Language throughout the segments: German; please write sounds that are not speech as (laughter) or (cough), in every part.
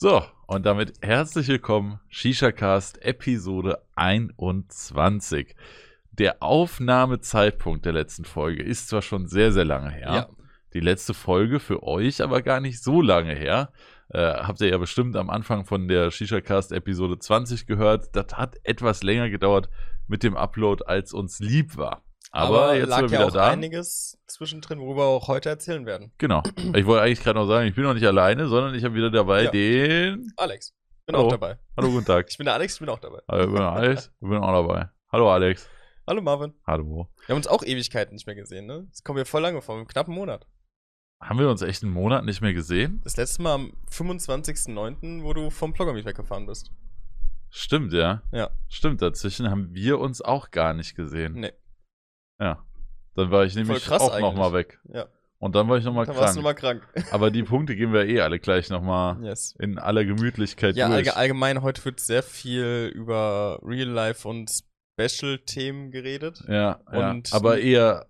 So, und damit herzlich willkommen, ShishaCast Episode 21. Der Aufnahmezeitpunkt der letzten Folge ist zwar schon sehr, sehr lange her. Ja. Die letzte Folge für euch aber gar nicht so lange her. Äh, habt ihr ja bestimmt am Anfang von der ShishaCast Episode 20 gehört. Das hat etwas länger gedauert mit dem Upload, als uns lieb war. Aber, jetzt lag sind wir ja wieder auch da. einiges zwischendrin, worüber wir auch heute erzählen werden. Genau. (clears throat) Ich wollte eigentlich gerade noch sagen, ich bin noch nicht alleine, sondern ich habe wieder dabei Ja. den. Alex, bin Hallo. auch dabei. Hallo, guten Tag. (laughs) Ich bin der Alex, ich bin auch dabei. Hallo, ich bin Alex, (laughs) ich bin auch dabei. Hallo Alex. Hallo Marvin. Hallo. Wir haben uns auch Ewigkeiten nicht mehr gesehen, ne? Das kommen wir voll lange vor, einen knappen Monat. Haben wir uns echt einen Monat nicht mehr gesehen? Das letzte Mal am 25.09., wo du vom Blogger mich weggefahren bist. Stimmt, ja. Ja. Stimmt, dazwischen haben wir uns auch gar nicht gesehen. Nee. Ja. Dann war ich nämlich auch nochmal weg. Ja. Und dann war ich nochmal Dann warst du krank. mal krank. (laughs) Aber die Punkte gehen wir eh alle gleich nochmal Yes. in aller Gemütlichkeit Ja, durch. allge allgemein, heute wird sehr viel über Real-Life und Special-Themen geredet. ja, ja. Und- aber eher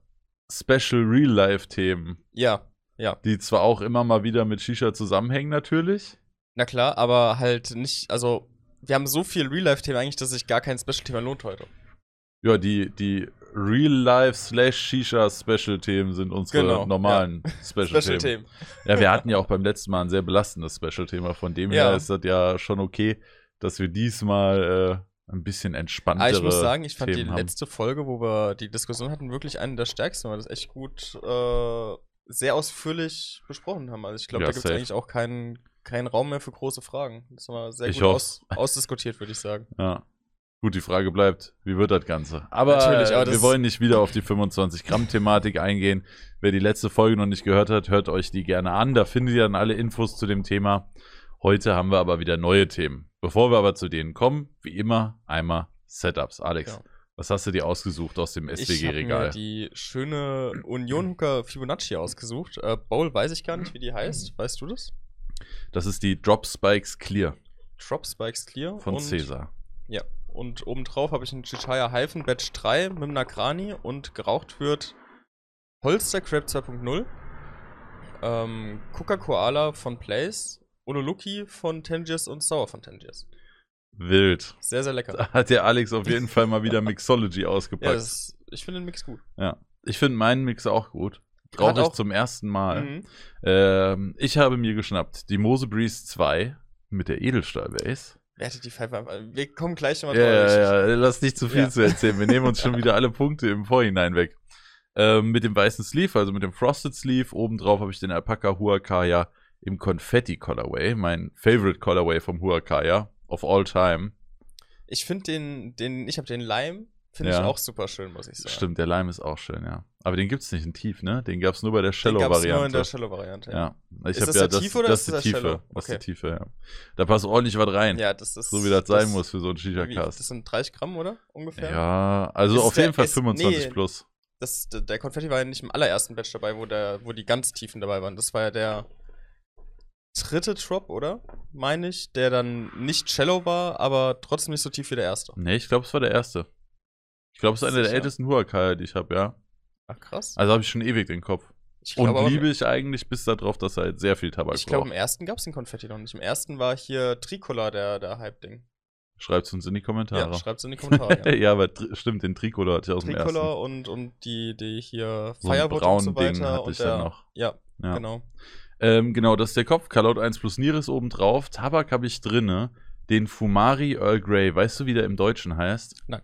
Special Real-Life-Themen, Ja, ja. die zwar auch immer mal wieder mit Shisha zusammenhängen natürlich. Na klar, aber halt nicht, also wir haben so viel Real-Life-Themen eigentlich, dass sich gar kein Special-Thema lohnt heute. Ja, die, die Real-Life slash Shisha Special-Themen sind unsere Genau, normalen (laughs) Special-Themen. Special-Themen. Ja, wir hatten ja auch beim letzten Mal ein sehr belastendes Special-Thema. Von dem Ja. her ist das ja schon okay, dass wir diesmal äh, ein bisschen entspanntere Aber ich muss sagen, ich fand Themen die haben. letzte Folge, wo wir die Diskussion hatten, wirklich eine der stärksten, weil wir das echt gut, äh, sehr ausführlich besprochen haben. Also ich glaube, Ja, da gibt es eigentlich auch keinen keinen Raum mehr für große Fragen. Das war sehr Ich gut aus, ausdiskutiert, würde ich sagen. Ja. Gut, die Frage bleibt, wie wird das Ganze? Aber, aber wir wollen nicht wieder auf die 25-Gramm-Thematik eingehen. Wer die letzte Folge noch nicht gehört hat, hört euch die gerne an. Da findet ihr dann alle Infos zu dem Thema. Heute haben wir aber wieder neue Themen. Bevor wir aber zu denen kommen, wie immer, einmal Setups. Alex, Ja. was hast du dir ausgesucht aus dem Ich habe mir SWG-Regal? die schöne Union Hooker Fibonacci ausgesucht. Äh, Bowl weiß ich gar nicht, wie die heißt. Weißt du das? Das ist die Drop Spikes Clear Drop Spikes Clear. von Cäsar. Ja. Und obendrauf habe ich einen Chichaya Hyphen Batch 3 mit einem Nagrani und geraucht wird Holster Crab 2.0, ähm, Coca Koala von Place, Ololuki von Tangiers und Sour von Tangiers. Wild. Sehr, sehr lecker. Da hat der Alex auf jeden Fall mal wieder Mixology (laughs) Ja, ausgepackt. das ist, ich finde den Mix gut. Ja. Ich finde meinen Mix auch gut. Brauche ich zum ersten Mal. Mhm. Ähm, ich habe mir geschnappt die Mose Breeze 2 mit der Edelstahl-Base. Wertet die Pfeife einfach. Wir kommen gleich nochmal Ja, drauf. ja, ja, lass nicht zu viel Ja. zu erzählen. Wir nehmen uns schon (laughs) wieder alle Punkte im Vorhinein weg. Ähm, mit dem weißen Sleeve, also mit dem Frosted Sleeve. Obendrauf habe ich den Alpaca Huacaya im Confetti Colorway. Mein Favorite Colorway vom Huacaya of all time. Ich finde den, den, ich habe den Lime, finde Ja. ich auch super schön, muss ich sagen. Stimmt, der Lime ist auch schön, ja. Aber den gibt es nicht in tief, ne? Den gab es nur bei der Den gab's nur in Shallow-Variante. der Shallow-Variante. Ja, ich Ist das ja der das, Tiefe oder das ist ist das die Tiefe. Shallow? Das ist die Okay. Tiefe, ja. Da passt ordentlich was rein. Ja, das ist. so wie das sein das- muss für so einen Shisha-Cast. das sind 30 Gramm, oder? Ungefähr? Ja, also Ist auf der jeden Fall S- 25 nee. plus. Das, der der Konfetti war ja nicht im allerersten Batch dabei, wo, der, wo die ganz tiefen dabei waren. Das war ja der dritte Drop, oder? Meine ich, der dann nicht shallow war, aber trotzdem nicht so tief wie der erste. Nee, ich glaube, es war der erste. Ich glaube, es ist einer der ältesten Huacaya, die ich habe, ja. Ach krass. Also habe ich schon ewig den Kopf. Ich Und liebe ich eigentlich bis darauf, dass er halt sehr viel Tabak Ich glaube, im braucht. ersten gab es den Konfetti noch nicht. Im ersten war hier Tricolor der, der Hype-Ding. Schreibt uns in die Kommentare. Ja, schreibt's in die Kommentare. (laughs) Ja, Ja. aber stimmt, den Tricolor hatte ich aus dem ersten. Tricolor und, und die, die hier So braunen und so weiter. Ding hatte und ich der, dann noch. Ja, Ja. genau. Ähm, genau, das ist der Kopf. Calout 1 plus Niris obendrauf. Tabak habe ich drinne. Den Fumari Earl Grey. Weißt du, wie der im Deutschen heißt? Nein.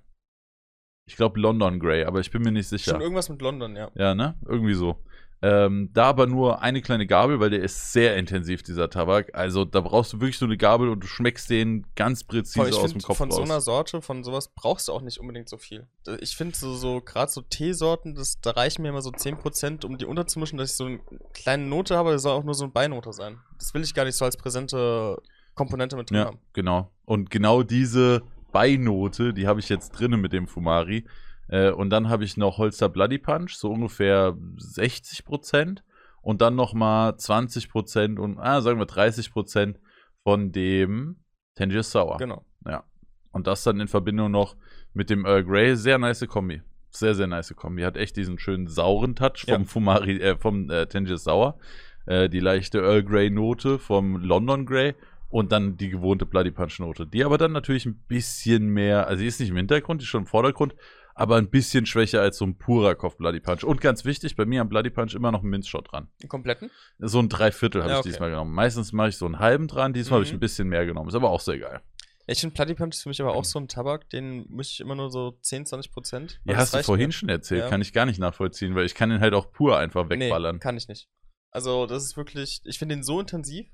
Ich glaube London Grey, aber ich bin mir nicht sicher. Schon irgendwas mit London, ja. Ja, ne? Irgendwie so. Ähm, da aber nur eine kleine Gabel, weil der ist sehr intensiv, dieser Tabak. Also da brauchst du wirklich nur eine Gabel und du schmeckst den ganz präzise ich aus dem finde, Kopf von raus. so einer Sorte, von sowas brauchst du auch nicht unbedingt so viel. Ich finde so, so gerade so Teesorten, das, da reichen mir immer so 10%, um die unterzumischen, dass ich so eine kleine Note habe, das soll auch nur so eine Beinote sein. Das will ich gar nicht so als präsente Komponente mit drin ja, haben. genau. Und genau diese Beinote, die habe ich jetzt drinne mit dem Fumari. Äh, und dann habe ich noch Holster Bloody Punch, so ungefähr 60%. Und dann nochmal 20% und, ah, sagen wir 30% von dem Tangier Sour. Genau. Ja. Und das dann in Verbindung noch mit dem Earl Grey. Sehr nice Kombi. Sehr, sehr nice Kombi. Hat echt diesen schönen sauren Touch vom Ja. Fumari, äh, vom äh, Tangier Sour. Äh, die leichte Earl Grey Note vom London Grey. Und dann die gewohnte Bloody Punch Note. Die aber dann natürlich ein bisschen mehr, also die ist nicht im Hintergrund, die ist schon im Vordergrund, aber ein bisschen schwächer als so ein purer Kopf Bloody Punch. Und ganz wichtig, bei mir am Bloody Punch immer noch ein Minzshot dran. Den kompletten? So ein Dreiviertel habe Ja, ich okay. diesmal genommen. Meistens mache ich so einen halben dran, diesmal habe ich Mhm. ein bisschen mehr genommen. Ist aber auch sehr geil. Ich finde Bloody Punch ist für mich aber auch so ein Tabak, den mische ich immer nur so 10, 20 Prozent. Ja, hast du vorhin schon erzählt, Ja. kann ich gar nicht nachvollziehen, weil ich kann den halt auch pur einfach wegballern. Nee, kann ich nicht. Also, das ist wirklich, ich finde den so intensiv,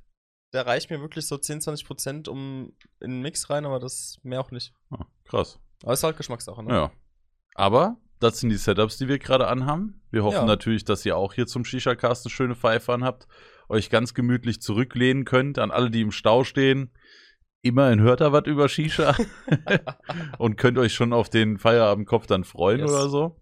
der reicht mir wirklich so 10, 20 Prozent um in den Mix rein, aber das mehr auch nicht. Ah, krass. Aber ist halt Geschmackssache, ne? Ja. Aber das sind die Setups, die wir gerade anhaben. Wir hoffen Ja. natürlich, dass ihr auch hier zum Shisha-Cast eine schöne Pfeife anhabt, euch ganz gemütlich zurücklehnen könnt. An alle, die im Stau stehen, immerhin hört ihr was über Shisha (laughs) (laughs) und könnt euch schon auf den Feierabendkopf dann freuen Yes. oder so.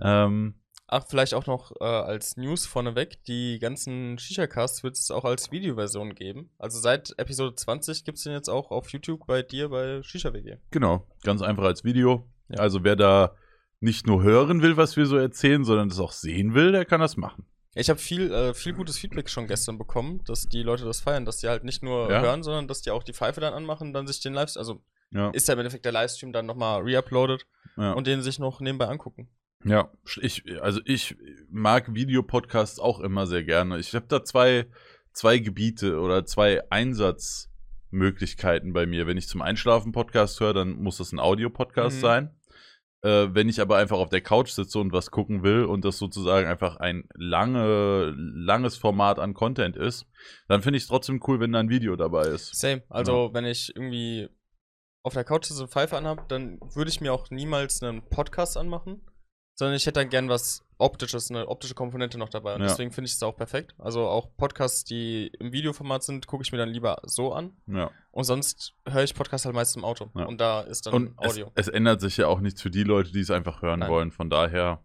Ähm, Ach, vielleicht auch noch äh, als News vorneweg, die ganzen Shisha-Casts wird es auch als Videoversion geben. Also seit Episode 20 gibt es den jetzt auch auf YouTube bei dir bei Shisha-WG. genau, ganz einfach als Video. Ja. Also wer da nicht nur hören will, was wir so erzählen, sondern das auch sehen will, der kann das machen. Ich habe viel, äh, viel gutes Feedback schon gestern bekommen, dass die Leute das feiern, dass die halt nicht nur Ja. hören, sondern dass die auch die Pfeife dann anmachen, dann sich den Livestream, also Ja, ist ja im Endeffekt der Livestream dann nochmal reuploadet ja. und den sich noch nebenbei angucken. Ja, ich, also ich mag Videopodcasts auch immer sehr gerne. Ich habe da zwei, zwei Gebiete oder zwei Einsatzmöglichkeiten bei mir. Wenn ich zum Einschlafen Podcast höre, dann muss das ein Audio-Podcast Mhm. sein. Äh, wenn ich aber einfach auf der Couch sitze und was gucken will und das sozusagen einfach ein lange, langes Format an Content ist, dann finde ich es trotzdem cool, wenn da ein Video dabei ist. Same. Also, wenn ich irgendwie auf der Couch so eine Pfeife anhab, dann würde ich mir auch niemals einen Podcast anmachen, sondern ich hätte dann gern was Optisches, eine optische Komponente noch dabei. Und Ja. deswegen finde ich es auch perfekt. Also auch Podcasts, die im Videoformat sind, gucke ich mir dann lieber so an. Ja. Und sonst höre ich Podcasts halt meist im Auto. Ja. Und da ist dann Und es, Audio. es ändert sich ja auch nichts für die Leute, die es einfach hören Nein. wollen. Von daher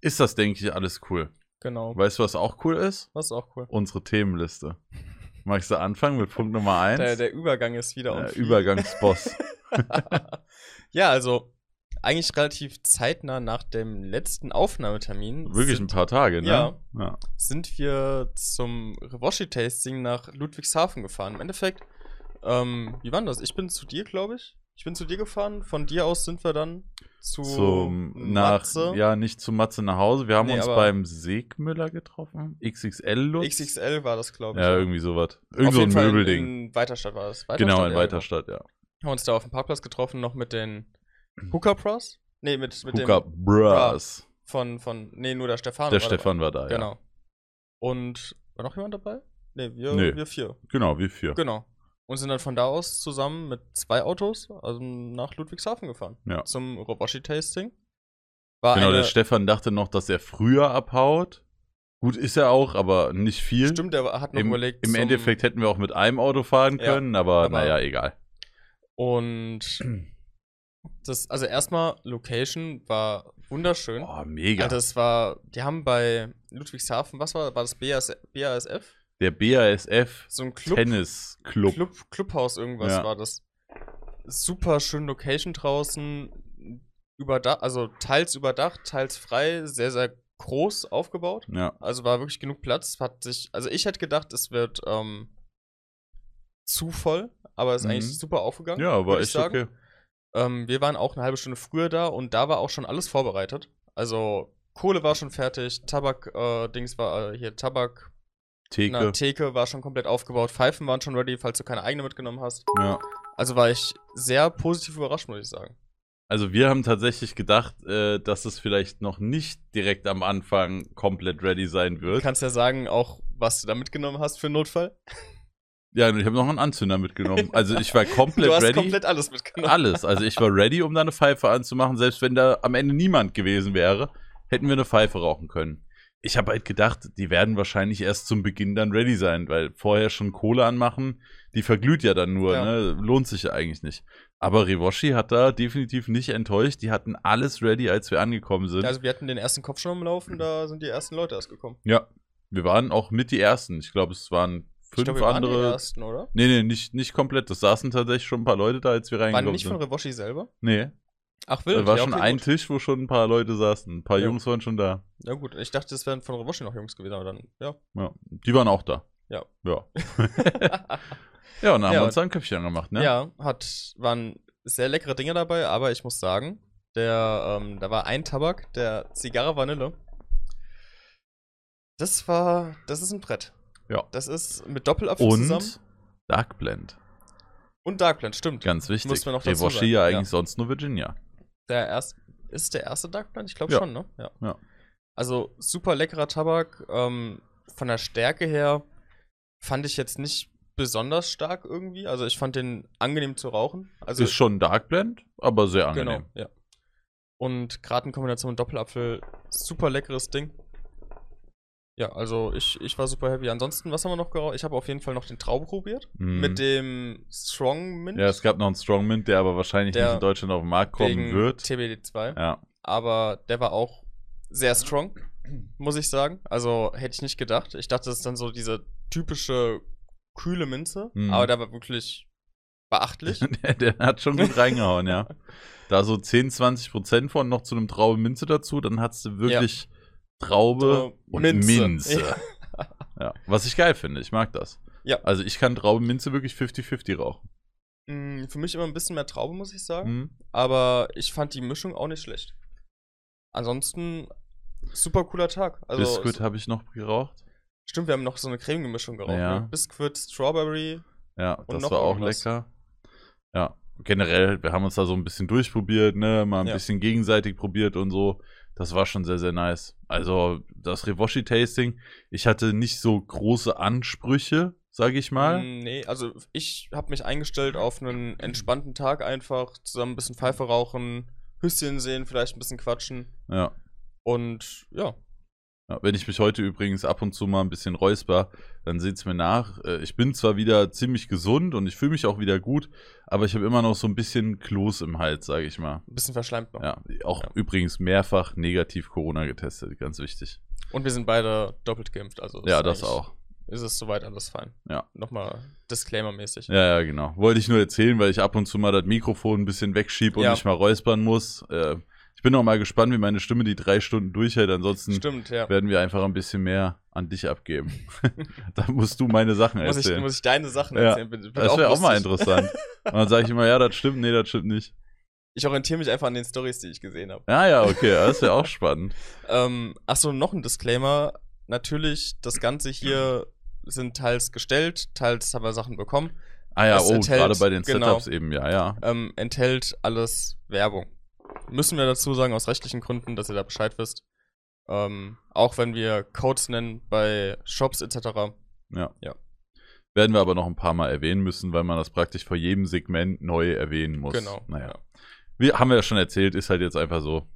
ist das, denke ich, alles cool. genau. Weißt du, was auch cool ist? Was ist auch cool. Unsere Themenliste. Magst du anfangen mit Punkt Nummer 1? Der, der Übergang ist wieder fleek. Übergangsboss. (laughs) (laughs) ja, also eigentlich relativ zeitnah nach dem letzten Aufnahmetermin Wirklich ein sind, paar Tage, ne? Ja. ja. sind wir zum Rewoshi-Tasting nach Ludwigshafen gefahren. Im Endeffekt, ähm, wie war denn das? Ich bin zu dir, glaube ich. Ich bin zu dir gefahren. Von dir aus sind wir dann zu Zum, nach, Matze. ja, nicht zu Matze nach Hause. Wir haben Nee, uns beim Segmüller getroffen. XXL Lutz. XXL war das, glaube ich. Ja, irgendwie sowas. Irgend so ein Möbelding. In Weiterstadt war das. genau, in Weiterstadt, ja. Haben uns da auf dem Parkplatz getroffen, noch mit den Hooker Pros. Nee, mit, mit Hooker dem Bras. von, von, nee, nur der Stefan. Der war Stefan war da, dabei. ja. Genau. Und war noch jemand dabei? Nee, wir, Nee. wir vier. Genau, wie vier. Genau. Und sind dann von da aus zusammen mit zwei Autos also nach Ludwigshafen gefahren. Ja. Zum Roboshi-Tasting. War Genau, der Stefan dachte noch, dass er früher abhaut. Gut ist er auch, aber nicht viel. Stimmt, der hat noch Im, überlegt. Im Endeffekt hätten wir auch mit einem Auto fahren Ja, können, aber, aber- naja, egal. Und (clears throat) das, also erstmal, Location war wunderschön. Oh, mega. Also es war, die haben bei Ludwigshafen, was war, war das BAS, BASF? der BASF So ein Club, Tennis-Club. Club, Clubhaus irgendwas Ja. war das. Super schön Location draußen, überdacht, also teils überdacht, teils frei, sehr, sehr groß aufgebaut. Ja, Also war wirklich genug Platz. Hat sich, also ich hätte gedacht, es wird ähm, zu voll, aber ist Mhm. eigentlich super aufgegangen. ja, ich echt sagen. okay. Ähm, wir waren auch eine halbe Stunde früher da und da war auch schon alles vorbereitet. Also Kohle war schon fertig, Tabak, äh, Dings war äh, hier Tabak, Theke. na, Theke war schon komplett aufgebaut, Pfeifen waren schon ready, falls du keine eigene mitgenommen hast. ja. Also war ich sehr positiv überrascht, muss ich sagen. Also wir haben tatsächlich gedacht, äh, dass es vielleicht noch nicht direkt am Anfang komplett ready sein Du wird. kannst ja sagen, auch was du da mitgenommen hast für einen Notfall. Ja, und ich habe noch einen Anzünder mitgenommen. (laughs) Also ich war komplett du hast ready. komplett alles mitgenommen. Alles. Also ich war ready, um da eine Pfeife anzumachen. Selbst wenn da am Ende niemand gewesen wäre, hätten wir eine Pfeife rauchen können. Ich habe halt gedacht, die werden wahrscheinlich erst zum Beginn dann ready sein, weil vorher schon Kohle anmachen, die verglüht ja dann nur, Ja. ne? Lohnt sich ja eigentlich nicht. Aber Rewoshi hat da definitiv nicht enttäuscht. Die hatten alles ready, als wir angekommen sind. Also wir hatten den ersten Kopf schon am Laufen, da sind die ersten Leute erst gekommen. ja, wir waren auch mit die Ersten. Ich glaube, es waren fünf waren die andere. ersten, oder? Nee, nee, nicht, nicht komplett. Das saßen tatsächlich schon ein paar Leute da, als wir Waren die reingekommen nicht von sind. Rewoshi selber? Nee, Ach, da wild. war ja, schon okay, ein gut. Tisch, wo schon ein paar Leute saßen. Ein paar Ja. Jungs waren schon da. Ja gut, ich dachte, das wären von Rewoshi noch Jungs gewesen, aber dann, ja. Ja, die waren auch da. Ja. Ja. (laughs) ja, und dann haben Ja, wir uns da ein Köpfchen gemacht, ne? Ja, hat, waren sehr leckere Dinge dabei, aber ich muss sagen, der, ähm, da war ein Tabak, der Zigarre Vanille. Das war, das ist ein Brett. Ja. Das ist mit Doppelapfel zusammen. Und Dark Blend. Und Dark Blend, stimmt. Ganz wichtig. Muss man noch dazu sagen, ja ja. eigentlich sonst nur Virginia. Der erst, ist der erste Dark Blend? Ich glaube Ja. schon, ne? Ja. Ja. Also super leckerer Tabak. Ähm, von der Stärke her fand ich jetzt nicht besonders stark irgendwie. Also ich fand den angenehm zu rauchen. Also ist schon Dark Blend, aber sehr angenehm. Genau, ja. Und gerade in Kombination mit Doppelapfel, super leckeres Ding. Ja, also ich, ich war super happy. Ansonsten, was haben wir noch geraucht? Ich habe auf jeden Fall noch den Traube probiert. Mhm. Mit dem Strong Mint. Ja, es gab noch einen Strong Mint, der aber wahrscheinlich Der nicht in Deutschland auf den Markt kommen wird. TBD2. Ja. Aber der war auch sehr strong, muss ich sagen. Also hätte ich nicht gedacht. Ich dachte, das ist dann so diese typische kühle Minze. Mhm. Aber der war wirklich beachtlich. (laughs) der, der hat schon gut reingehauen, ja. (laughs) Da so 10, 20 Prozent von noch zu einem Traube Minze dazu, dann hast du wirklich Traube So, und Minze. Minze. (laughs) Ja. Was ich geil finde, ich mag das. Ja. Also ich kann Traube Minze wirklich 50-50 rauchen. Mm, Für mich immer ein bisschen mehr Traube, muss ich sagen. Mhm. Aber ich fand die Mischung auch nicht schlecht. Ansonsten, super cooler Tag. Also, Biscuit habe ich noch geraucht. stimmt, wir haben noch so eine cremige Mischung geraucht. Ja. Ne? Biscuit, Strawberry. Ja, Und das war auch irgendwas. lecker. Ja, generell, wir haben uns da so ein bisschen durchprobiert, ne, mal ein Ja. bisschen gegenseitig probiert und so. Das war schon sehr, sehr nice. Also, das Revoshi-Tasting, ich hatte nicht so große Ansprüche, sage ich mal. Mm, Nee, also ich habe mich eingestellt auf einen entspannten Tag einfach. Zusammen ein bisschen Pfeife rauchen, Hüsschen sehen, vielleicht ein bisschen quatschen. Ja. Und ja, Ja, wenn ich mich heute übrigens ab und zu mal ein bisschen räusper, dann seht's mir nach. Äh, Ich bin zwar wieder ziemlich gesund und ich fühle mich auch wieder gut, aber ich habe immer noch so ein bisschen Kloß im Hals, sage ich mal. ein bisschen verschleimt noch. Ja, auch Ja. übrigens mehrfach negativ Corona getestet, ganz wichtig. Und wir sind beide doppelt geimpft. Also Ja, das auch. Ist es soweit alles fein. Ja. Nochmal Disclaimer-mäßig. Ja, ja, genau. Wollte ich nur erzählen, weil ich ab und zu mal das Mikrofon ein bisschen wegschiebe und Ja. mich mal räuspern muss. Äh, ich bin auch mal gespannt, wie meine Stimme die drei Stunden durchhält. Ansonsten Stimmt, ja. werden wir einfach ein bisschen mehr an dich abgeben. (laughs) (laughs) da musst du meine Sachen Muss ich, erzählen. muss ich deine Sachen Ja, erzählen? Wird- wird das wäre auch mal interessant. Und (laughs) dann sage ich immer, ja, das stimmt, nee, das stimmt nicht. Ich orientiere mich einfach an den Stories, die ich gesehen habe. Ja, ja, okay, das wäre auch spannend. Ähm, Achso, noch ein Disclaimer. Natürlich, das Ganze hier sind teils gestellt, teils haben wir Sachen bekommen. Ah ja, Es oh, enthält- gerade bei den genau. Setups eben, ja, ja. Ähm, enthält alles Werbung. Müssen wir dazu sagen, aus rechtlichen Gründen, dass ihr da Bescheid wisst. Ähm, auch wenn wir Codes nennen bei Shops etc. Ja. Ja. Werden wir aber noch ein paar Mal erwähnen müssen, weil man das praktisch vor jedem Segment neu erwähnen muss. Genau. Naja. Ja. Wir, haben wir ja schon erzählt, ist halt jetzt einfach so.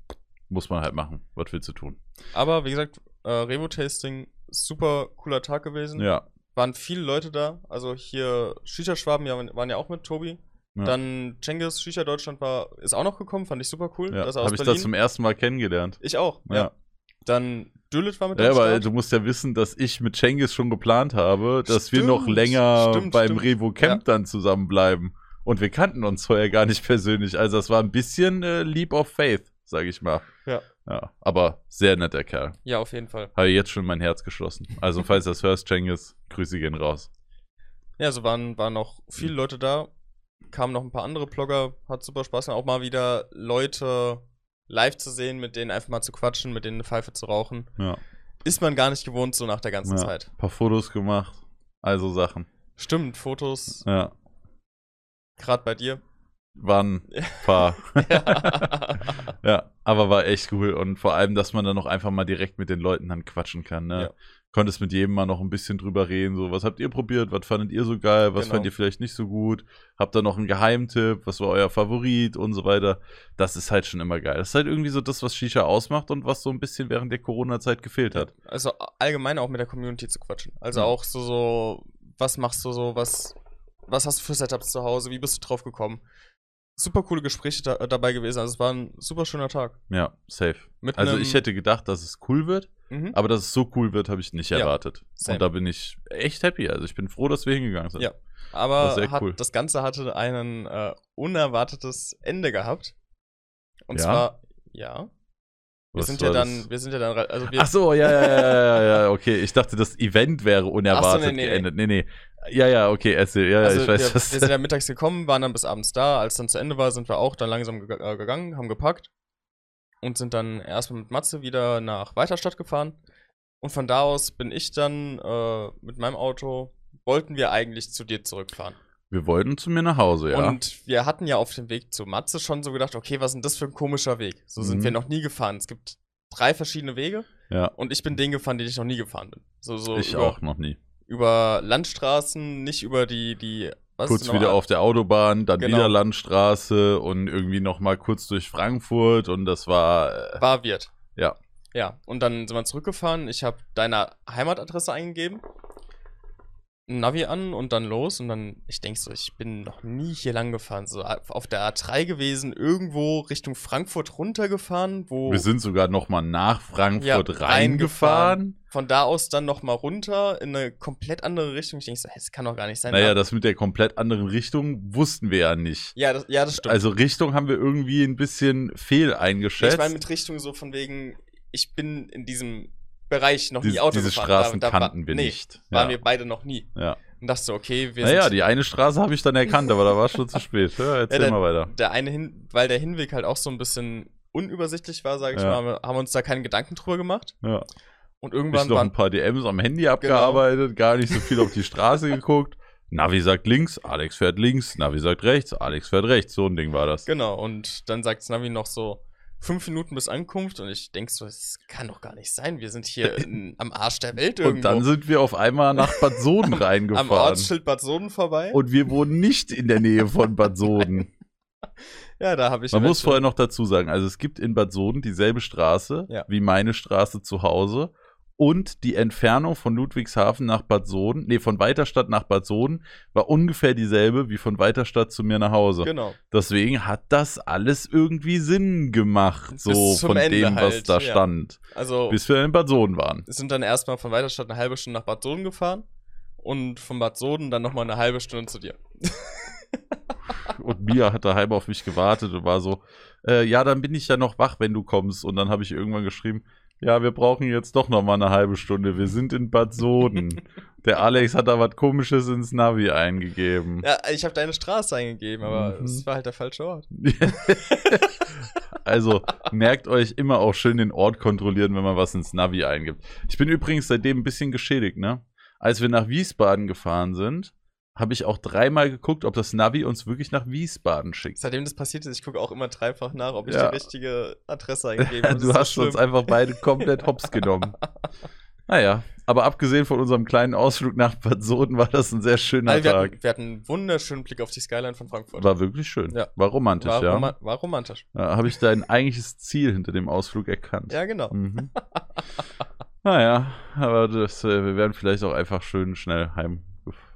Muss man halt machen. Was willst du tun? Aber wie gesagt, äh, Revo-Tasting, super cooler Tag gewesen. Ja. Waren viele Leute da. Also hier Shisha-Schwaben ja, waren ja auch mit Tobi. Ja. Dann Cengiz Shisha Deutschland war, ist auch noch gekommen, fand ich super cool. ja. Habe ich Berlin. das zum ersten Mal kennengelernt. ich auch, ja. Ja. Dann Düllet war mit Ja, aber Start. du musst ja wissen, dass ich mit Cengiz schon geplant habe, dass wir Stimmt, noch länger stimmt, beim stimmt. Revo Camp dann zusammenbleiben. Und wir kannten uns vorher gar nicht persönlich. Also das war ein bisschen äh, Leap of Faith, sage ich mal. Ja. ja. Aber sehr netter Kerl. Ja, auf jeden Fall. Habe jetzt schon mein Herz geschlossen. Also falls du das hörst, Cengiz, Grüße gehen raus. Ja, so waren, waren noch viele Leute da. Kamen noch ein paar andere Blogger. Hat super Spaß gemacht. Auch mal wieder Leute live zu sehen, mit denen einfach mal zu quatschen, mit denen eine Pfeife zu rauchen. Ja. Ist man gar nicht gewohnt so nach der ganzen ja. Zeit. paar Fotos gemacht. Also Sachen. Stimmt, Fotos, Ja. gerade bei dir. Waren ein paar. ja. (laughs) Ja, aber war echt cool. Und vor allem, dass man dann noch einfach mal direkt mit den Leuten dann quatschen kann. Ne? Ja. Konntest mit jedem mal noch ein bisschen drüber reden. So, was habt ihr probiert? Was fandet ihr so geil? Was Genau. fand ihr vielleicht nicht so gut? Habt ihr noch einen Geheimtipp? Was war euer Favorit? Und so weiter. Das ist halt schon immer geil. Das ist halt irgendwie so das, was Shisha ausmacht und was so ein bisschen während der Corona-Zeit gefehlt hat. Also allgemein auch mit der Community zu quatschen. Also Ja. auch so, so, was machst du so, was, was hast du für Setups zu Hause, wie bist du drauf gekommen? Super coole Gespräche da, dabei gewesen. Also es war ein super schöner Tag. Ja, safe. Mit Also ich hätte gedacht, dass es cool wird, Mhm. aber dass es so cool wird, habe ich nicht Ja, erwartet. same. Und da bin ich echt happy. Also ich bin froh, dass wir hingegangen sind. Ja. Aber sehr hat, cool. das Ganze hatte ein äh, unerwartetes Ende gehabt. Und Ja? zwar, ja. Wir Was sind ja dann, das? wir sind ja dann, also wir, Ach so, ja, ja, ja, ja, ja, okay. Ich dachte, das Event wäre unerwartet so, nee, nee, geendet. Nee, nee. Ja, ja, okay, erzähl. Ja, ja, also ich weiß, wir, was. wir sind ja mittags gekommen, waren dann bis abends da. Als dann zu Ende war, sind wir auch dann langsam ge äh, gegangen, haben gepackt und sind dann erstmal mit Matze wieder nach Weiterstadt gefahren. Und von da aus bin ich dann äh, mit meinem Auto, wollten wir eigentlich zu dir zurückfahren. wir wollten zu mir nach Hause, ja. Und wir hatten ja auf dem Weg zu Matze schon so gedacht, okay, was ist denn das für ein komischer Weg? So sind Mhm. wir noch nie gefahren. Es gibt drei verschiedene Wege ja. und ich bin den gefahren, den ich noch nie gefahren bin. So, so ich über, auch noch nie. über Landstraßen, nicht über die, die was kurz noch- wieder auf der Autobahn, dann Genau. wieder Landstraße und irgendwie noch mal kurz durch Frankfurt und das war äh, War wird. Ja. Ja, und dann sind wir zurückgefahren. Ich habe deine Heimatadresse eingegeben, ein Navi an und dann los. Und dann, ich denk so, ich bin noch nie hier lang gefahren. So auf der A3 gewesen, irgendwo Richtung Frankfurt runtergefahren, wo wir sind sogar noch mal nach Frankfurt Ja, reingefahren. von da aus dann nochmal runter in eine komplett andere Richtung. Ich denk so, das kann doch gar nicht sein. Naja, Ja, das mit der komplett anderen Richtung wussten wir ja nicht. ja, das, ja, das stimmt. Also Richtung haben wir irgendwie ein bisschen fehl eingeschätzt. ich meine mit Richtung so von wegen, ich bin in diesem Bereich noch nie Auto diese gefahren. Straßen Da- kannten wir nee, nicht. Waren Ja. wir beide noch nie. ja. Und dachte so, okay, wir Naja, die eine Straße habe ich dann erkannt, aber da war es schon zu spät. Ja, erzähl Ja, mal weiter. der eine hin, weil der Hinweg halt auch so ein bisschen unübersichtlich war, sage ich Ja. mal, haben wir- uns da keine Gedanken drüber gemacht. Ja. Und Ich irgendwann noch ein Genau. paar DMs am Handy abgearbeitet, gar nicht so viel auf die Straße geguckt. Navi sagt links, Alex fährt links, Navi sagt rechts, Alex fährt rechts. So ein Ding war das. genau, und dann sagt Navi noch so, fünf Minuten bis Ankunft und ich denk so, das kann doch gar nicht sein. Wir sind hier (laughs) in, am Arsch der Welt irgendwo. Und dann sind wir auf einmal nach Bad Soden (laughs) am reingefahren. Ortsschild Bad Soden vorbei. Und wir wohnen nicht in der Nähe von Bad Soden. (laughs) ja, da habe ich Man muss vorher noch dazu sagen, also es gibt in Bad Soden dieselbe Straße Ja. wie meine Straße zu Hause. Und die Entfernung von Ludwigshafen nach Bad Soden, nee, von Weiterstadt nach Bad Soden, war ungefähr dieselbe wie von Weiterstadt zu mir nach Hause. Genau. Deswegen hat das alles irgendwie Sinn gemacht, so von Ende dem, was halt, da ja. stand. Also Bis wir in Bad Soden waren. sind dann erstmal von Weiterstadt eine halbe Stunde nach Bad Soden gefahren und von Bad Soden dann nochmal eine halbe Stunde zu dir. (laughs) Und Mia hat daheim auf mich gewartet und war so, äh, ja, dann bin ich ja noch wach, wenn du kommst. Und dann habe ich irgendwann geschrieben, ja, wir brauchen jetzt doch noch mal eine halbe Stunde. Wir sind in Bad Soden. (laughs) Der Alex hat da was Komisches ins Navi eingegeben. Ja, ich habe deine Straße eingegeben, aber Mhm. es war halt der falsche Ort. (laughs) also merkt euch immer auch schön den Ort kontrollieren, wenn man was ins Navi eingibt. Ich bin übrigens seitdem ein bisschen geschädigt, ne? Als wir nach Wiesbaden gefahren sind, habe ich auch dreimal geguckt, ob das Navi uns wirklich nach Wiesbaden schickt. Seitdem das passiert ist, ich gucke auch immer dreifach nach, ob ich Ja. die richtige Adresse. (laughs) Das du so hast uns schlimm. einfach beide komplett (laughs) hops genommen. Naja, aber abgesehen von unserem kleinen Ausflug nach Bad Soden war das ein sehr schöner Also wir, Tag. hatten, wir hatten einen wunderschönen Blick auf die Skyline von Frankfurt. War wirklich schön. Ja. War romantisch, war, ja. roma war romantisch. Da habe ich dein eigentliches Ziel hinter dem Ausflug erkannt. Ja, genau. Mhm. (laughs) naja, aber das, äh, wir werden vielleicht auch einfach schön schnell heim.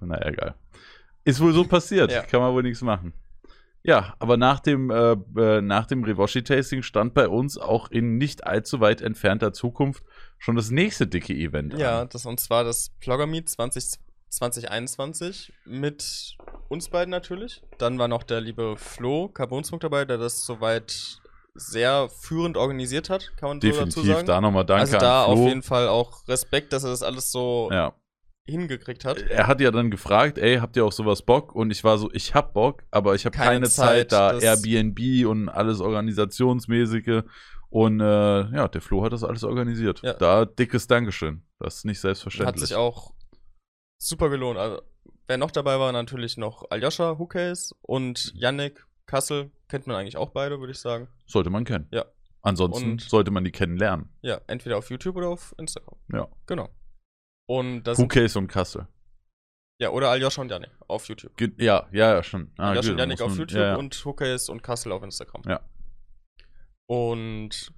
Naja, egal. Ist wohl so passiert. Ja. Kann man wohl nichts machen. Ja, aber nach dem, äh, äh, nach dem Revoshi-Tasting stand bei uns auch in nicht allzu weit entfernter Zukunft schon das nächste dicke Event Ja, an. das und zwar das Blogger Meet 20, 2021 mit uns beiden natürlich. Dann war noch der liebe Flo Carbonsmoke dabei, der das soweit sehr führend organisiert hat, kann man so dazu Definitiv, sagen. da nochmal danke also da auf jeden Fall auch Respekt, dass er das alles so ja. Hingekriegt hat. Er hat ja dann gefragt, ey, habt ihr auf sowas Bock? Und ich war so, ich hab Bock, aber ich habe Keine keine, Zeit, Zeit, da Airbnb und alles organisationsmäßige. Und äh, ja, der Flo hat das alles organisiert. Ja. Da dickes Dankeschön. Das ist nicht Hat selbstverständlich. sich auch super gelohnt. Also, wer noch dabei war, natürlich noch Aljoscha Hukes und Yannick Kassel. Kennt man eigentlich auch beide, würde ich sagen. Sollte man kennen. Ja. Ansonsten Und- sollte man die kennenlernen. Ja, entweder auf YouTube oder auf Instagram. Ja. Genau. Und das Cookies und Kassel. ja, oder Aljoscha und Yannick auf YouTube. Ja, ja, ja, schon. Ah, Aljoscha und muss auf man- YouTube ja, ja. und Hukes und Kassel auf Instagram. Ja. Und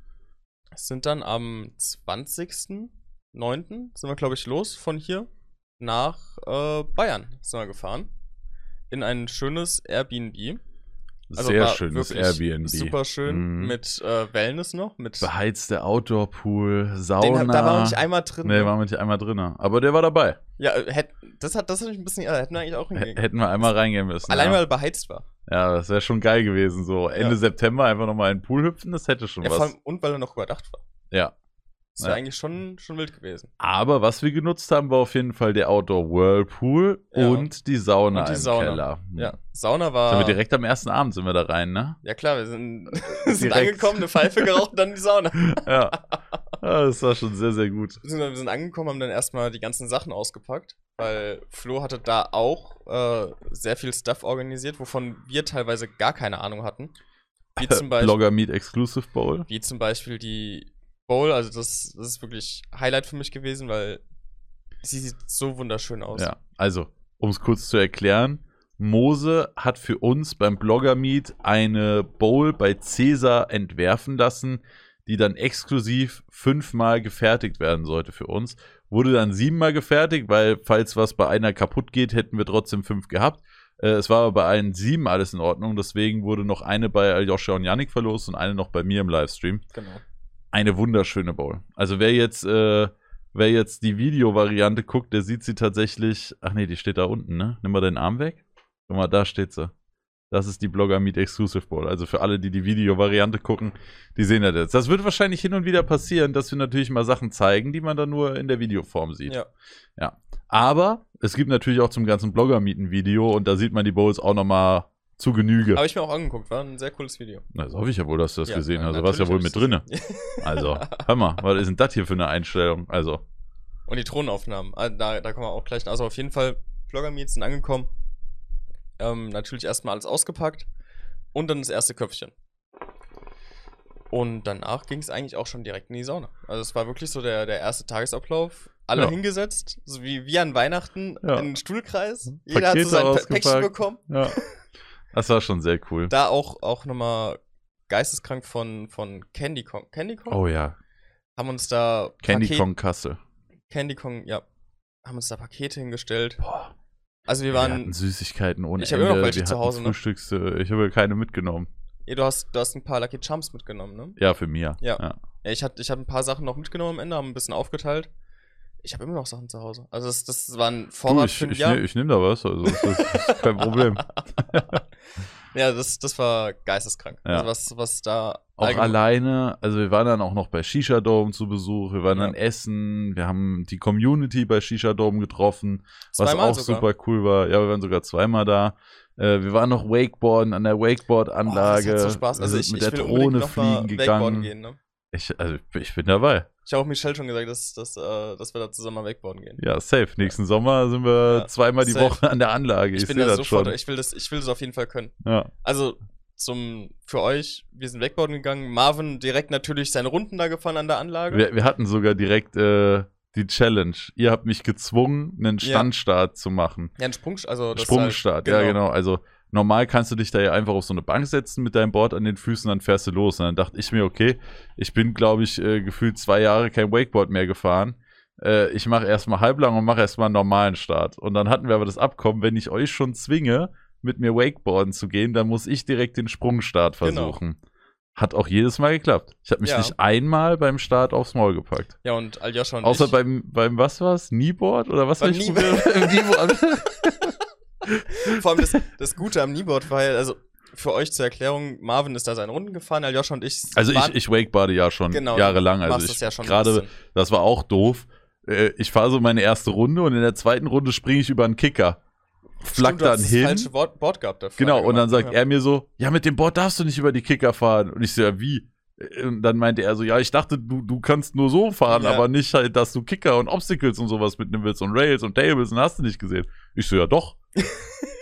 sind dann am 20.09. sind wir, glaube ich, los von hier nach äh, Bayern sind wir gefahren. In ein schönes Airbnb. Also Sehr schönes Airbnb. Super schön Mhm. mit äh, Wellness noch. Mit Beheizter Outdoor-Pool, den, Sauna. da waren wir nicht einmal drin. Nee, waren wir nicht einmal drin. Aber der war dabei. ja, äh, hätt, das hat das hat mich ein bisschen. Hätten wir eigentlich auch hingehen. hätten wir einmal reingehen müssen. Allein ja. weil er beheizt war. Ja, das wäre schon geil gewesen. So Ende Ja. September einfach nochmal in den Pool hüpfen, das hätte schon Ja, vor was. allem, und weil er noch überdacht war. Ja. Das wäre Ja. eigentlich schon, schon wild gewesen. Aber was wir genutzt haben, war auf jeden Fall der Outdoor Whirlpool Ja. und die Sauna Und die im Sauna. Keller. Ja. Sauna war. Sind wir direkt am ersten Abend sind wir da rein, ne? Ja klar, wir sind, wir (laughs) sind (laughs) angekommen, eine Pfeife geraucht und dann die Sauna. (laughs) Ja. ja. Das war schon sehr, sehr gut. Beziehungsweise Wir sind angekommen, haben dann erstmal die ganzen Sachen ausgepackt, weil Flo hatte da auch äh, sehr viel Stuff organisiert, wovon wir teilweise gar keine Ahnung hatten. Wie zum Beispiel, Blogger Meet Exclusive Bowl. wie zum Beispiel die Bowl, also das, das ist wirklich Highlight für mich gewesen, weil sie sieht so wunderschön aus. Ja, also, um es kurz zu erklären, Mose hat für uns beim Blogger Meet eine Bowl bei Cäsar entwerfen lassen, die dann exklusiv fünfmal gefertigt werden sollte für uns. Wurde dann siebenmal gefertigt, weil falls was bei einer kaputt geht, hätten wir trotzdem fünf gehabt. Äh, es war aber bei allen sieben alles in Ordnung, deswegen wurde noch eine bei Aljoscha und Yannick verlost und eine noch bei mir im Livestream Genau. Eine wunderschöne Bowl. Also wer jetzt, äh, wer jetzt die Videovariante guckt, der sieht sie tatsächlich. Ach nee, die steht da unten, ne? Nimm mal deinen Arm weg. Guck mal, da steht sie. Das ist die Blogger Meet Exclusive Bowl. Also für alle, die die Videovariante gucken, die sehen das jetzt. Das wird wahrscheinlich hin und wieder passieren, dass wir natürlich mal Sachen zeigen, die man dann nur in der Videoform sieht. Ja. Aber es gibt natürlich auch zum ganzen Blogger Meet ein Video und da sieht man die Bowls auch nochmal zu Genüge. Habe ich mir auch angeguckt, war ein sehr cooles Video. Na, Das hoffe ich ja wohl, dass du das Ja, gesehen hast. Du warst ja wohl mit drinne. Also, (laughs) hör mal, was ist denn das hier für eine Einstellung? Also, Und die Thronaufnahmen, ah, da, da kommen wir auch gleich. Also auf jeden Fall, Blogger-Meets sind angekommen. Ähm, natürlich erstmal alles ausgepackt. Und dann das erste Köpfchen. Und danach ging es eigentlich auch schon direkt in die Sauna. Also es war wirklich so der, der erste Tagesablauf. Alle Ja. hingesetzt, so wie, wie an Weihnachten Ja. in den Stuhlkreis. Jeder hat Pakete so sein. Päckchen bekommen. ja. (laughs) Das war schon sehr cool. Da auch, auch nochmal geisteskrank von, von Candy Kong. Candy Kong? Oh ja. Haben uns da Candy Paket- Kong Kassel. Candy Kong, ja. Haben uns da Pakete hingestellt. Boah. Also wir Wir waren hatten Süßigkeiten ohne Ich hab immer noch welche wir zu Hause, ne? Ich habe keine mitgenommen. Ja, du hast, du hast ein paar Lucky Charms mitgenommen, ne? Ja, für mir. Ja. Ja, ich hatte ich hab ein paar Sachen noch mitgenommen am Ende, haben ein bisschen aufgeteilt. Ich habe immer noch Sachen zu Hause. Also das, das war ein Du, Vorrat ich, für ein ich, Jahr. ne, ich nehme da was, also das ist, das ist kein Problem. (laughs) ja, das, das war geisteskrank. Ja. Also was, was da Auch alleine, also wir waren dann auch noch bei Shisha Dome zu Besuch, wir waren Ja. dann essen, wir haben die Community bei Shisha Dome getroffen, was Zweimal auch sogar. super cool war. Ja, wir waren sogar zweimal da. Äh, wir waren noch Wakeboarden an der Wakeboard-Anlage. Oh, das hat so Spaß. Also sind ich, mit ich der Drohne fliegen gegangen. gehen, ne? Ich, also ich bin dabei. Ich habe auch Michelle schon gesagt, dass, dass, äh, dass wir da zusammen mal Wakeboarden gehen. Ja, safe. Nächsten Sommer sind wir Ja, zweimal die safe. Woche an der Anlage. ich Ich, bin da das sofort, schon. ich will das, ich will das auf jeden Fall können. ja. Also zum für euch, wir sind Wakeboarden gegangen. Marvin direkt natürlich seine Runden da gefahren an der Anlage. wir, wir hatten sogar direkt äh, die Challenge. Ihr habt mich gezwungen, einen Ja. Standstart zu machen. ja, ein Sprung, also das Sprungstart, halt, ja genau. Also normal kannst du dich da ja einfach auf so eine Bank setzen mit deinem Board an den Füßen, dann fährst du los. Und dann dachte ich mir, okay, ich bin, glaube ich, äh, gefühlt zwei Jahre kein Wakeboard mehr gefahren. Äh, ich mache erstmal halblang und mache erstmal einen normalen Start. Und dann hatten wir aber das Abkommen, wenn ich euch schon zwinge, mit mir Wakeboarden zu gehen, dann muss ich direkt den Sprungstart Genau. versuchen. Hat auch jedes Mal geklappt. Ich habe mich Ja. nicht einmal beim Start aufs Maul gepackt. Ja, und Aljoscha und Außer ich. beim, beim was war's? Kneeboard oder was Beim hab (laughs) (laughs) (laughs) Vor allem das, das Gute am Kneeboard war ja, also für euch zur Erklärung, Marvin ist da seine Runden gefahren, Aljoscha und ich. Also ich, ich wakeboarde ja schon Genau, jahrelang. Also ich das ja gerade, das war auch doof. Äh, Ich fahre so meine erste Runde und in der zweiten Runde springe ich über einen Kicker. Flack dann das hin. falsche Board, Board gehabt dafür. Genau, und dann gemacht, sagt ja. er mir so, ja, mit dem Board darfst du nicht über die Kicker fahren. Und ich so, ja, wie? Und dann meinte er so, ja, ich dachte, du, du kannst nur so fahren, Ja. aber nicht halt, dass du Kicker und Obstacles und sowas mitnehmen willst und Rails und Tables und hast du nicht gesehen. Ich so, ja, doch.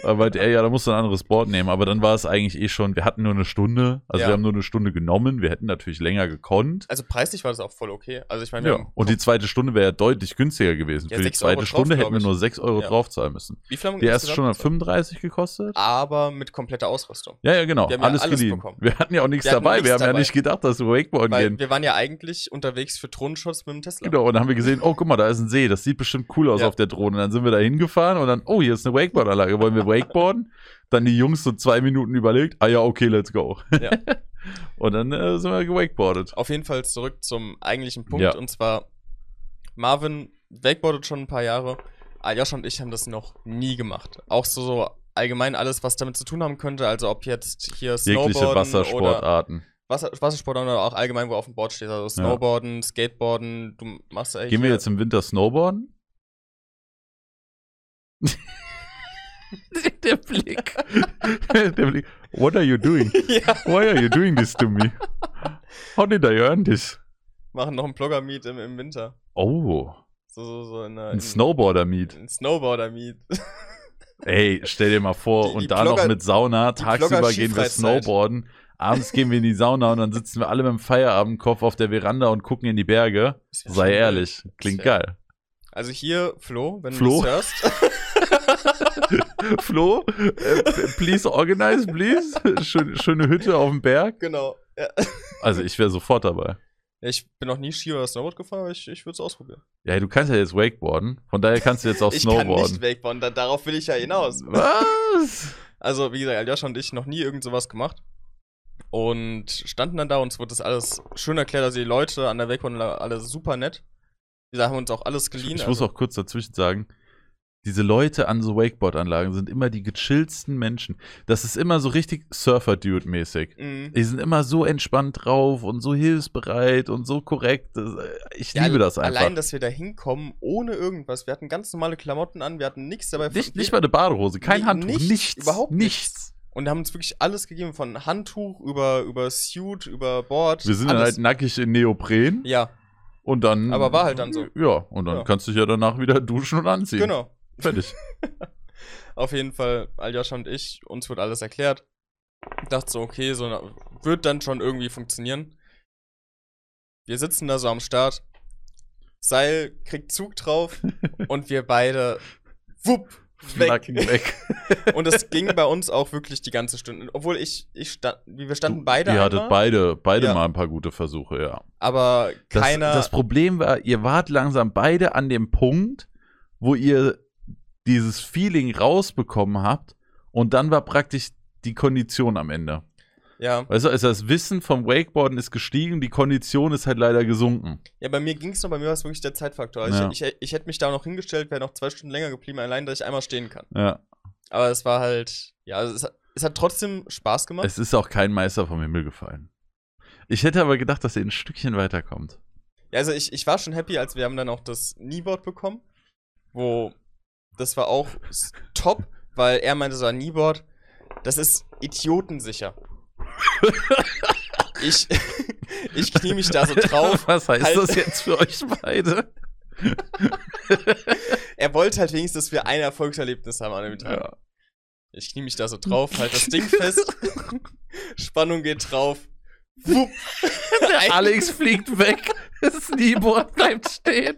Aber meinte er, ja, da musst du ein anderes Board nehmen. Aber dann war es eigentlich eh schon, wir hatten nur eine Stunde. Also Ja. wir haben nur eine Stunde genommen. Wir hätten natürlich länger gekonnt. Also preislich war das auch voll okay. Also ich meine, Ja. Und die zweite Stunde wäre ja deutlich günstiger gewesen. Ja, Für die 6 Euro zweite drauf, Stunde hätten wir nur 6 Euro Ja. draufzahlen müssen. wie viel haben wir Die erste Stunde hat insgesamt 35 gekostet. Aber mit kompletter Ausrüstung. Ja, ja, genau. Wir haben ja alles, alles geliehen. bekommen. Wir hatten ja auch nichts Wir dabei. nichts wir haben ja dabei. nicht gedacht, dass wir Wakeboarden Weil gehen. wir waren ja eigentlich unterwegs für Drohnenshots mit dem Tesla. Genau, und dann haben wir gesehen, oh, guck mal, da ist ein See, das sieht bestimmt cool aus Ja. auf der Drohne. Dann sind wir da hingefahren und dann, oh, hier ist eine Wakeboard-Anlage, wollen wir Wakeboarden? Dann die Jungs so zwei Minuten überlegt, ah ja, okay, let's go. Ja. (laughs) Und dann äh, sind wir gewakeboardet. Auf jeden Fall zurück zum eigentlichen Punkt. Ja. Und zwar, Marvin wakeboardet schon ein paar Jahre. Aljoscha und ich haben das noch nie gemacht. Auch so, so allgemein alles, was damit zu tun haben könnte. Also ob jetzt hier Jegliche Snowboarden oder Wassersportarten. Wasser, Wassersportarten oder auch allgemein, wo auf dem Board steht. Also Snowboarden, Skateboarden, du machst ja Gehen wir jetzt im Winter Snowboarden? (laughs) Der Blick. (laughs) Der Blick. What are you doing? (laughs) ja, Why are you doing this to me? How did I earn this? machen noch ein Blogger-Meet im, im Winter. Oh, So, so, so in, einer- ein in, Snowboarder-Meet. Ein Snowboarder-Meet. Ey, stell dir mal vor, Die- die und da noch Blogger- mit Sauna, tagsüber gehen wir. Snowboarden, abends gehen wir in die Sauna und dann sitzen wir alle mit dem Feierabendkopf auf der Veranda und gucken in die Berge. Sei ehrlich, klingt geil. Also hier, Flo, wenn Flo? du das hörst. (laughs) Flo, äh, please organize, please. Schön, schöne Hütte auf dem Berg. genau. Ja. Also ich wäre sofort dabei. Ja, Ich bin noch nie Ski oder Snowboard gefahren, aber ich, ich würde es ausprobieren. Ja, du kannst ja jetzt Wakeboarden, von daher kannst du jetzt auch (laughs) ich kann nicht Snowboarden. wakeboarden, da, darauf will ich ja hinaus. Was? (laughs) Also, wie gesagt, Aljoscha und ich noch nie irgend sowas gemacht. Und standen dann da und es wurde das alles schön erklärt. Also, die Leute an der Wakeboard alle super nett. Die haben uns auch alles Ich, geliehen. ich muss also, auch kurz dazwischen sagen, diese Leute an so Wakeboard-Anlagen sind immer die gechillsten Menschen. Das ist immer so richtig Surfer-Dude-mäßig. Mhm. Die sind immer so entspannt drauf und so hilfsbereit und so korrekt. Äh, Ich Ja, liebe das einfach. Allein, dass wir da hinkommen, ohne irgendwas. Wir hatten ganz normale Klamotten an, wir hatten nichts dabei. nicht, nicht mal eine Badehose, kein Nee, Handtuch, nichts, nichts. überhaupt nichts. Und haben uns wirklich alles gegeben, von Handtuch über, über Suit, über Board. Wir sind dann alles. halt nackig in Neopren Ja, und dann. Aber war halt dann so. Ja, und dann Ja. kannst du dich ja danach wieder duschen und anziehen. genau. Fertig. (laughs) Auf jeden Fall, Aljoscha und ich, uns wird alles erklärt. Dachte so, okay, so wird dann schon irgendwie funktionieren. Wir sitzen da so am Start. Seil kriegt Zug drauf (laughs) und wir beide wupp weg. Weg. (laughs) Und es ging bei uns auch wirklich die ganze Stunde. Obwohl ich, ich stand, wir standen beide Ihr hattet beide, beide Ja. mal ein paar gute Versuche, ja. aber Das, keiner. das Problem war, ihr wart langsam beide an dem Punkt, wo ihr dieses Feeling rausbekommen habt und dann war praktisch die Kondition am Ende. ja. Weißt du, also das Wissen vom Wakeboarden ist gestiegen, die Kondition ist halt leider gesunken. ja, bei mir ging es noch, bei mir war es wirklich der Zeitfaktor. Also Ja. ich, ich, ich hätte mich da noch hingestellt, wäre noch zwei Stunden länger geblieben, allein, dass ich einmal stehen kann. Ja. Aber es war halt, ja, also es, hat- es hat trotzdem Spaß gemacht. Es ist auch kein Meister vom Himmel gefallen. Ich hätte aber gedacht, dass ihr ein Stückchen weiterkommt. Ja, also ich, ich war schon happy, als wir haben dann auch das Kneeboard bekommen, wo das war auch top, weil er meinte so ein Kneeboard, das ist idiotensicher. (laughs) ich, (laughs) ich knie mich da so drauf. Was heißt Halt- das jetzt für euch beide? (laughs) Er wollte halt wenigstens, dass wir ein Erfolgserlebnis haben an dem Tag. Ja. Ich knie mich da so drauf, halt das Ding fest. Spannung geht drauf. Wupp. Alex fliegt weg, das Kneeboard bleibt stehen.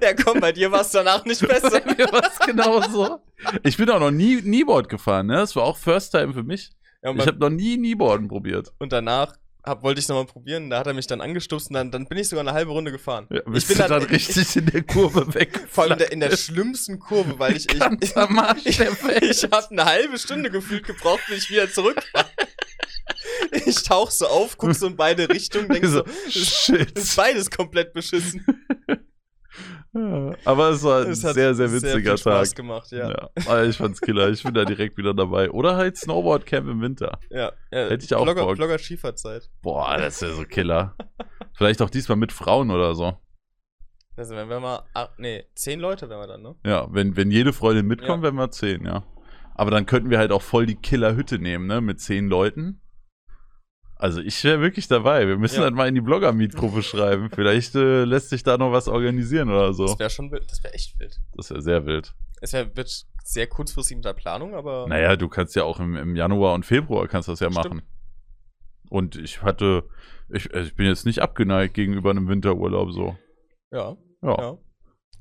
Ja, komm, bei dir war es danach nicht (laughs) besser. Bei mir war es genauso. Ich bin auch noch nie Kneeboard gefahren, ne? Das war auch First Time für mich. Ja, Ich habe noch nie Kneeboarden probiert. Und danach hab, wollte ich es nochmal probieren. Da hat er mich dann angestupst und dann, dann bin ich sogar eine halbe Runde gefahren. Ja, ich bin dann, dann (laughs) richtig in der Kurve weg. vor allem in der, in der schlimmsten Kurve, weil ich ich, ich, Welt. (laughs) ich habe eine halbe Stunde gefühlt gebraucht, bis ich wieder zurück war. Ich tauch so auf, guck so in beide Richtungen, denk so, so, das shit. ist beides komplett beschissen. Aber es war ein sehr, sehr witziger Spaß Tag. gemacht, ja. Ja. Aber ich fand's killer. Ich bin da direkt wieder dabei. Oder halt Snowboard-Camp im Winter. Ja, ja. Hätte ich auch Blogger, Bock. Blogger Skifahrzeit. Boah, das ist ja so killer. Vielleicht auch diesmal mit Frauen oder so. Also wenn wir mal, ah, nee, zehn Leute wären wir dann, ne? Ja, wenn, wenn jede Freundin mitkommt, Ja. wären wir zehn, ja. Aber dann könnten wir halt auch voll die Killer-Hütte nehmen, ne? Mit zehn Leuten. Also ich wäre wirklich dabei. Wir müssen Ja. halt mal in die Blogger-Meet-Gruppe (laughs) schreiben. Vielleicht äh, lässt sich da noch was organisieren oder so. Das wäre schon wild, das wäre echt wild. Das wäre sehr wild. Es wär, wird sehr kurzfristig mit der Planung, aber. Naja, du kannst ja auch im, im Januar und Februar kannst das ja Stimmt. machen. Und ich hatte, ich, also ich bin jetzt nicht abgeneigt gegenüber einem Winterurlaub so. Ja, Ja. ja.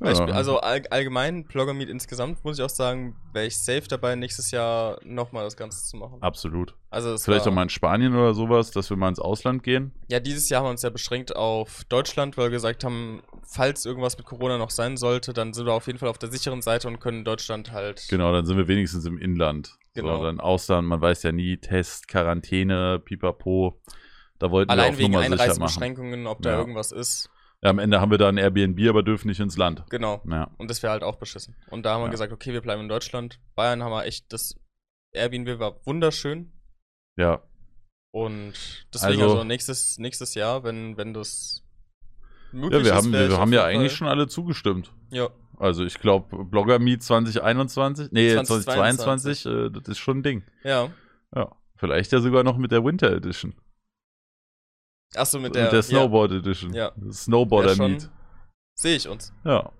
Ja. Also all, allgemein, Blogger Meet insgesamt, muss ich auch sagen, wäre ich safe dabei, nächstes Jahr nochmal das Ganze zu machen. Absolut. Also Vielleicht war, auch mal in Spanien oder sowas, dass wir mal ins Ausland gehen. Ja, dieses Jahr haben wir uns ja beschränkt auf Deutschland, weil wir gesagt haben, falls irgendwas mit Corona noch sein sollte, dann sind wir auf jeden Fall auf der sicheren Seite und können Deutschland halt. Genau, dann sind wir wenigstens im Inland. Genau. So, dann Ausland, man weiß ja nie, Test, Quarantäne, pipapo. Da wollten wir Allein wegen Nummer sicher machen. Einreisebeschränkungen, ob da Ja. irgendwas ist. Ja, am Ende haben wir da ein Airbnb, aber dürfen nicht ins Land. Genau. Ja, Und das wäre halt auch beschissen. Und da haben wir Ja. gesagt, okay, wir bleiben in Deutschland. Bayern haben wir echt das Airbnb war wunderschön. Ja. Und deswegen Also- also, nächstes, nächstes Jahr, wenn, wenn das möglich Ja, wir ist, haben, wir haben ja jeden eigentlich Fall- schon alle zugestimmt. Ja, Also ich glaube, Blogger Meet 2021, nee, 2022, 2022, äh, das ist schon ein Ding. ja. Ja. Vielleicht ja sogar noch mit der Winter Edition. Achso, mit Mit der, der, Snowboard Edition. Ja. Snowboarder Meet. Sehe ich uns. Ja.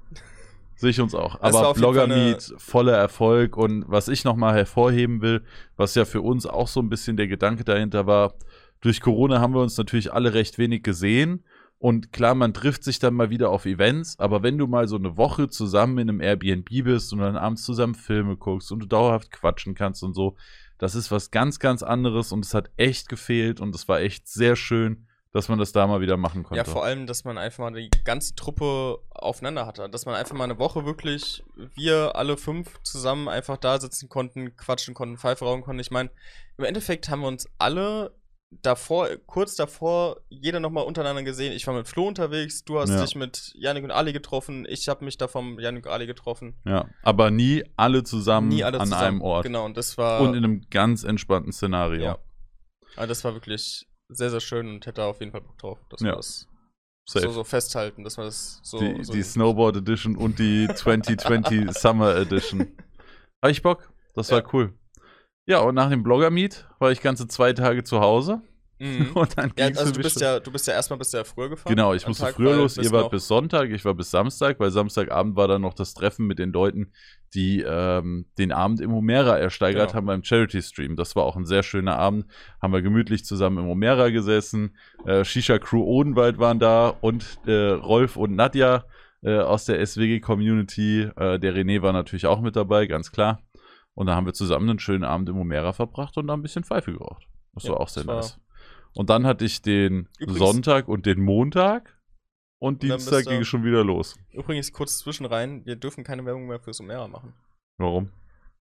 Sehe ich uns auch. Das Aber Blogger Meet, voller Erfolg. Und was ich nochmal hervorheben will, was ja für uns auch so ein bisschen der Gedanke dahinter war, durch Corona haben wir uns natürlich alle recht wenig gesehen. Und klar, man trifft sich dann mal wieder auf Events, aber wenn du mal so eine Woche zusammen in einem Airbnb bist und dann abends zusammen Filme guckst und du dauerhaft quatschen kannst und so, das ist was ganz, ganz anderes und es hat echt gefehlt und es war echt sehr schön, dass man das da mal wieder machen konnte. Ja, vor allem, dass man einfach mal die ganze Truppe aufeinander hatte. Dass man einfach mal eine Woche wirklich, wir alle fünf zusammen einfach da sitzen konnten, quatschen konnten, Pfeife rauchen konnten. Ich meine, im Endeffekt haben wir uns alle davor, kurz davor, jeder nochmal untereinander gesehen. Ich war mit Flo unterwegs, du hast Ja. dich mit Janik und Ali getroffen, ich habe mich da vom Janik und Ali getroffen. Ja, aber nie alle zusammen Nie alle an zusammen. einem Ort. Genau, und das war. Und in einem ganz entspannten Szenario. ja. Also das war wirklich sehr, sehr schön und hätte auf jeden Fall Bock drauf, dass Ja. wir das Safe. so, so festhalten, dass wir das so. die, so die Snowboard Edition und die (laughs) 2020 Summer Edition. Habe ich Bock? Das war Ja. cool. Ja, und nach dem Blogger-Meet war ich ganze zwei Tage zu Hause. Mhm. (laughs) Und dann Ja, also du bist ja, du bist ja erstmal bist ja früher gefahren. Genau, ich musste Tag, früher los. Ihr wart bis Sonntag, ich war bis Samstag, weil Samstagabend war dann noch das Treffen mit den Leuten, die ähm, den Abend im Homera ersteigert Genau. haben beim Charity-Stream. Das war auch ein sehr schöner Abend. Haben wir gemütlich zusammen im Homera gesessen. Äh, Shisha-Crew Odenwald waren da und äh, Rolf und Nadja äh, aus der SWG-Community. Äh, der René war natürlich auch mit dabei, ganz klar. Und da haben wir zusammen einen schönen Abend im Homera verbracht und da ein bisschen Pfeife geraucht. Das Ja, war auch sehr das nice. Und dann hatte ich den Übrigens- Sonntag und den Montag und Dienstag ging es schon wieder los. Übrigens kurz zwischenrein, wir dürfen keine Werbung mehr fürs Omera machen. Warum?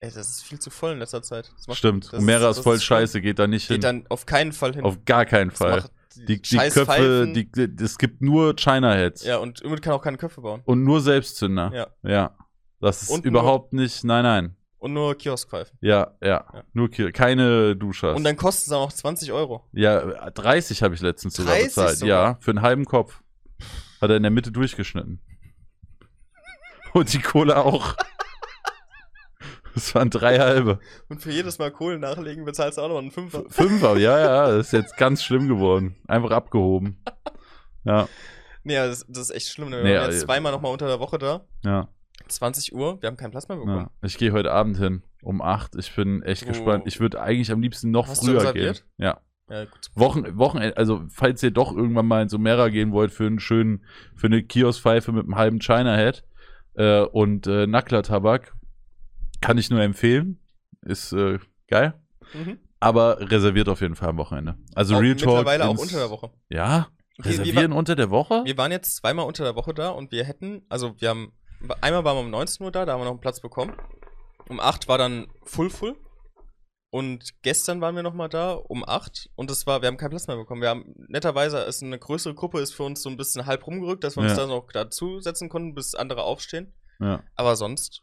Ey, das ist viel zu voll in letzter Zeit. Stimmt. das Omera ist, voll schlimm. scheiße, geht da nicht hin. Geht dann auf keinen Fall hin. Auf gar keinen Fall. Die, die Köpfe, die, es gibt nur China-Heads. Ja, und Ümit kann auch keine Köpfe bauen. Und nur Selbstzünder. Ja. Ja. Das ist Und überhaupt nicht, nein, nein. Und nur Kioskpfeifen. Ja, ja. Ja. Nur Kiel. Keine Duschers. Und dann kosten sie auch noch 20 Euro. ja, 30 habe ich letztens sogar 30 bezahlt. sogar? Ja, für einen halben Kopf. Hat er in der Mitte durchgeschnitten. Und die Kohle auch. (laughs) Das waren drei halbe. Und für jedes Mal Kohlen nachlegen bezahlst du auch noch einen Fünfer. Fünfer, ja, ja, das ist jetzt ganz schlimm geworden. Einfach abgehoben. (laughs) Ja, Nee, das, das ist echt schlimm. Wir Nee, waren jetzt also- zweimal nochmal unter der Woche da. ja, 20 Uhr, wir haben keinen Platz mehr bekommen. ja. Ich gehe heute Abend hin, um acht. Ich bin echt Oh. gespannt. Ich würde eigentlich am liebsten noch Hast früher gehen. Ja. Ja, gut. Wochen, Wochenende, also falls ihr doch irgendwann mal in Sumera gehen wollt für einen schönen, für eine Kioskpfeife mit einem halben China Head äh, und äh, Nackler-Tabak, kann ich nur empfehlen. Ist äh, geil. Mhm. Aber reserviert auf jeden Fall am Wochenende. Also auch Real Talk. mittlerweile auch ins- unter der Woche. Ja? Wir- wir Reservieren unter der Woche? Wir waren jetzt zweimal unter der Woche da und wir hätten, also wir haben, einmal waren wir um 19 Uhr da, da haben wir noch einen Platz bekommen. Um 8 war dann Full Full. Und gestern waren wir nochmal da um 8 und es war, wir haben keinen Platz mehr bekommen. Wir haben, netterweise ist eine größere Gruppe, ist für uns so ein bisschen halb rumgerückt, dass wir uns Ja. da noch dazu setzen konnten, bis andere aufstehen. Ja. Aber sonst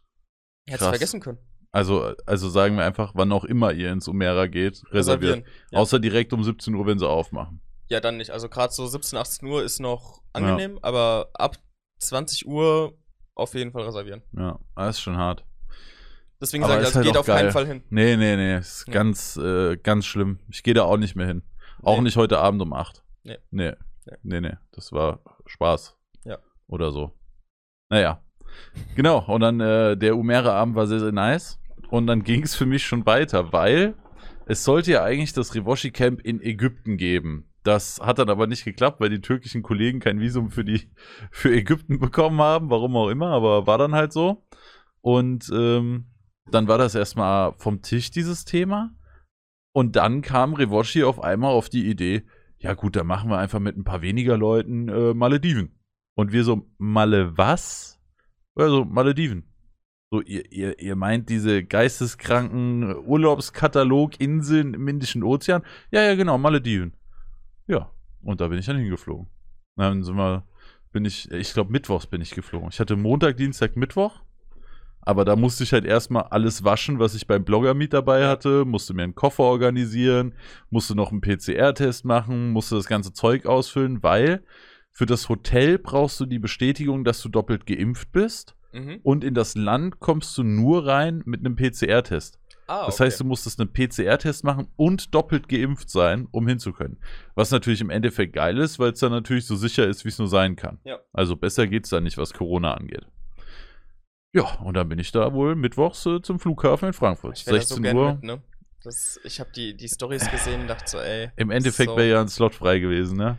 hätte es vergessen können. Also, also sagen wir einfach, wann auch immer ihr ins Umera geht, reserviert. Ja. Außer direkt um 17 Uhr, wenn sie aufmachen. Ja, dann nicht. Also gerade so 17, 18 Uhr ist noch angenehm, aber ab 20 Uhr auf jeden Fall reservieren. Ja, das ist schon hart. Deswegen Aber sage ich, ist also halt geht auf keinen geil. Fall hin. Nee, nee, nee. Ist Ja. ganz, äh, ganz schlimm. Ich gehe da auch nicht mehr hin. Auch Nee. nicht heute Abend um 8. Nee. Nee. Nee. Nee, nee. Das war Spaß. Ja. Oder so. Naja. Genau. Und dann äh, der Umere-Abend war sehr, sehr nice. Und dann ging es für mich schon weiter, weil es sollte ja eigentlich das Revoshi-Camp in Ägypten geben. Das hat dann aber nicht geklappt, weil die türkischen Kollegen kein Visum für die (laughs) für Ägypten bekommen haben, warum auch immer, aber war dann halt so. Und ähm, dann war das erstmal vom Tisch, dieses Thema. Und dann kam Revoshi auf einmal auf die Idee, ja gut, dann machen wir einfach mit ein paar weniger Leuten äh, Malediven. Und wir so, Male was? Also Malediven. So, ihr, ihr, ihr meint diese geisteskranken Urlaubskatalog-Inseln im Indischen Ozean? Ja, ja, genau, Malediven. Und da bin ich dann hingeflogen. Dann sind wir, bin ich, ich glaube, mittwochs bin ich geflogen. Ich hatte Montag, Dienstag, Mittwoch. Aber da musste ich halt erstmal alles waschen, was ich beim Blogger-Meet dabei hatte, musste mir einen Koffer organisieren, musste noch einen PCR-Test machen, musste das ganze Zeug ausfüllen, weil für das Hotel brauchst du die Bestätigung, dass du doppelt geimpft bist. Mhm. Und in das Land kommst du nur rein mit einem PCR-Test. Ah, Das okay. heißt, du musstest einen PCR-Test machen und doppelt geimpft sein, um hinzukönnen. Was natürlich im Endeffekt geil ist, weil es dann natürlich so sicher ist, wie es nur sein kann. Ja. Also besser geht's da nicht, was Corona angeht. Ja, und dann bin ich da wohl mittwochs äh, zum Flughafen in Frankfurt. Ich wäre da 16 so Uhr. mit, ne? Das, ich habe die, die Stories gesehen und dachte so, ey. Im Endeffekt so. wäre ja ein Slot frei gewesen, ne?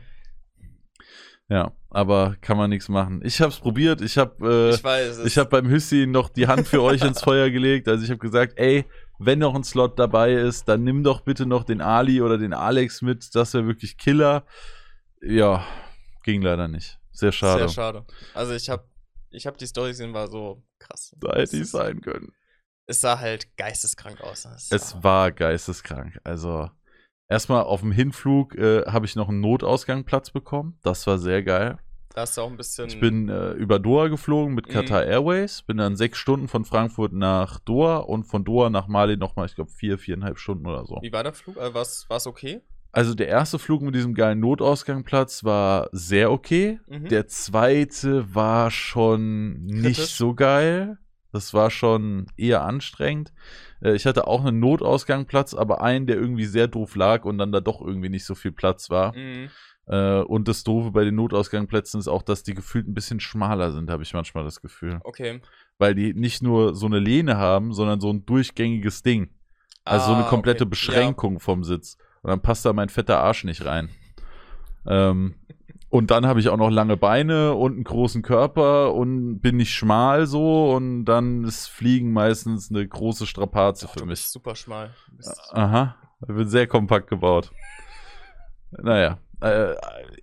Ja, aber kann man nichts machen. Ich hab's probiert. Ich hab, äh, ich weiß, es Ich habe beim Hüssi noch die Hand für euch ins Feuer gelegt. Also ich habe gesagt, ey, wenn noch ein Slot dabei ist, dann nimm doch bitte noch den Ali oder den Alex mit. Das wäre wirklich Killer. Ja, ging leider nicht. Sehr schade. sehr schade. Also ich habe ich hab die Stories gesehen, war so krass. Da hätte ich sein können. es sah halt geisteskrank aus. Es Es war geisteskrank. Also erstmal auf dem Hinflug äh, habe ich noch einen Notausgangplatz bekommen. Das war sehr geil. Da hast du auch ein bisschen. Ich bin äh, über Doha geflogen mit Mhm. Qatar Airways, bin dann sechs Stunden von Frankfurt nach Doha und von Doha nach Mali nochmal, ich glaube, vier, viereinhalb Stunden oder so. Wie war der Flug? Also war es okay? Also der erste Flug mit diesem geilen Notausgangplatz war sehr okay. Mhm. Der zweite war schon nicht Kritisch? so geil. Das war schon eher anstrengend. Äh, Ich hatte auch einen Notausgangplatz, aber einen, der irgendwie sehr doof lag und dann da doch irgendwie nicht so viel Platz war. Mhm. Äh, Und das Doofe bei den Notausgangplätzen ist auch, dass die gefühlt ein bisschen schmaler sind, habe ich manchmal das Gefühl. Okay. Weil die nicht nur so eine Lehne haben, sondern so ein durchgängiges Ding. Also so eine Ah, komplette okay. Beschränkung vom Sitz. Und dann passt da mein fetter Arsch nicht rein. Ähm, und dann habe ich auch noch lange Beine und einen großen Körper und bin nicht schmal so. Und dann ist Fliegen meistens eine große Strapaze Ja. Ach, für mich. super schmal. Aha, ich bin sehr kompakt gebaut. Naja, äh,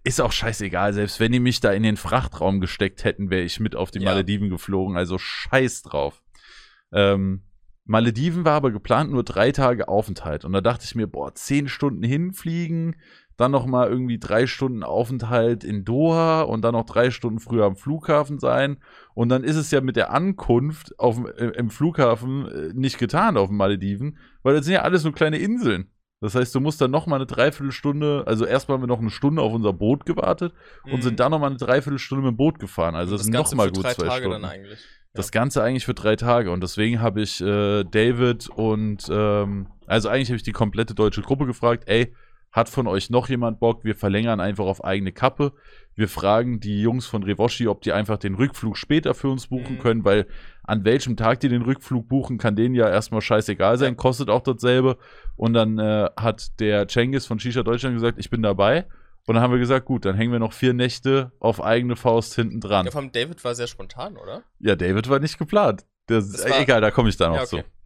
ist auch scheißegal. Selbst wenn die mich da in den Frachtraum gesteckt hätten, wäre ich mit auf die Ja. Malediven geflogen. Also scheiß drauf. Ähm, Malediven war aber geplant nur drei Tage Aufenthalt. Und da dachte ich mir, boah, zehn Stunden hinfliegen, dann noch mal irgendwie drei Stunden Aufenthalt in Doha und dann noch drei Stunden früher am Flughafen sein. Und dann ist es ja mit der Ankunft auf, äh, im Flughafen äh, nicht getan auf den Malediven, weil das sind ja alles nur kleine Inseln. Das heißt, du musst dann noch mal eine Dreiviertelstunde, also erstmal haben wir noch eine Stunde auf unser Boot gewartet und Mhm. sind dann noch mal eine Dreiviertelstunde mit dem Boot gefahren. Also das, sind noch Ganze mal für gut drei zwei Tage Stunden. dann eigentlich. Das Ganze eigentlich für drei Tage. Und deswegen habe ich äh, David und, ähm, also eigentlich habe ich die komplette deutsche Gruppe gefragt, ey, hat von euch noch jemand Bock? Wir verlängern einfach auf eigene Kappe. Wir fragen die Jungs von Revoshi, ob die einfach den Rückflug später für uns buchen Mhm. können, weil an welchem Tag die den Rückflug buchen, kann denen ja erstmal scheißegal sein, kostet auch dasselbe. Und dann äh, hat der Cengiz von Shisha Deutschland gesagt, ich bin dabei. Und dann haben wir gesagt, gut, dann hängen wir noch vier Nächte auf eigene Faust hinten dran. Ja, allem David war sehr spontan, oder? Ja, David war nicht geplant. Das war- egal, da komme ich dann noch Ja, okay. zu.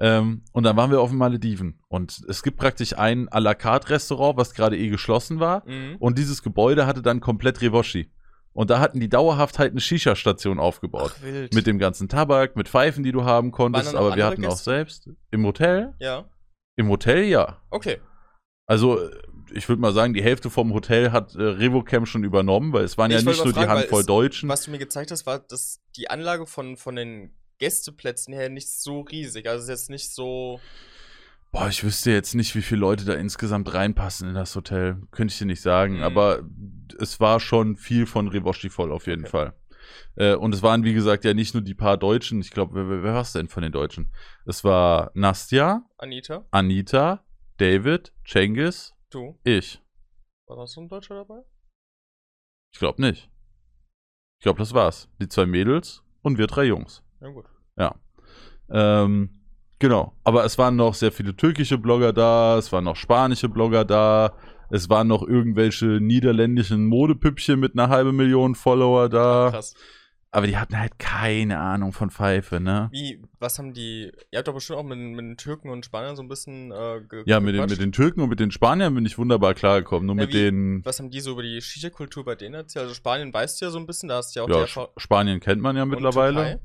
Ähm, und dann waren wir auf den Malediven. Und es gibt praktisch ein à la carte Restaurant, was gerade eh geschlossen war. Mhm. Und dieses Gebäude hatte dann komplett Revoshi. Und da hatten die dauerhaft halt eine Shisha-Station aufgebaut. Ach. Mit dem ganzen Tabak, mit Pfeifen, die du haben konntest. Aber wir hatten auch Gäste? selbst. Im Hotel? ja, Im Hotel ja. okay. Also, ich würde mal sagen, die Hälfte vom Hotel hat äh, Revocam schon übernommen, weil es waren Nee, ja ich nicht nur die Handvoll es- Deutschen. Was du mir gezeigt hast, war, dass die Anlage von, von den Gästeplätzen her nicht so riesig. Also es ist jetzt nicht so. Boah, ich wüsste jetzt nicht, wie viele Leute da insgesamt reinpassen in das Hotel. Könnte ich dir nicht sagen, Mhm. aber es war schon viel von Revoshi voll auf jeden Okay. Fall. Äh, und es waren, wie gesagt, ja nicht nur die paar Deutschen. Ich glaube, wer, wer, war es denn von den Deutschen? Es war Nastja, Anita, Anita, David, Cengiz, du. ich. War noch so ein Deutscher dabei? Ich glaube nicht. Ich glaube, das war's. Die zwei Mädels und wir drei Jungs. Ja, gut. Ja. Ähm, genau. Aber es waren noch sehr viele türkische Blogger da, es waren noch spanische Blogger da, es waren noch irgendwelche niederländischen Modepüppchen mit einer halben Million Follower da. Krass. Aber die hatten halt keine Ahnung von Pfeife, ne? Wie, was haben die. Ihr habt doch bestimmt auch mit, mit den Türken und Spaniern so ein bisschen. Äh, ge Ja, mit den, mit den Türken und mit den Spaniern bin ich wunderbar klargekommen. Nur Ja, mit wie- den. Was haben die so über die Shisha-Kultur bei denen erzählt? Also Spanien weißt du ja so ein bisschen, da hast du ja auch Ja. Sp- Spanien kennt man ja mittlerweile. Türkei?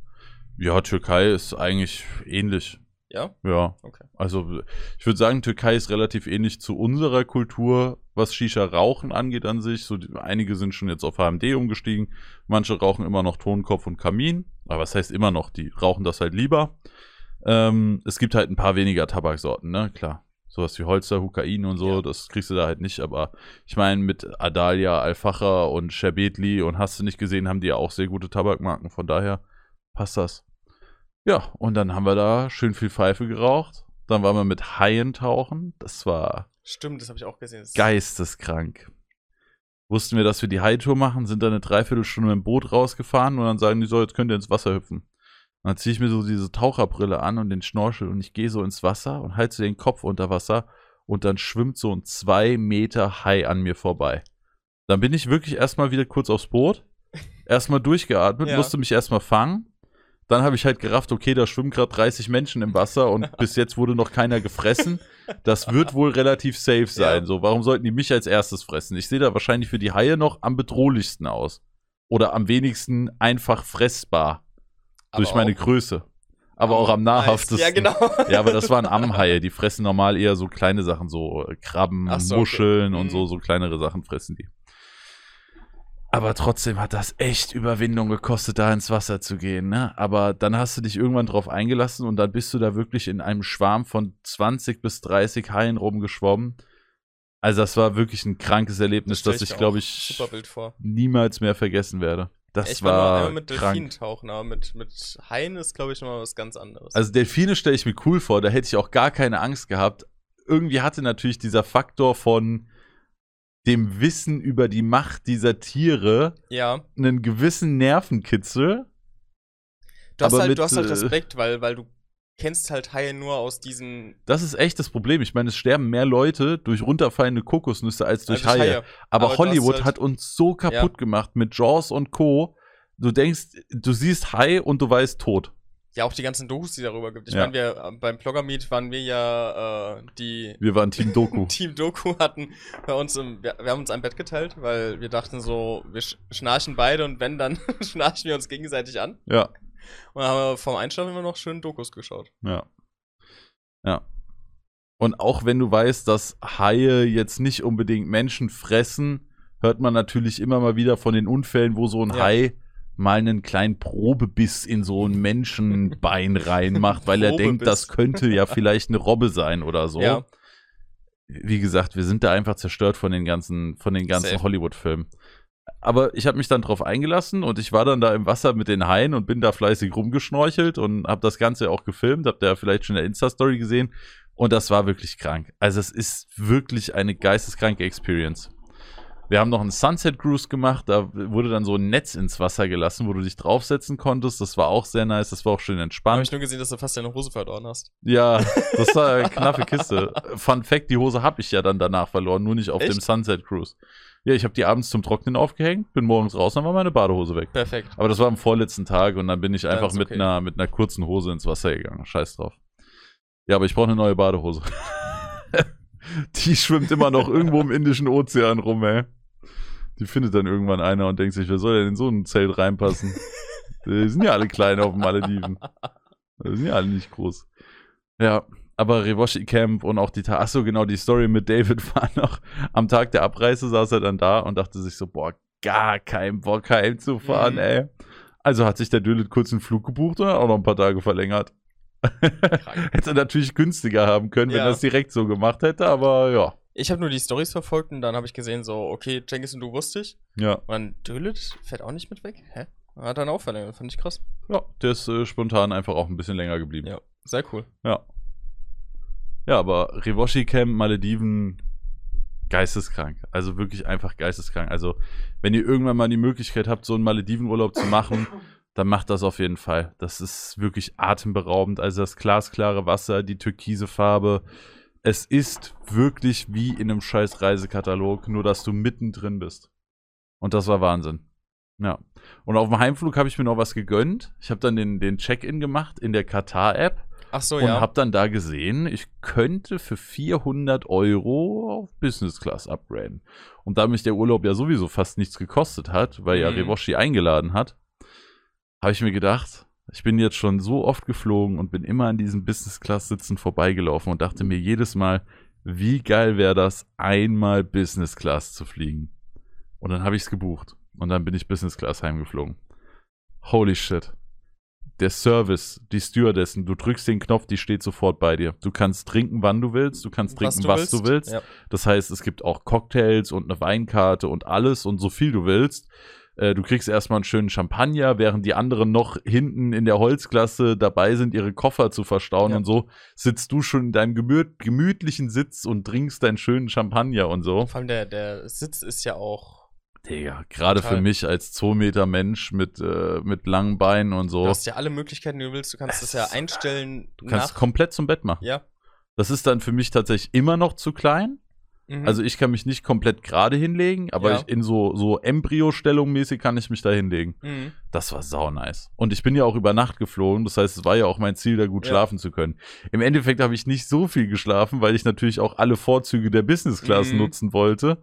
Ja, Türkei ist eigentlich ähnlich. Ja? Ja. Okay. Also ich würde sagen, Türkei ist relativ ähnlich zu unserer Kultur, was Shisha-Rauchen angeht an sich. So, einige sind schon jetzt auf HMD umgestiegen. Manche rauchen immer noch Tonkopf und Kamin. Aber was heißt immer noch? Die rauchen das halt lieber. Ähm, es gibt halt ein paar weniger Tabaksorten, ne? Klar. Sowas wie Holzer, Hukain und so, Ja. das kriegst du da halt nicht. Aber ich meine, mit Adalia, Alfacher und Sherbetli und hast du nicht gesehen, haben die ja auch sehr gute Tabakmarken. Von daher passt das. Ja, und dann haben wir da schön viel Pfeife geraucht. Dann waren wir mit Haien tauchen. Das war Stimmt, das habe ich auch gesehen. Geisteskrank. Wussten wir, dass wir die Haitour machen, sind dann eine Dreiviertelstunde mit dem Boot rausgefahren und dann sagen die so, jetzt könnt ihr ins Wasser hüpfen. Und dann ziehe ich mir so diese Taucherbrille an und den Schnorchel und ich gehe so ins Wasser und halte so den Kopf unter Wasser und dann schwimmt so ein zwei Meter Hai an mir vorbei. Dann bin ich wirklich erstmal wieder kurz aufs Boot, erstmal durchgeatmet, Ja. musste mich erstmal fangen. Dann habe ich halt gerafft, okay, da schwimmen gerade 30 Menschen im Wasser und (laughs) bis jetzt wurde noch keiner gefressen. Das wird wohl relativ safe sein. Ja. So, warum sollten die mich als erstes fressen? Ich sehe da wahrscheinlich für die Haie noch am bedrohlichsten aus. Oder am wenigsten einfach fressbar. aber durch meine Größe. Aber auch am nahrhaftesten. Ja, genau. (laughs) Ja, aber das waren Amhaie. Die fressen normal eher so kleine Sachen, so äh, Krabben, so, okay. Muscheln und Mhm. so, so kleinere Sachen fressen die. Aber trotzdem hat das echt Überwindung gekostet, da ins Wasser zu gehen. Ne? Aber dann hast du dich irgendwann drauf eingelassen und dann bist du da wirklich in einem Schwarm von 20 bis 30 Haien rumgeschwommen. Also das war wirklich ein krankes Erlebnis, stell das ich, glaube ich, niemals mehr vergessen werde. Das ich war, nur war, einmal mit krank. Delfinen tauchen, aber mit, mit Haien ist, glaube ich, nochmal was ganz anderes. Also Delfine stelle ich mir cool vor, da hätte ich auch gar keine Angst gehabt. Irgendwie hatte natürlich dieser Faktor von dem Wissen über die Macht dieser Tiere ja, einen gewissen Nervenkitzel. du hast, aber halt, mit, du hast halt äh, Respekt, weil, weil du kennst halt Haie nur aus diesen Das ist echt das Problem. Ich meine, es sterben mehr Leute durch runterfallende Kokosnüsse als durch also Haie. Aber, Aber du Hollywood halt- hat uns so kaputt gemacht mit Jaws und Co. Du denkst, du siehst Hai und du weißt tot. Ja, auch die ganzen Dokus, die darüber gibt. Ich Ja. meine, wir äh, beim Blogger-Meet waren wir ja äh, die Wir waren Team Doku. (laughs) Team Doku hatten bei uns im, wir, wir haben uns ein Bett geteilt, weil wir dachten so, wir sch schnarchen beide und wenn, dann (laughs) schnarchen wir uns gegenseitig an. ja, Und dann haben wir vorm Einschlafen immer noch schön Dokus geschaut. ja. Ja. Und auch wenn du weißt, dass Haie jetzt nicht unbedingt Menschen fressen, hört man natürlich immer mal wieder von den Unfällen, wo so ein Ja. Hai mal einen kleinen Probebiss in so ein Menschenbein reinmacht, weil er denkt, das könnte ja vielleicht eine Robbe sein oder so. Ja. Wie gesagt, wir sind da einfach zerstört von den ganzen, von den ganzen. Hollywood-Filmen. Aber ich habe mich dann drauf eingelassen und ich war dann da im Wasser mit den Haien und bin da fleißig rumgeschnorchelt und habe das Ganze auch gefilmt. Habt ihr vielleicht schon in der Insta-Story gesehen. Und das war wirklich krank. Also es ist wirklich eine geisteskranke Experience. Wir haben noch einen Sunset Cruise gemacht, da wurde dann so ein Netz ins Wasser gelassen, wo du dich draufsetzen konntest. Das war auch sehr nice, das war auch schön Da habe entspannt. ich nur gesehen, dass du fast deine Hose verloren hast. Ja, (laughs) das war eine knappe Kiste. Fun Fact, die Hose habe ich ja dann danach verloren, nur nicht auf Echt? dem Sunset Cruise. Ja, ich habe die abends zum Trocknen aufgehängt, bin morgens raus, dann war meine Badehose weg. Perfekt. Aber das war am vorletzten Tag und dann bin ich einfach ist mit, okay. einer, mit einer kurzen Hose ins Wasser gegangen. Scheiß drauf. Ja, aber ich brauche eine neue Badehose. (laughs) die schwimmt immer noch irgendwo im Indischen Ozean rum, ey. Die findet dann irgendwann einer und denkt sich, wer soll denn in so ein Zelt reinpassen? (laughs) Die sind ja alle klein auf den Malediven. Die sind ja alle nicht groß. Ja, aber Rewoshi Camp und auch die Tag, achso, genau, die Story mit David (laughs) war noch am Tag der Abreise saß er dann da und dachte sich so, boah, gar kein Bock heimzufahren, Mhm. ey. Also hat sich der Düllet kurz einen Flug gebucht und hat auch noch ein paar Tage verlängert. (laughs) hätte er natürlich günstiger haben können, wenn Ja. er es direkt so gemacht hätte, aber ja. Ich habe nur die Stories verfolgt und dann habe ich gesehen, so, okay, Cengiz und du wusste ich. Ja, Und dann Dölit fährt auch nicht mit weg. Hä? Hat dann auch verlängert, fand ich krass. ja der ist äh, spontan einfach auch ein bisschen länger geblieben. Ja, sehr cool. Ja. Ja, aber Rewoshi Camp, Malediven, geisteskrank. Also wirklich einfach geisteskrank. Also, wenn ihr irgendwann mal die Möglichkeit habt, so einen Maledivenurlaub zu machen, (laughs) dann macht das auf jeden Fall. Das ist wirklich atemberaubend. Also das glasklare Wasser, die türkise Farbe. Es ist wirklich wie in einem scheiß Reisekatalog, nur dass du mittendrin bist. Und das war Wahnsinn. Ja. Und auf dem Heimflug habe ich mir noch was gegönnt. Ich habe dann den, den Check-in gemacht in der Katar-App Ach so, und ja. habe dann da gesehen, ich könnte für 400 Euro auf Business Class upgraden. Und da mich der Urlaub ja sowieso fast nichts gekostet hat, weil ja Mhm. Rewoshi eingeladen hat, habe ich mir gedacht, Ich bin jetzt schon so oft geflogen und bin immer an diesem Business-Class-Sitzen vorbeigelaufen und dachte mir jedes Mal, wie geil wäre das, einmal Business Class zu fliegen. Und dann habe ich es gebucht. Und dann bin ich Business Class heimgeflogen. Holy shit. Der Service, die Stewardessen, du drückst den Knopf, die steht sofort bei dir. Du kannst trinken, wann du willst, du kannst trinken, was du willst. Du willst. Ja. Das heißt, es gibt auch Cocktails und eine Weinkarte und alles und so viel du willst. Äh, du kriegst erstmal einen schönen Champagner, während die anderen noch hinten in der Holzklasse dabei sind, ihre Koffer zu verstauen ja. und so, sitzt du schon in deinem gemüt gemütlichen Sitz und trinkst deinen schönen Champagner und so. Vor allem der, der Sitz ist ja auch. Digga, gerade für mich als 2 Meter Mensch mit, äh, mit langen Beinen und so. Du hast ja alle Möglichkeiten, die du willst. Du kannst es, das ja einstellen. Du kannst komplett zum Bett machen. Ja. Das ist dann für mich tatsächlich immer noch zu klein. Mhm. Also ich kann mich nicht komplett gerade hinlegen, aber ja. ich in so, so Embryo-Stellung mäßig kann ich mich da hinlegen. Mhm. Das war sau nice. Und ich bin ja auch über Nacht geflogen, das heißt, es war ja auch mein Ziel, da gut ja. schlafen zu können. Im Endeffekt habe ich nicht so viel geschlafen, weil ich natürlich auch alle Vorzüge der Business Class mhm. nutzen wollte.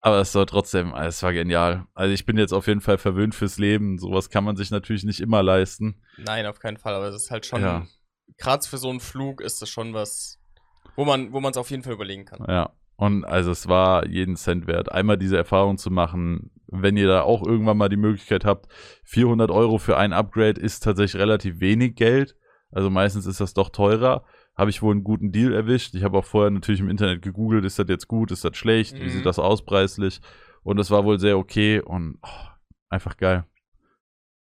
Aber es war trotzdem, es war genial. Also ich bin jetzt auf jeden Fall verwöhnt fürs Leben. Sowas kann man sich natürlich nicht immer leisten. Nein, auf keinen Fall. Aber es ist halt schon, ja. gerade für so einen Flug ist das schon was, wo man, wo man es auf jeden Fall überlegen kann. Ja. Und also es war jeden Cent wert, einmal diese Erfahrung zu machen. Wenn ihr da auch irgendwann mal die Möglichkeit habt, 400 Euro für ein Upgrade ist tatsächlich relativ wenig Geld. Also meistens ist das doch teurer. Habe ich wohl einen guten Deal erwischt. Ich habe auch vorher natürlich im Internet gegoogelt, ist das jetzt gut, ist das schlecht, mhm. wie sieht mhm. das aus preislich? Und das war wohl sehr okay und oh, einfach geil.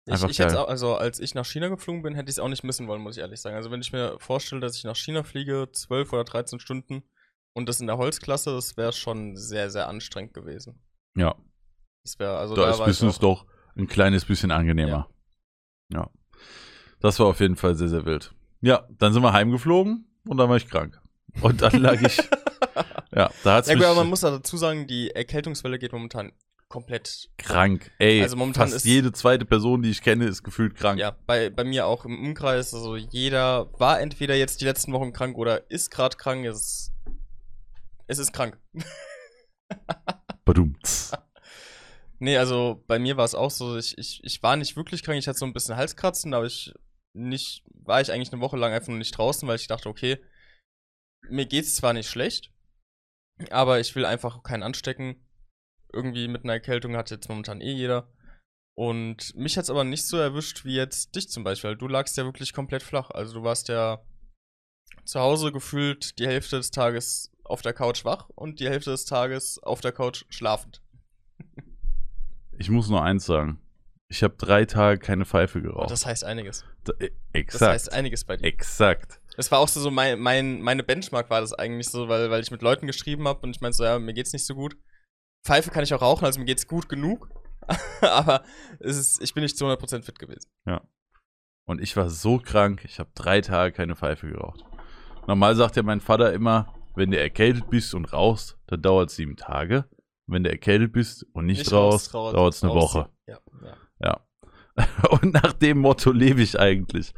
Einfach ich, ich geil. Auch, also als ich nach China geflogen bin, hätte ich es auch nicht missen wollen, muss ich ehrlich sagen. Also wenn ich mir vorstelle, dass ich nach China fliege, 12 oder 13 Stunden, und das in der Holzklasse, das wäre schon sehr, sehr anstrengend gewesen. Ja. Das wäre also. Da, da ist Business doch ein kleines bisschen angenehmer. Ja. ja. Das war auf jeden Fall sehr, sehr wild. Ja, dann sind wir heimgeflogen und dann war ich krank. Und dann lag ich. (laughs) ja, da hat's ja. Aber man muss dazu sagen, die Erkältungswelle geht momentan komplett krank. Ey, also momentan fast ist jede zweite Person, die ich kenne, ist gefühlt krank. Ja, bei, bei mir auch im Umkreis. Also jeder war entweder jetzt die letzten Wochen krank oder ist gerade krank. Es es ist krank. Badumts. Nee, also bei mir war es auch so, ich, ich, ich war nicht wirklich krank, ich hatte so ein bisschen Halskratzen, aber ich nicht, war ich eigentlich eine Woche lang einfach nur nicht draußen, weil ich dachte, okay, mir geht's zwar nicht schlecht, aber ich will einfach keinen anstecken. Irgendwie mit einer Erkältung hat jetzt momentan eh jeder. Und mich hat's aber nicht so erwischt wie jetzt dich zum Beispiel. Du lagst ja wirklich komplett flach. Also du warst ja zu Hause gefühlt die Hälfte des Tages auf der Couch wach und die Hälfte des Tages auf der Couch schlafend. Ich muss nur eins sagen. Ich habe drei Tage keine Pfeife geraucht. Das heißt einiges. Da, äh, exakt. Das heißt einiges bei dir. Exakt. Das war auch so, so mein, mein, meine Benchmark war das eigentlich so, weil, weil ich mit Leuten geschrieben habe und ich meinte so, ja, mir geht's nicht so gut. Pfeife kann ich auch rauchen, also mir geht's gut genug. (laughs) Aber es ist, ich bin nicht zu 100% fit gewesen. Ja. Und ich war so krank, ich habe drei Tage keine Pfeife geraucht. Normal sagt ja mein Vater immer, wenn du erkältet bist und rauchst, dann dauert es sieben Tage. wenn du erkältet bist und nicht, nicht rauchst, dauert es eine Woche. Ja, ja. ja. (laughs) und nach dem Motto lebe ich eigentlich.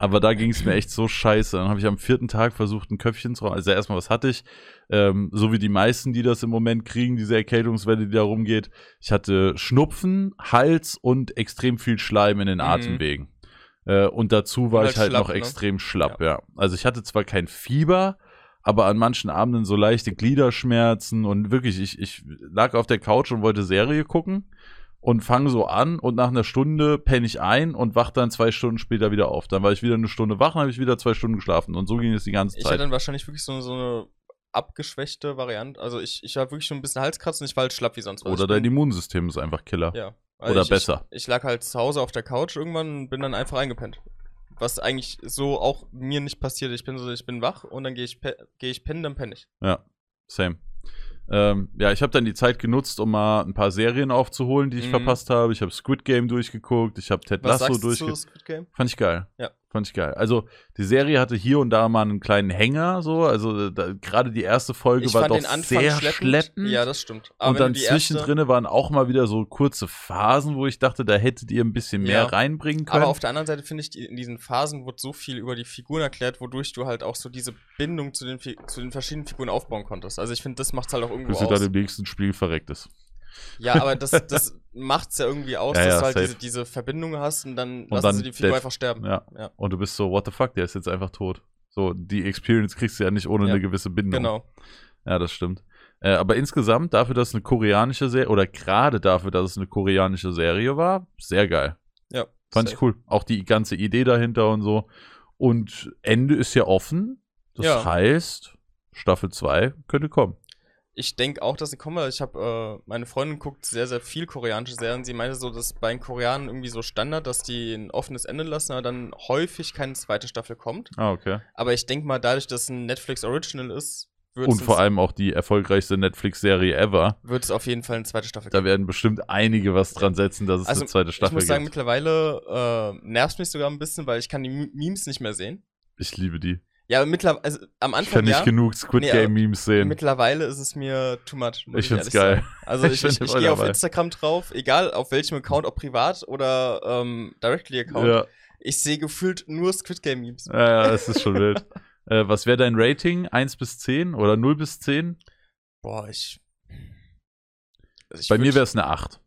Aber da ging es mir echt so scheiße. Dann habe ich am vierten Tag versucht, ein Köpfchen zu rauchen. Also erstmal, was hatte ich? Ähm, so wie die meisten, die das im Moment kriegen, diese Erkältungswelle, die da rumgeht. Ich hatte Schnupfen, Hals und extrem viel Schleim in den mhm. Atemwegen. Äh, und dazu war und halt ich halt schlapp, noch ne? extrem schlapp, ja. ja. Also ich hatte zwar kein Fieber, aber an manchen Abenden so leichte Gliederschmerzen und wirklich, ich, ich lag auf der Couch und wollte Serie gucken und fange so an und nach einer Stunde penne ich ein und wach dann zwei Stunden später wieder auf. Dann war ich wieder eine Stunde wach und habe ich wieder zwei Stunden geschlafen und so ging es die ganze Zeit. Ich hatte dann wahrscheinlich wirklich so, so eine abgeschwächte Variante. Also ich, ich habe wirklich schon ein bisschen Halskratzen und ich war halt schlapp wie sonst was. Oder dein Immunsystem ist einfach Killer. Ja. Also Oder ich, besser. Ich, ich, lag halt zu Hause auf der Couch irgendwann und bin dann einfach eingepennt was eigentlich so auch mir nicht passiert. Ich bin so, ich bin wach und dann gehe ich, gehe ich pennen, dann penne ich. Ja, same. Ähm, ja, ich habe dann die Zeit genutzt, um mal ein paar Serien aufzuholen, die ich mhm. verpasst habe. Ich habe Squid Game durchgeguckt, ich habe Ted Lasso durchgeguckt. Fand ich geil. Ja. Fand ich geil. Also, die Serie hatte hier und da mal einen kleinen Hänger, so. Also, gerade die erste Folge ich war doch sehr schleppend. schleppend. Ja, das stimmt. Aber und dann zwischendrin erste... waren auch mal wieder so kurze Phasen, wo ich dachte, da hättet ihr ein bisschen mehr ja. reinbringen können. Aber auf der anderen Seite finde ich, in diesen Phasen wurde so viel über die Figuren erklärt, wodurch du halt auch so diese Bindung zu den, zu den verschiedenen Figuren aufbauen konntest. Also, ich finde, das macht halt auch irgendwo Bis aus. Bis du dann im nächsten Spiel verreckt ist. Ja, aber das, das (laughs) macht's ja irgendwie aus, Ja, dass ja, du halt safe. diese, diese Verbindung hast und dann Und lassen dann sie die Figur einfach sterben. Ja. Ja. Und du bist so, what the fuck, der ist jetzt einfach tot. So, die Experience kriegst du ja nicht ohne eine gewisse Bindung. Genau. Ja, das stimmt. Äh, aber insgesamt, dafür, dass es eine koreanische Serie, oder gerade dafür, dass es eine koreanische Serie war, sehr geil. Ja. Fand ich cool. Auch die ganze Idee dahinter und so. Und Ende ist ja offen. Das heißt, Staffel 2 könnte kommen. Ich denke auch, dass sie kommen, weil ich habe, äh, meine Freundin guckt sehr, sehr viel koreanische Serien. Sie meinte so, dass bei den Koreanern irgendwie so Standard, dass die ein offenes Ende lassen, aber dann häufig keine zweite Staffel kommt. Ah, okay. Aber ich denke mal, dadurch, dass es ein Netflix Original ist, wird Und vor allem auch die erfolgreichste Netflix-Serie ever. wird es auf jeden Fall eine zweite Staffel Da werden bestimmt einige was dran setzen, dass es Also, eine zweite Ich Staffel muss sagen, gibt. mittlerweile äh, nervt mich sogar ein bisschen, weil ich kann die Memes nicht mehr sehen. Ich liebe die. Ja, mittlerweile, also am Ich Anfang kann nicht ja, genug Squid Nee, aber Game-Memes sehen. mittlerweile ist es mir too much. Ich find's geil. sagen. Also Ich ich, ich, ich gehe auf. Instagram drauf, egal auf welchem Account, ob privat oder ähm, directly Account. Ja. Ich sehe gefühlt nur Squid Game Memes. Ja, ja, es ist schon wild. (laughs) Äh, was wäre dein Rating? 1 bis 10 oder 0 bis 10? Boah, ich. Also ich Bei mir wäre es eine 8.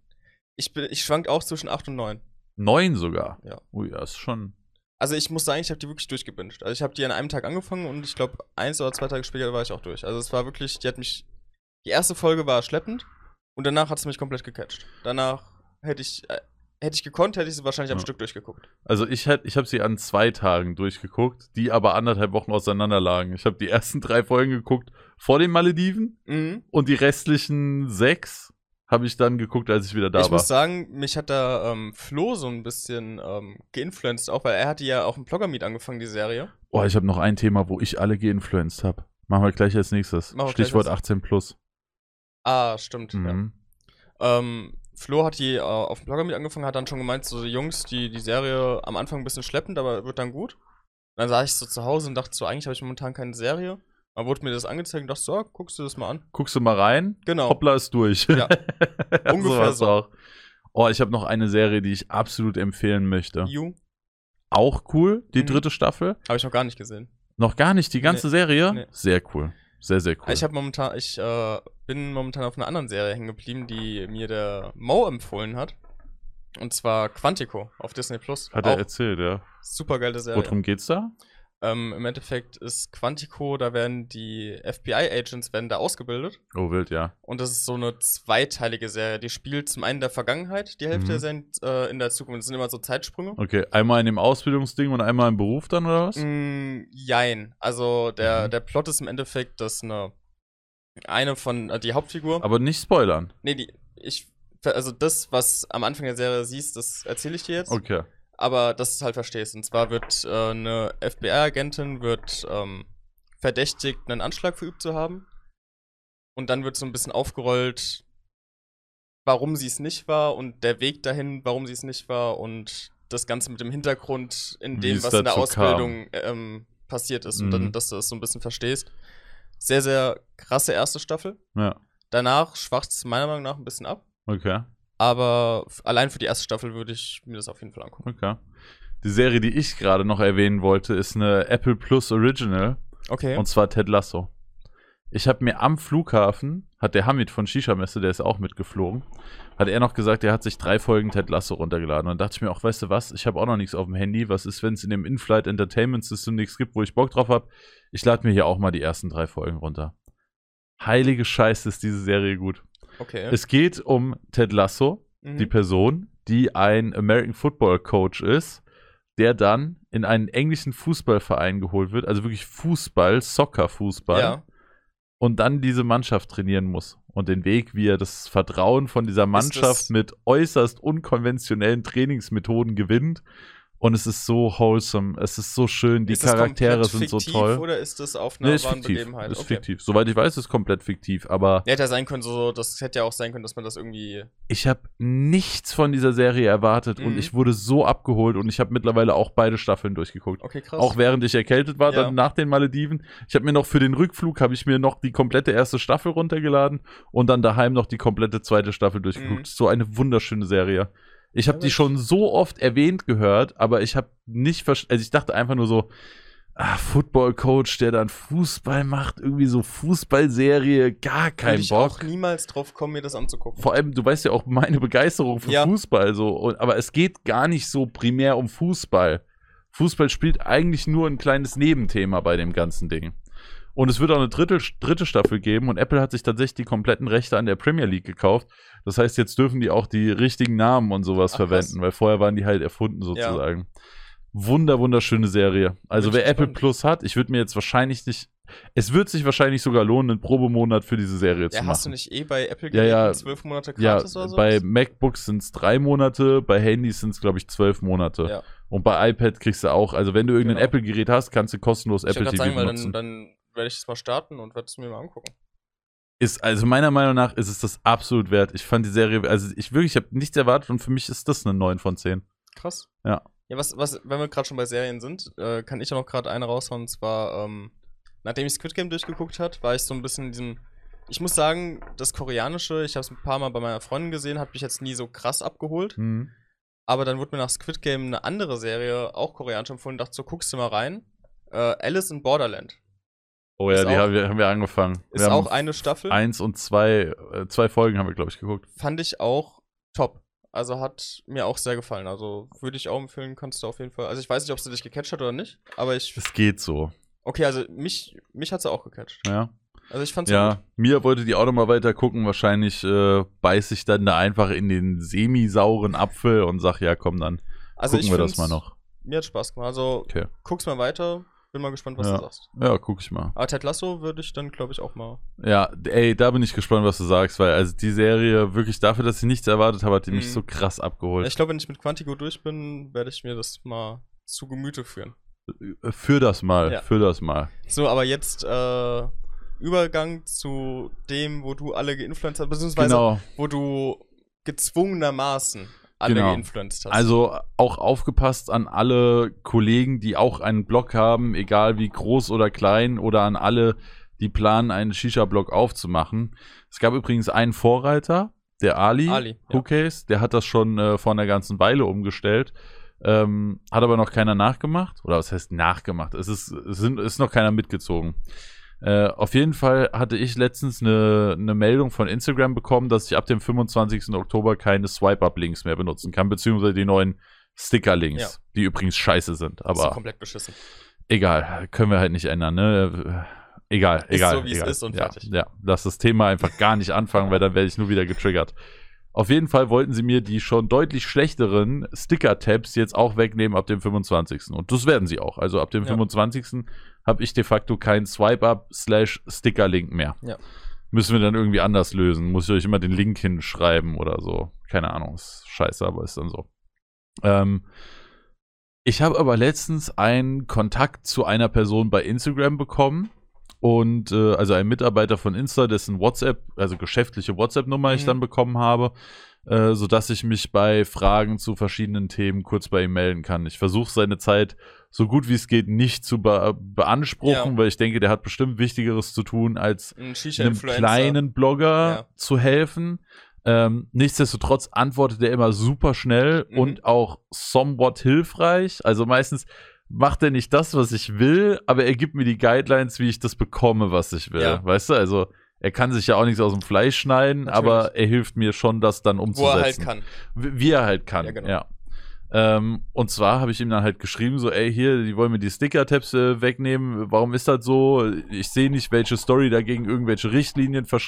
ich, bin- ich schwank auch zwischen 8 und 9. 9 sogar. Ja. Ui, das ist schon. Also ich muss sagen, ich habe die wirklich durchgebinged. Also ich habe die an einem Tag angefangen und ich glaube, eins oder zwei Tage später war ich auch durch. Also es war wirklich, die hat mich. Die erste Folge war schleppend und danach hat es mich komplett gecatcht. Danach hätte ich. Äh, hätte ich gekonnt, hätte ich sie wahrscheinlich am Ja. Stück durchgeguckt. Also ich, hätt- ich habe sie an zwei Tagen durchgeguckt, die aber anderthalb Wochen auseinander lagen. Ich habe die ersten drei Folgen geguckt vor den Malediven Mhm. und die restlichen sechs habe ich dann geguckt, als ich wieder da ich war. muss sagen, mich hat da ähm, Flo so ein bisschen ähm, geinfluenced, auch weil er hatte ja auf dem Blogger-Meet angefangen, die Serie. Oh, ich habe noch ein Thema, wo ich alle geinfluenced habe. Machen wir gleich als nächstes. Stichwort als- 18 plus. Ah, stimmt. Ja. Mhm. Ähm, Flo hat die äh, auf dem Blogger mit angefangen, hat dann schon gemeint, so Jungs, die, die Serie am Anfang ein bisschen schleppend, aber wird dann gut. dann saß ich so zu Hause und dachte so, eigentlich habe ich momentan keine Serie. Dann wurde mir das angezeigt und dachte so, ah, guckst du das mal an. Guckst du mal rein? Genau. Hoppla ist durch. Ja. (laughs) Ungefähr so. Auch. Oh, ich habe noch eine Serie, die ich absolut empfehlen möchte. You Auch cool, die Mhm. dritte Staffel. habe ich noch gar nicht gesehen. Noch gar nicht die ganze Nee. Serie? Nee. Sehr cool. Sehr, sehr cool. Ich habe momentan, ich äh, bin momentan auf einer anderen Serie hängen geblieben, die mir der Mo empfohlen hat. Und zwar Quantico auf Disney Plus. Hat er Auch erzählt, ja. super geile Serie. Worum geht's da? Ähm, Im Endeffekt ist Quantico, da werden die FBI-Agents werden da ausgebildet. Oh, wild, ja. Und das ist so eine zweiteilige Serie. Die spielt zum einen in der Vergangenheit, die Hälfte Mhm. der Serie äh, in der Zukunft. Das sind immer so Zeitsprünge. Okay, einmal in dem Ausbildungsding und einmal im Beruf dann, oder was? Mm, jein. Also der, Mhm. der Plot ist im Endeffekt, dass eine eine von äh, die Hauptfigur. Aber nicht spoilern. nee, die ich also das, was am Anfang der Serie siehst, das erzähle ich dir jetzt. Okay. Aber dass du es halt verstehst. Und zwar wird äh, eine FBI-Agentin wird ähm, verdächtigt, einen Anschlag verübt zu haben. Und dann wird so ein bisschen aufgerollt, warum sie es nicht war und der Weg dahin, warum sie es nicht war und das Ganze mit dem Hintergrund in dem, was in der. Ausbildung ähm, passiert ist. Und Mhm. dann, dass du das so ein bisschen verstehst. Sehr, sehr krasse erste Staffel. Ja. Danach schwacht es meiner Meinung nach ein bisschen ab. Okay. Aber allein für die erste Staffel würde ich mir das auf jeden Fall angucken. Okay. Die Serie, die ich gerade noch erwähnen wollte, ist eine Apple Plus Original. Okay. Und zwar Ted Lasso. Ich habe mir am Flughafen, hat der Hamid von Shisha Messe, der ist auch mitgeflogen, hat er noch gesagt, er hat sich drei Folgen Ted Lasso runtergeladen. Und dachte ich mir auch, weißt du was, ich habe auch noch nichts auf dem Handy. Was ist, wenn es in dem In-Flight Entertainment System nichts gibt, wo ich Bock drauf habe? Ich lade mir hier auch mal die ersten drei Folgen runter. Heilige Scheiße ist diese Serie gut. Okay. Es geht um Ted Lasso, Mhm. die Person, die ein American Football Coach ist, der dann in einen englischen Fußballverein geholt wird, also wirklich Fußball, Soccer-Fußball, Ja. und dann diese Mannschaft trainieren muss. Und den Weg, wie er das Vertrauen von dieser Mannschaft mit äußerst unkonventionellen Trainingsmethoden gewinnt. Und es ist so wholesome, es ist so schön, die Charaktere sind so toll. Oder ist das auf einer Nee, ist wahren fiktiv. Ist okay. fiktiv. Soweit ich weiß, ist komplett fiktiv. Aber Ja, hätte ja sein können, so, das hätte ja auch sein können, dass man das irgendwie. ich habe nichts von dieser Serie erwartet und Mhm. ich wurde so abgeholt und ich habe mittlerweile auch beide Staffeln durchgeguckt. Okay, krass. Auch während ich erkältet war, Ja. dann nach den Malediven. Ich habe mir noch für den Rückflug habe ich mir noch die komplette erste Staffel runtergeladen und dann daheim noch die komplette zweite Staffel durchgeguckt. Mhm. So eine wunderschöne Serie. Ich habe die schon so oft erwähnt gehört, aber ich habe nicht verstanden, also ich dachte einfach nur so, ah, Football-Coach, der dann Fußball macht, irgendwie so Fußballserie, gar kein ich Bock. auch niemals drauf kommen, mir das anzugucken. Vor allem, du weißt ja auch meine Begeisterung für Ja. Fußball so, aber es geht gar nicht so primär um Fußball. Fußball spielt eigentlich nur ein kleines Nebenthema bei dem ganzen Ding. Und es wird auch eine dritte, dritte Staffel geben und Apple hat sich tatsächlich die kompletten Rechte an der Premier League gekauft. Das heißt, jetzt dürfen die auch die richtigen Namen und sowas Ach, krass. verwenden, weil vorher waren die halt erfunden sozusagen. Wunder, wunderschöne Serie. Also wer Apple gespannt. Plus hat, ich würde mir jetzt wahrscheinlich nicht, es wird sich wahrscheinlich sogar lohnen, einen Probemonat für diese Serie zu Ja, machen. hast du nicht eh bei Apple Ja, ja. zwölf Monate Ja, gratis oder so? bei MacBooks sind es drei Monate, bei Handys sind es, glaube ich, zwölf Monate. Ja. Und bei iPad kriegst du auch, also wenn du irgendein Genau. Apple-Gerät hast, kannst du kostenlos ich Apple TV sagen, weil benutzen. dann, dann werde ich das mal starten und werde es mir mal angucken. ist, also meiner Meinung nach ist es das absolut wert. Ich fand die Serie, also ich wirklich, ich habe nichts erwartet und für mich ist das eine 9 von 10. Krass. Ja. Ja, was, was, wenn wir gerade schon bei Serien sind, äh, kann ich ja noch gerade eine raushauen. Und zwar, ähm, nachdem ich Squid Game durchgeguckt hat, war ich so ein bisschen in diesem. Ich muss sagen, das Koreanische, ich habe es ein paar Mal bei meiner Freundin gesehen, hat mich jetzt nie so krass abgeholt. Mhm. Aber dann wurde mir nach Squid Game eine andere Serie, auch koreanisch empfohlen, dachte so, guckst du mal rein. Äh, Alice in Borderland. Oh ja, Ist die auch- haben wir, haben wir angefangen. Ist wir auch eine Staffel. Eins und zwei, äh, zwei Folgen haben wir, glaube ich, geguckt. Fand ich auch top. Also hat mir auch sehr gefallen. Also würde ich auch empfehlen, kannst du auf jeden Fall. Also ich weiß nicht, ob sie dich gecatcht hat oder nicht, aber ich. Es geht so. Okay, also mich, mich hat sie auch gecatcht. Ja. Also ich fand's Ja, gut. mir wollte die auch noch mal weiter gucken. Wahrscheinlich äh, beiß ich dann da einfach in den semisauren Apfel und sag, ja, komm, dann Also gucken ich wir das mal noch. Mir hat Spaß gemacht. Also Okay. guck's mal weiter. Bin mal gespannt, was Ja. du sagst. Ja, guck ich mal. Aber Ted Lasso würde ich dann, glaube ich, auch mal. Ja, ey, da bin ich gespannt, was du sagst, weil also die Serie wirklich dafür, dass ich nichts erwartet habe, hat die mich Mhm. so krass abgeholt. Ich glaube, wenn ich mit Quantico durch bin, werde ich mir das mal zu Gemüte führen. Äh, Für das mal, Ja. für das mal. So, aber jetzt äh, Übergang zu dem, wo du alle geinfluenced hast, beziehungsweise Genau. wo du gezwungenermaßen alle Genau. geinfluenced hast. Also auch aufgepasst an alle Kollegen, die auch einen Blog haben, egal wie groß oder klein, oder an alle, die planen, einen Shisha-Blog aufzumachen. Es gab übrigens einen Vorreiter, der Ali, Ali, ja. Hookcase, der hat das schon äh, vor einer ganzen Weile umgestellt. Ähm, hat aber noch keiner nachgemacht. Oder was heißt nachgemacht? Es ist, es sind, ist noch keiner mitgezogen. Äh, auf jeden Fall hatte ich letztens eine, eine Meldung von Instagram bekommen, dass ich ab dem 25. Oktober keine Swipe-Up-Links mehr benutzen kann, beziehungsweise die neuen Sticker-Links, Ja. die übrigens scheiße sind. Das ist Aber komplett beschissen. egal, können wir halt nicht ändern, ne? Egal, Ist egal. so, wie es egal. ist und ja, fertig. Ja, lass das Thema einfach gar nicht anfangen, weil dann werde ich nur wieder getriggert. Auf jeden Fall wollten sie mir die schon deutlich schlechteren Sticker-Tabs jetzt auch wegnehmen ab dem 25. Und das werden sie auch. Also ab dem Ja. 25. habe ich de facto keinen Swipe-Up slash Sticker-Link mehr. Ja. Müssen wir dann irgendwie anders lösen. Muss ich euch immer den Link hinschreiben oder so. Keine Ahnung, ist scheiße, aber ist dann so. Ähm, ich habe aber letztens einen Kontakt zu einer Person bei Instagram bekommen und äh, also ein Mitarbeiter von Insta, dessen WhatsApp, also geschäftliche WhatsApp-Nummer ich Mhm. dann bekommen habe, äh, sodass ich mich bei Fragen zu verschiedenen Themen kurz bei ihm melden kann. Ich versuche seine Zeit so gut wie es geht nicht zu be beanspruchen, Ja. weil ich denke, der hat bestimmt Wichtigeres zu tun, als Ein einem kleinen Blogger Ja. zu helfen. Ähm, nichtsdestotrotz antwortet er immer super schnell Mhm. und auch somewhat hilfreich. Also meistens macht er nicht das, was ich will, aber er gibt mir die Guidelines, wie ich das bekomme, was ich will. Ja. Weißt du, also er kann sich ja auch nichts aus dem Fleisch schneiden, Natürlich. aber er hilft mir schon, das dann Wo umzusetzen. er halt kann. Wie er halt kann, Ja, ja. genau. Ähm, und zwar habe ich ihm dann halt geschrieben, so, ey, hier, die wollen mir die Sticker-Tabs äh, wegnehmen. Warum ist das so? Ich sehe nicht, welche Story dagegen irgendwelche Richtlinien ver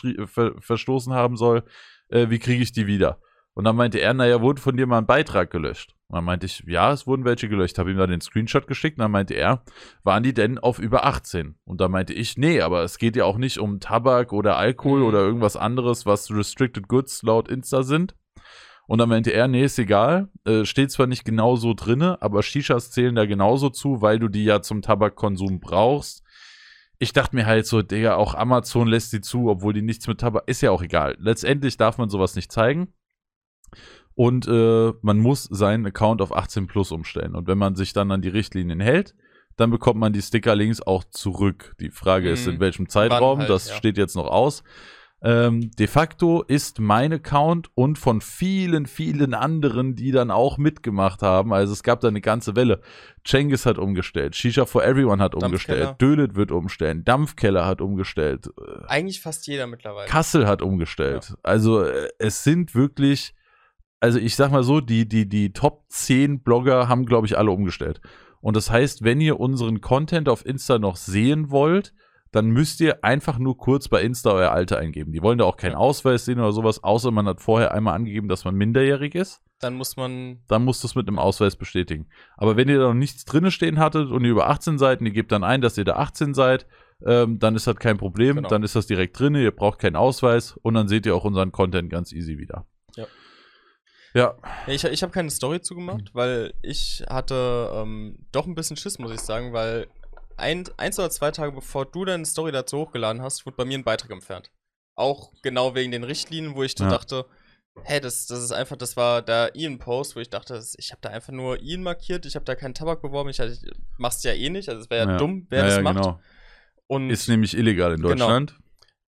verstoßen haben soll. Äh, wie kriege ich die wieder? Und dann meinte er, naja, wurde von dir mal ein Beitrag gelöscht? Und dann meinte ich, ja, es wurden welche gelöscht. Habe ihm dann den Screenshot geschickt. Und dann meinte er, waren die denn auf über 18? Und dann meinte ich, nee, aber es geht ja auch nicht um Tabak oder Alkohol Mhm. oder irgendwas anderes, was Restricted Goods laut Insta sind. Und dann meinte er, nee, ist egal, äh, steht zwar nicht genau so drinne, aber Shishas zählen da genauso zu, weil du die ja zum Tabakkonsum brauchst. Ich dachte mir halt so, Digga, auch Amazon lässt die zu, obwohl die nichts mit Tabak, ist ja auch egal. Letztendlich darf man sowas nicht zeigen. Und äh, man muss seinen Account auf 18 plus umstellen. Und wenn man sich dann an die Richtlinien hält, dann bekommt man die Sticker-Links auch zurück. Die Frage ist, Mhm. in welchem Zeitraum, halt, das ja. steht jetzt noch aus. Ähm, de facto ist mein Account und von vielen, vielen anderen, die dann auch mitgemacht haben. Also es gab da eine ganze Welle. Cengiz hat umgestellt, Shisha for Everyone hat umgestellt, Dölet wird umstellen, Dampfkeller hat umgestellt. äh, Eigentlich fast jeder mittlerweile. Kassel hat umgestellt. Also äh, es sind wirklich, also ich sag mal so, die, die, die Top 10 Blogger haben, glaube ich, alle umgestellt. Und das heißt, wenn ihr unseren Content auf Insta noch sehen wollt, dann müsst ihr einfach nur kurz bei Insta euer Alter eingeben. Die wollen da auch keinen. Ausweis sehen oder sowas, außer man hat vorher einmal angegeben, dass man minderjährig ist. Dann muss man. Dann musst du es mit einem Ausweis bestätigen. Aber wenn ihr da noch nichts drinne stehen hattet und ihr über 18 seid und ihr gebt dann ein, dass ihr da 18 seid, ähm, dann ist das kein Problem. Genau. Dann ist das direkt drinne. Ihr braucht keinen Ausweis und dann seht ihr auch unseren Content ganz easy wieder. Ja. Ich ich habe keine Story zugemacht, weil ich hatte ähm, doch ein bisschen Schiss, muss ich sagen, weil ein, eins oder zwei Tage bevor du deine Story dazu hochgeladen hast, wurde bei mir ein Beitrag entfernt. Auch genau wegen den Richtlinien, wo ich Ja. dachte, hä, das, das ist einfach, das war der Ian-Post, wo ich dachte, das- ich habe da einfach nur Ian markiert, ich habe da keinen Tabak beworben, ich, ich mach's ja eh nicht, also es wäre ja, Ja. dumm, wer ja, das ja, macht. genau. Und, Ist nämlich illegal in Genau. Deutschland.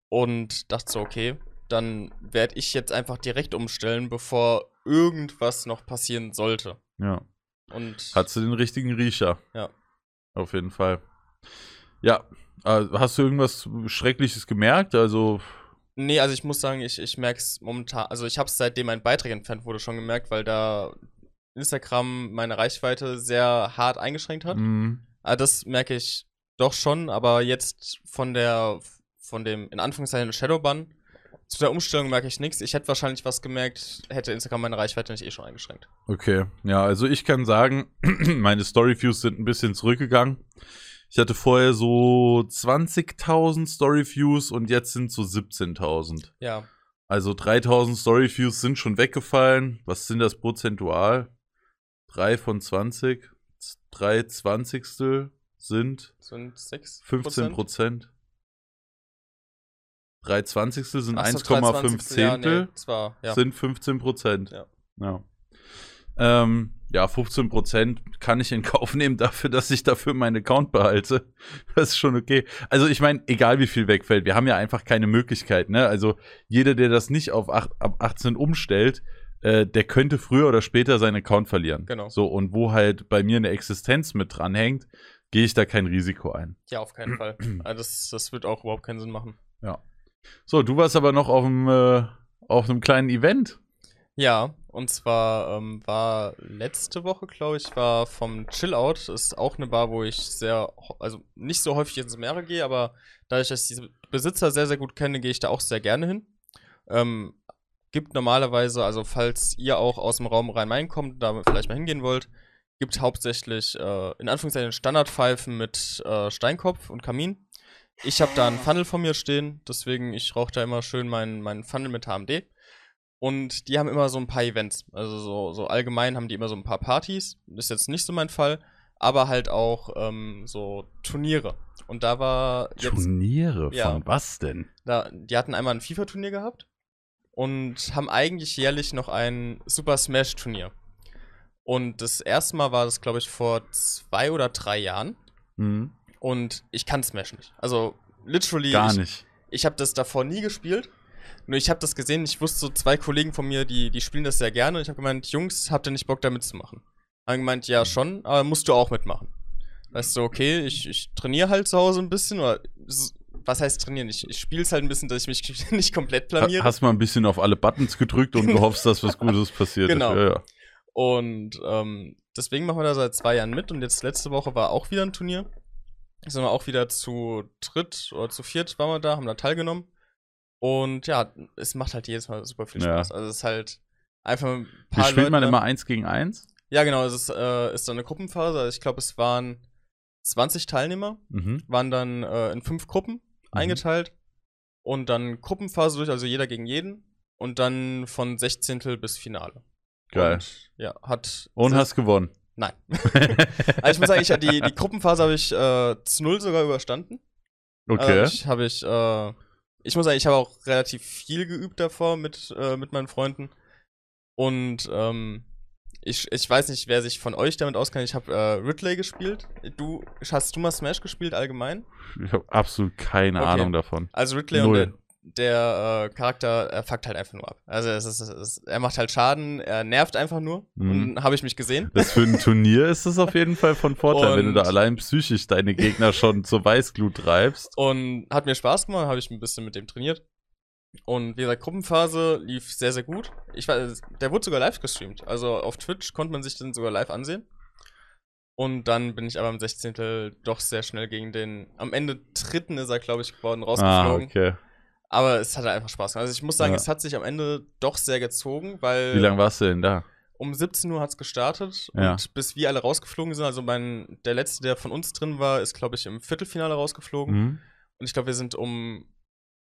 und dachte so, okay, dann werde ich jetzt einfach direkt umstellen, bevor irgendwas noch passieren sollte. Ja. Und Hast du den richtigen Riecher? Ja. Auf jeden Fall. Ja. Äh, hast du irgendwas Schreckliches gemerkt? Also, Nee, also ich muss sagen, ich, ich merke es momentan, also ich habe es seitdem mein Beitrag entfernt wurde schon gemerkt, weil da Instagram meine Reichweite sehr hart eingeschränkt hat. mh, Aber das merke ich doch schon, aber jetzt von der, von dem, in Anführungszeichen, Shadowban zu der Umstellung merke ich nichts. Ich hätte wahrscheinlich was gemerkt, hätte Instagram meine Reichweite nicht eh schon eingeschränkt. okay. Ja, also ich kann sagen, (clears throat) meine Storyviews sind ein bisschen zurückgegangen. Ich hatte vorher so 20.000 Storyviews und jetzt sind so 17.000. Ja, Also 3000 Storyviews sind schon weggefallen. Was sind das prozentual? 3 von 20. 3 Zwanzigstel sind sind 6 15 Prozent. 3 Zwanzigstel sind Ach so, 1,5 23. Ja, Zehntel. nee, ja. Sind 15 Prozent. Ja. Ja. Ähm, ja, 15 Prozent kann ich in Kauf nehmen dafür, dass ich dafür meinen Account behalte. Das ist schon okay. Also ich meine, egal wie viel wegfällt, wir haben ja einfach keine Möglichkeit. Ne? Also jeder, der das nicht auf acht, ab 18 umstellt, äh, der könnte früher oder später seinen Account verlieren. Genau. So, und wo halt bei mir eine Existenz mit dranhängt, gehe ich da kein Risiko ein. ja, auf keinen Fall. Also das, das wird auch überhaupt keinen Sinn machen. So, du warst aber noch auf einem, äh, auf einem kleinen Event. Ja, und zwar ähm, war letzte Woche, glaube ich, war vom Chill Out, ist auch eine Bar, wo ich sehr, also nicht so häufig ins Meere gehe, aber dadurch, dass ich diese Besitzer sehr, sehr gut kenne, gehe ich da auch sehr gerne hin. Ähm, gibt normalerweise, also falls ihr auch aus dem Raum Rhein-Main kommt, da vielleicht mal hingehen wollt, gibt hauptsächlich äh, in Anführungszeichen Standardpfeifen mit äh, Steinkopf und Kamin. Ich habe da einen Funnel vor mir stehen, deswegen ich rauche da immer schön meinen meinen Funnel mit HMD. Und die haben immer so ein paar Events. Also so, so allgemein haben die immer so ein paar Partys. Ist jetzt nicht so mein Fall. Aber halt auch ähm, so Turniere. Und da war jetzt. Turniere? Ja. Von was denn? Da, die hatten einmal ein FIFA-Turnier gehabt. Und haben eigentlich jährlich noch ein Super Smash-Turnier. Und das erste Mal war das, glaube ich, vor zwei oder drei Jahren. Hm, Und ich kann Smash nicht. Also, literally. gar ich, nicht. ich habe das davor nie gespielt. Nur ich habe das gesehen, ich wusste so zwei Kollegen von mir, die, die spielen das sehr gerne. Und ich habe gemeint, Jungs, habt ihr nicht Bock da mitzumachen? Haben gemeint, ja schon, aber musst du auch mitmachen. Weißt du, okay, ich, ich trainiere halt zu Hause ein bisschen, oder was heißt trainieren? Ich, ich spiele es halt ein bisschen, dass ich mich (laughs) nicht komplett planiere. Hast mal ein bisschen auf alle Buttons gedrückt und (laughs) gehofft, dass was Gutes passiert. Genau. Ja, ja. Und ähm, deswegen machen wir da seit zwei Jahren mit. Und jetzt letzte Woche war auch wieder ein Turnier. Sind wir auch wieder zu dritt oder zu viert waren wir da, haben da teilgenommen. Und ja, es macht halt jedes Mal super viel Ja. Spaß. Also es ist halt einfach ein Wie paar spielt man Leute- immer eins gegen eins? Ja, genau, es ist, äh, ist dann eine Gruppenphase. Also ich glaube, es waren 20 Teilnehmer, Mhm. waren dann äh, in fünf Gruppen eingeteilt. Und dann Gruppenphase durch, also jeder gegen jeden. Und dann von 16. bis Finale. Geil. Und, ja, hat. Und hast gewonnen. Nein. (laughs) Also ich muss sagen, ich, die, die Gruppenphase habe ich äh, zu null sogar überstanden. Okay. Also ich habe ich, äh, ich muss sagen, ich habe auch relativ viel geübt davor mit, äh, mit meinen Freunden. Und ähm, ich, ich weiß nicht, wer sich von euch damit auskennt. Ich habe äh, Ridley gespielt. Du hast du mal Smash gespielt allgemein? ich habe absolut keine Okay. Ahnung davon. Also Ridley Null. und der, der äh, Charakter, er fuckt halt einfach nur ab. Also es ist, es ist, er macht halt Schaden, er nervt einfach nur. Mhm. Und habe ich mich gesehen. Das für ein (laughs) Turnier ist es auf jeden Fall von Vorteil, wenn du da Und- allein psychisch deine Gegner schon zur Weißglut treibst. Und hat mir Spaß gemacht, habe ich ein bisschen mit dem trainiert. Und wie gesagt, Gruppenphase lief sehr, sehr gut. Ich weiß, der wurde sogar live gestreamt. Also auf Twitch konnte man sich den sogar live ansehen. Und dann bin ich aber am 16. doch sehr schnell gegen den. Am Ende dritten ist er, glaube ich, geworden, Ah, rausgeflogen. okay. Aber es hat einfach Spaß gemacht. Also ich muss sagen, Ja. es hat sich am Ende doch sehr gezogen, weil Wie lange warst du denn da? um 17 Uhr hat es gestartet Ja. und bis wir alle rausgeflogen sind, also mein, der letzte, der von uns drin war, ist, glaube ich, im Viertelfinale rausgeflogen. Mhm. Und ich glaube, wir sind um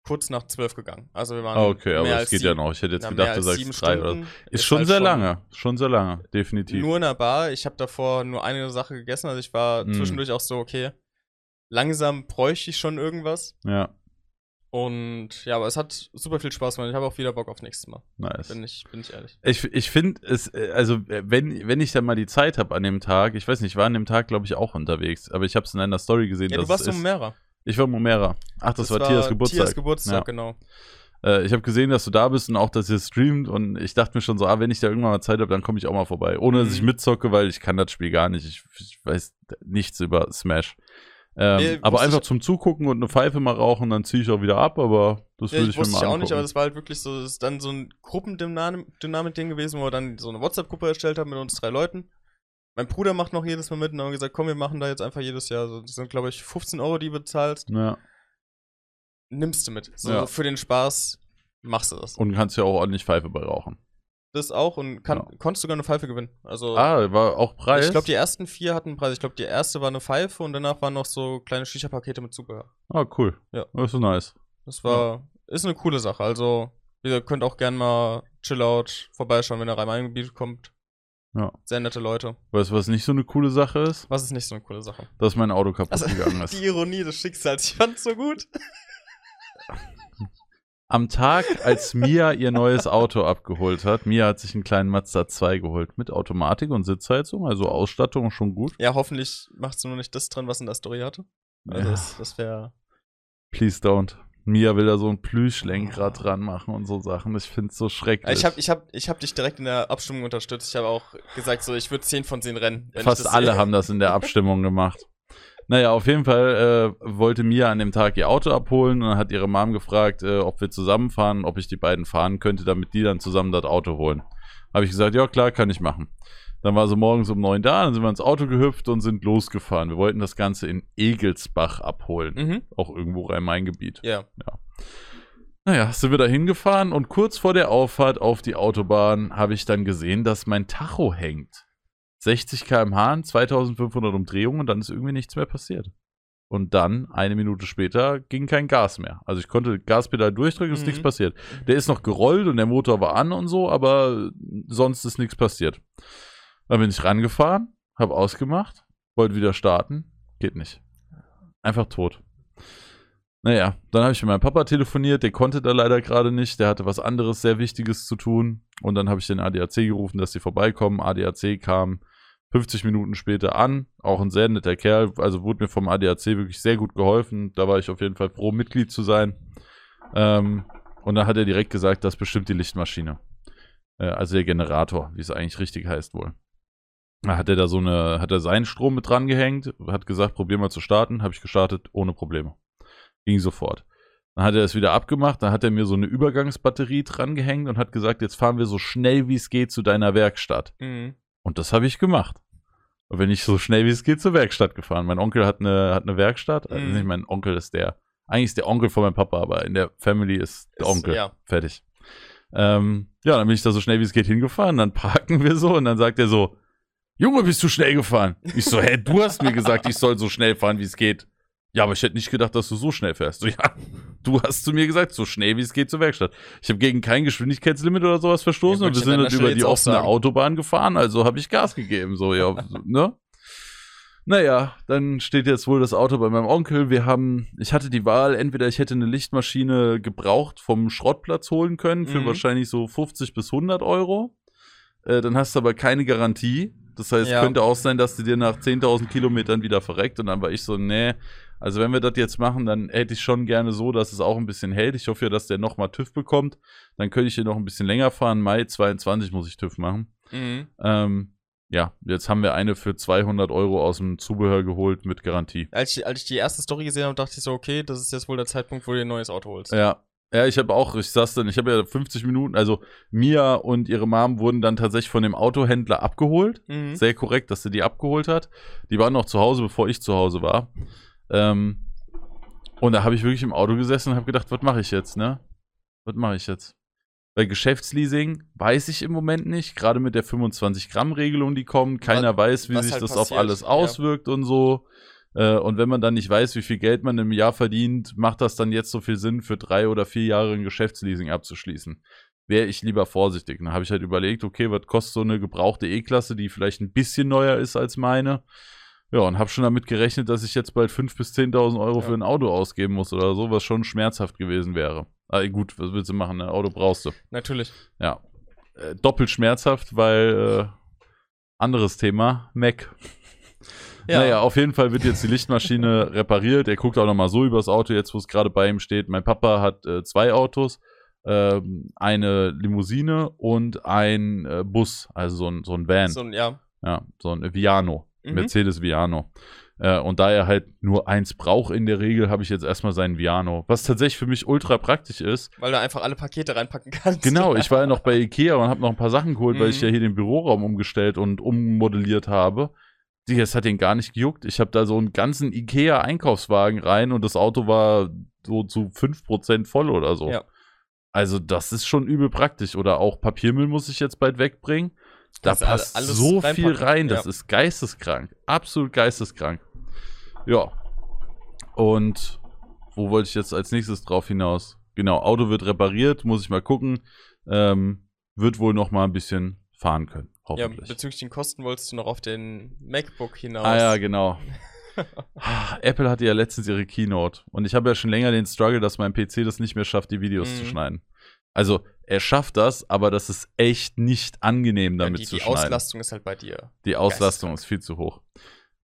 kurz nach 12 gegangen. Also wir waren Ah, okay, aber als geht ja sieben- noch. Ich hätte jetzt gedacht, du sagst drei oder Stunden. Ist, schon halt sehr lange. Schon sehr lange, definitiv. Nur in der Bar. Ich habe davor nur eine Sache gegessen. Also ich war Mm. zwischendurch auch so, okay, langsam bräuchte ich schon irgendwas. ja, Und ja, aber es hat super viel Spaß gemacht. Ich habe auch wieder Bock auf nächstes Mal. nice. Bin ich, bin ich ehrlich. Ich, ich finde es, äh, also äh, wenn, wenn ich dann mal die Zeit habe an dem Tag, ich weiß nicht, ich war an dem Tag, glaube ich, auch unterwegs, aber ich habe es in einer Story gesehen, Ja, du warst ist, Mera. Ich war Momera. Ach, das, war Tias Geburtstag. Tias Geburtstag, Ja. genau. Äh, ich habe gesehen, dass du da bist und auch, dass ihr streamt und ich dachte mir schon so, ah, wenn ich da irgendwann mal Zeit habe, dann komme ich auch mal vorbei. Ohne, dass ich Mhm. mitzocke, weil ich kann das Spiel gar nicht. Ich, ich weiß nichts über Smash. Ähm, Nee, aber einfach zum Zugucken und eine Pfeife mal rauchen, dann ziehe ich auch wieder ab, aber das Ja, würde ich ich, mir mal ich auch angucken. nicht, aber das war halt wirklich so, das ist dann so ein Gruppendynamik-Ding gewesen, wo wir dann so eine WhatsApp-Gruppe erstellt haben mit uns drei Leuten. Mein Bruder macht noch jedes Mal mit und haben gesagt, komm, wir machen da jetzt einfach jedes Jahr. So, das sind, glaube ich, 15 Euro, die du bezahlst. ja. Nimmst du mit. So Ja. für den Spaß machst du das. Und kannst ja auch ordentlich Pfeife bei rauchen. Das auch und kann, Ja. konntest sogar eine Pfeife gewinnen. Also Ah, war auch Preis? ich glaube, die ersten vier hatten Preis. Ich glaube, die erste war eine Pfeife und danach waren noch so kleine Shisha-Pakete mit Zubehör. Ah, cool. Ja. Das ist so nice. Das war, ist eine coole Sache. Also, ihr könnt auch gern mal Chill-Out vorbeischauen, wenn ihr Rhein-Main-Gebiet kommt. Ja. Sehr nette Leute. Weißt du, was nicht so eine coole Sache ist? Was ist nicht so eine coole Sache? Dass mein Auto kaputt Also, gegangen ist. (laughs) die Ironie des Schicksals, ich fand's so gut. Am Tag, als Mia ihr neues Auto abgeholt hat, Mia hat sich einen kleinen Mazda 2 geholt mit Automatik und Sitzheizung, also Ausstattung schon gut. Ja, hoffentlich macht's nur nicht das drin, was in der Story hatte. Also, Ja. das, das wäre. Please don't. Mia will da so ein Plüschlenkrad dran machen und so Sachen. Ich find's so schrecklich. Ich habe ich hab, ich hab dich direkt in der Abstimmung unterstützt. Ich habe auch gesagt, so, ich würde 10 von 10 rennen. Fast alle sehe. haben das in der Abstimmung gemacht. (laughs) Naja, auf jeden Fall äh, wollte Mia an dem Tag ihr Auto abholen und dann hat ihre Mom gefragt, äh, ob wir zusammenfahren, ob ich die beiden fahren könnte, damit die dann zusammen das Auto holen. Habe ich gesagt, ja klar, kann ich machen. Dann war sie morgens um neun da, dann sind wir ins Auto gehüpft und sind losgefahren. Wir wollten das Ganze in Egelsbach abholen. Mhm. Auch irgendwo Rhein-Main-Gebiet. Ja. Naja, sind wir da hingefahren und kurz vor der Auffahrt auf die Autobahn habe ich dann gesehen, dass mein Tacho hängt. 60 km/h, 2500 Umdrehungen und dann ist irgendwie nichts mehr passiert. Und dann, eine Minute später, ging kein Gas mehr. Also ich konnte Gaspedal durchdrücken, ist Mhm. nichts passiert. Der ist noch gerollt und der Motor war an und so, aber sonst ist nichts passiert. Dann bin ich rangefahren, habe ausgemacht, wollte wieder starten, geht nicht. Einfach tot. Naja, dann habe ich mit meinem Papa telefoniert, der konnte da leider gerade nicht, der hatte was anderes sehr Wichtiges zu tun. Und dann habe ich den ADAC gerufen, dass sie vorbeikommen. ADAC kam 50 Minuten später an, auch ein sehr netter Kerl, also wurde mir vom ADAC wirklich sehr gut geholfen. Da war ich auf jeden Fall froh, Mitglied zu sein. Ähm, und dann hat er direkt gesagt, das bestimmt die Lichtmaschine. Äh, also der Generator, wie es eigentlich richtig heißt wohl. Da hat er da so eine, hat er seinen Strom mit dran gehängt, hat gesagt, probier mal zu starten, habe ich gestartet, ohne Probleme. Ging sofort. Dann hat er es wieder abgemacht, dann hat er mir so eine Übergangsbatterie dran gehängt und hat gesagt, jetzt fahren wir so schnell wie es geht zu deiner Werkstatt. Mhm. Und das habe ich gemacht. Und bin ich so schnell wie es geht zur Werkstatt gefahren. Mein Onkel hat eine, hat eine Werkstatt. Also Mhm. nicht mein Onkel ist der. Eigentlich ist der Onkel von meinem Papa, aber in der Family ist der Ist- Onkel. ja. Fertig. Ähm, ja, dann bin ich da so schnell wie es geht hingefahren. Dann (laughs) parken wir so und dann sagt er so: Junge, bist du schnell gefahren? Ich so, hä, du hast mir gesagt, ich soll so schnell fahren, wie es geht. Ja, aber ich hätte nicht gedacht, dass du so schnell fährst. So, ja, du hast zu mir gesagt, so schnell wie es geht zur Werkstatt. Ich habe gegen kein Geschwindigkeitslimit oder sowas verstoßen Ja, und wir sind dann über Stelle die offene. Autobahn gefahren, also habe ich Gas gegeben. So, ja, (laughs) ne? Naja, dann steht jetzt wohl das Auto bei meinem Onkel. Wir haben, ich hatte die Wahl, entweder ich hätte eine Lichtmaschine gebraucht vom Schrottplatz holen können für Mhm. wahrscheinlich so 50 bis 100 Euro. Äh, dann hast du aber keine Garantie. Das heißt, Ja. könnte auch sein, dass die dir nach 10.000 Kilometern wieder verreckt. Und dann war ich so, nee, Also wenn wir das jetzt machen, dann hätte ich schon gerne so, dass es auch ein bisschen hält. Ich hoffe ja, dass der nochmal TÜV bekommt. Dann könnte ich hier noch ein bisschen länger fahren. Mai 22 muss ich TÜV machen. Mhm. Ähm, ja, jetzt haben wir eine für 200 Euro aus dem Zubehör geholt mit Garantie. Als ich, als ich die erste Story gesehen habe, dachte ich so, okay, das ist jetzt wohl der Zeitpunkt, wo du dir ein neues Auto holst. Ja. Ja, ich habe auch, ich saß dann, ich habe ja 50 Minuten, also Mia und ihre Mom wurden dann tatsächlich von dem Autohändler abgeholt. Mhm. Sehr korrekt, dass sie die abgeholt hat. Die waren noch zu Hause, bevor ich zu Hause war. Ähm, und da habe ich wirklich im Auto gesessen und habe gedacht, was mache ich jetzt, ne? Was mache ich jetzt? Bei Geschäftsleasing weiß ich im Moment nicht, gerade mit der 25-Gramm-Regelung, die kommt. Keiner weiß, wie was sich halt das passiert, auf alles ja. auswirkt und so. Äh, und wenn man dann nicht weiß, wie viel Geld man im Jahr verdient, macht das dann jetzt so viel Sinn, für drei oder vier Jahre ein Geschäftsleasing abzuschließen. Wäre ich lieber vorsichtig. Dann habe ich halt überlegt, okay, was kostet so eine gebrauchte E-Klasse, die vielleicht ein bisschen neuer ist als meine. Ja, und habe schon damit gerechnet, dass ich jetzt bald 5.000 bis 10.000 Euro Ja. für ein Auto ausgeben muss oder so, was schon schmerzhaft gewesen wäre. Aber gut, was willst du machen? Ein Auto brauchst du. Natürlich. Ja. Äh, doppelt schmerzhaft, weil äh, anderes Thema, Mac. (laughs) Ja. Naja, auf jeden Fall wird jetzt die Lichtmaschine (laughs) repariert. Er guckt auch nochmal so übers Auto, jetzt wo es gerade bei ihm steht. Mein Papa hat äh, zwei Autos. Ähm, eine Limousine und ein äh, Bus, also so ein, so ein Van. So, ein- ja. Ja, so ein Viano. Mhm. Mercedes Viano. Äh, und da er halt nur eins braucht in der Regel, habe ich jetzt erstmal seinen Viano. Was tatsächlich für mich ultra praktisch ist, Weil du einfach alle Pakete reinpacken kannst. Genau, (laughs) ich war ja noch bei Ikea und habe noch ein paar Sachen geholt, weil ich Mhm. ja hier den Büroraum umgestellt und ummodelliert habe. Die, das hat den gar nicht gejuckt. Ich habe da so einen ganzen Ikea-Einkaufswagen rein und das Auto war so zu 5% voll oder so. Ja. Also das ist schon übel praktisch. Oder auch Papiermüll muss ich jetzt bald wegbringen. Da alle- passt alles so viel reinpacken, rein. Das ja. ist geisteskrank. Absolut geisteskrank. Ja. Und wo wollte ich jetzt als nächstes drauf hinaus? Genau, Auto wird repariert, muss ich mal gucken. Ähm, wird wohl noch mal ein bisschen fahren können, Ja, hoffentlich. bezüglich den Kosten wolltest du noch auf den MacBook hinaus. ah ja, genau. (laughs) Apple hatte ja letztens ihre Keynote und ich habe ja schon länger den Struggle, dass mein PC das nicht mehr schafft, die Videos Mhm. zu schneiden. Also, er schafft das, aber das ist echt nicht angenehm, Ja, damit die, zu die schneiden. Auslastung ist halt bei dir. Die Auslastung ist viel zu hoch.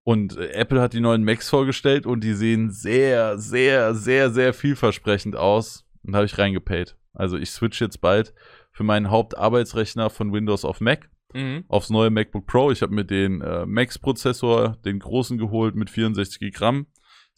Und äh, Apple hat die neuen Macs vorgestellt und die sehen sehr, sehr, sehr, sehr vielversprechend aus. Und da habe ich reingepaid. Also ich switch jetzt bald für meinen Hauptarbeitsrechner von Windows auf Mac Mhm. aufs neue MacBook Pro. Ich habe mir den äh, Max-Prozessor, den großen geholt mit 64 Gramm.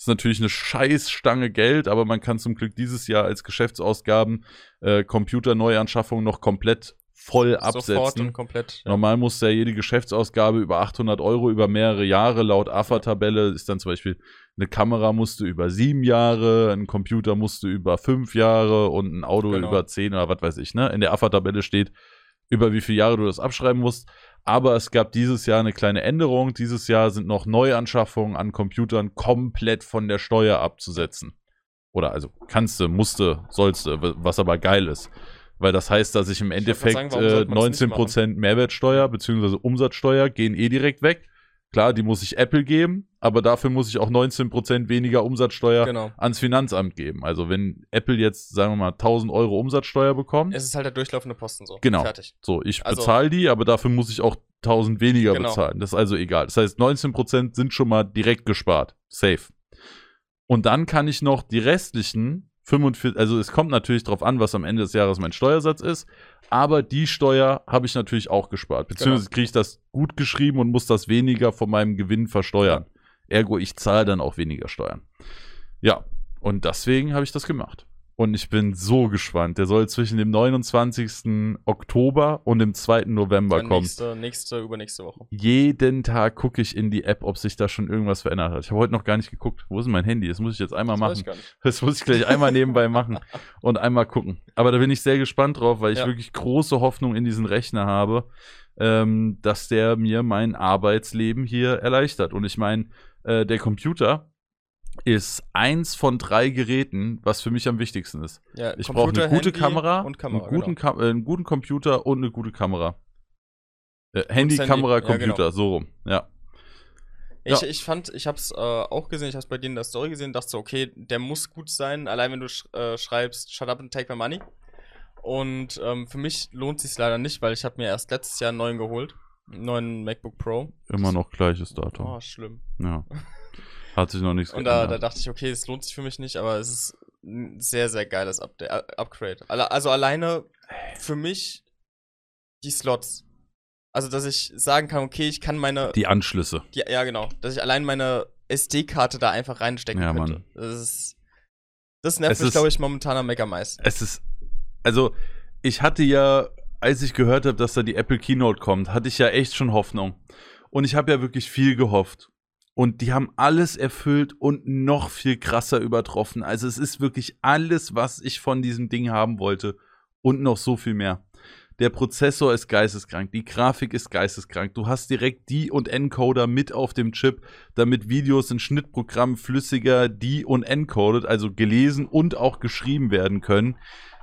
Ist natürlich eine Scheißstange Geld, aber man kann zum Glück dieses Jahr als Geschäftsausgaben äh, Computerneuanschaffung noch komplett voll Sofort absetzen. und komplett. Ja. Normal muss ja jede Geschäftsausgabe über 800 Euro über mehrere Jahre laut AFA-Tabelle ist dann zum Beispiel eine Kamera musste über sieben Jahre, ein Computer musste über fünf Jahre und ein Auto Genau. über zehn oder was weiß ich. Ne? In der AFA-Tabelle steht, über wie viele Jahre du das abschreiben musst. Aber es gab dieses Jahr eine kleine Änderung. Dieses Jahr sind noch Neuanschaffungen an Computern komplett von der Steuer abzusetzen. Oder also kannst du, musste, sollst du, was aber geil ist. Weil das heißt, dass ich im Endeffekt sagen, warum äh, 19% Mehrwertsteuer bzw. Umsatzsteuer gehen eh direkt weg. Klar, die muss ich Apple geben, aber dafür muss ich auch 19% weniger Umsatzsteuer Genau. ans Finanzamt geben. Also wenn Apple jetzt, sagen wir mal, 1000 Euro Umsatzsteuer bekommt, Es ist halt der durchlaufende Posten so. Genau. Fertig. so, ich Also- bezahle die, aber dafür muss ich auch 1000 weniger Genau. bezahlen. Das ist also egal. Das heißt, 19% sind schon mal direkt gespart. Safe. Und dann kann ich noch die restlichen 45, also es kommt natürlich drauf an, was am Ende des Jahres mein Steuersatz ist, aber die Steuer habe ich natürlich auch gespart. Beziehungsweise Genau. kriege ich das gut geschrieben und muss das weniger von meinem Gewinn versteuern. Ergo, ich zahle dann auch weniger Steuern. Ja, und deswegen habe ich das gemacht. Und ich bin so gespannt. Der soll zwischen dem 29. Oktober und dem 2. November Dann kommen. nächste, nächste, übernächste Woche. Jeden Tag gucke ich in die App, ob sich da schon irgendwas verändert hat. Ich habe heute noch gar nicht geguckt. Wo ist denn mein Handy? Das muss ich jetzt einmal Das weiß machen. ich gar nicht. (laughs) Das muss ich gleich einmal nebenbei machen (laughs) und einmal gucken. Aber da bin ich sehr gespannt drauf, weil ich Ja. wirklich große Hoffnung in diesen Rechner habe, ähm, dass der mir mein Arbeitsleben hier erleichtert. Und ich meine, äh, der Computer ist eins von drei Geräten, was für mich am wichtigsten ist. Ja, Ich brauche eine gute Handy Kamera, und Kamera. einen, guten genau. Kam äh, einen guten Computer und eine gute Kamera. Äh, Handy, Handy, Kamera, ja, Computer, genau. so rum. Ja. Ich, Ja. ich fand, ich hab's äh, auch gesehen, ich hab's bei dir in der Story gesehen, dachte so, okay, der muss gut sein, allein wenn du sch äh, schreibst, shut up and take my money. Und ähm, für mich lohnt sich's leider nicht, weil ich habe mir erst letztes Jahr einen neuen geholt. Einen neuen MacBook Pro. Immer noch gleiches Datum. Oh, schlimm. Ja. (laughs) Hat sich noch nichts Und da, da dachte ich, okay, es lohnt sich für mich nicht, aber es ist ein sehr, sehr geiles Update, äh, Upgrade. Also alleine für mich die Slots. Also, dass ich sagen kann, okay, ich kann meine. Die Anschlüsse. Die, ja, genau. Dass ich allein meine SD-Karte da einfach reinstecken Ja, könnte. Mann. Das ist. Das nervt mich, glaube ich, momentan am Mega meisten. Es ist, also, ich hatte ja, als ich gehört habe, dass da die Apple Keynote kommt, hatte ich ja echt schon Hoffnung. Und ich habe ja wirklich viel gehofft. Und die haben alles erfüllt und noch viel krasser übertroffen. Also es ist wirklich alles, was ich von diesem Ding haben wollte und noch so viel mehr. Der Prozessor ist geisteskrank, die Grafik ist geisteskrank. Du hast direkt die und Encoder mit auf dem Chip, damit Videos in Schnittprogrammen flüssiger die und encoded, also gelesen und auch geschrieben werden können.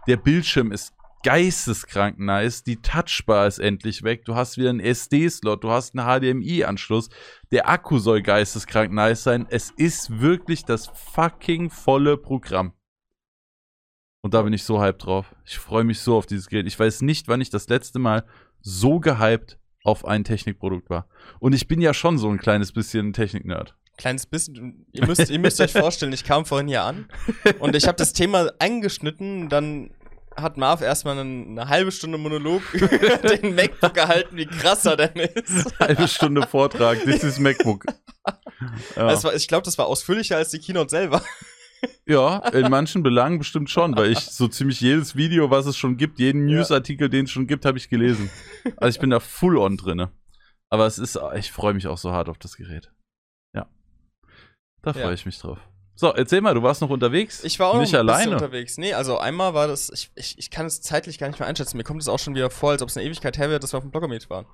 Der Bildschirm ist geisteskrank nice. Die Touchbar ist endlich weg. Du hast wieder einen SD-Slot. Du hast einen HDMI-Anschluss. Der Akku soll geisteskrank nice sein. Es ist wirklich das fucking volle Programm. Und da bin ich so hyped drauf. Ich freue mich so auf dieses Gerät. Ich weiß nicht, wann ich das letzte Mal so gehypt auf ein Technikprodukt war. Und ich bin ja schon so ein kleines bisschen Technik-Nerd. Kleines bisschen. Ihr müsst, ihr müsst euch vorstellen, ich kam vorhin hier an und ich habe das Thema eingeschnitten. Dann hat Marv erstmal eine, eine halbe Stunde Monolog (laughs) über den MacBook gehalten, wie krass er denn ist. (laughs) Halbe Stunde Vortrag. Das ist MacBook. (laughs) Ja. War, ich glaube, das war ausführlicher als die Keynote selber. Ja, in manchen Belangen bestimmt schon, weil ich so ziemlich jedes Video, was es schon gibt, jeden. Newsartikel, den es schon gibt, habe ich gelesen. Also ich bin da full on drinne. Aber es ist, ich freue mich auch so hart auf das Gerät. Ja. Da freue Ja. ich mich drauf. So, erzähl mal, du warst noch unterwegs? Ich war auch nicht alleine. unterwegs. Nee, also einmal war das, ich, ich, ich kann es zeitlich gar nicht mehr einschätzen. Mir kommt es auch schon wieder vor, als ob es eine Ewigkeit her wäre, dass wir auf dem Blogger-Meet waren.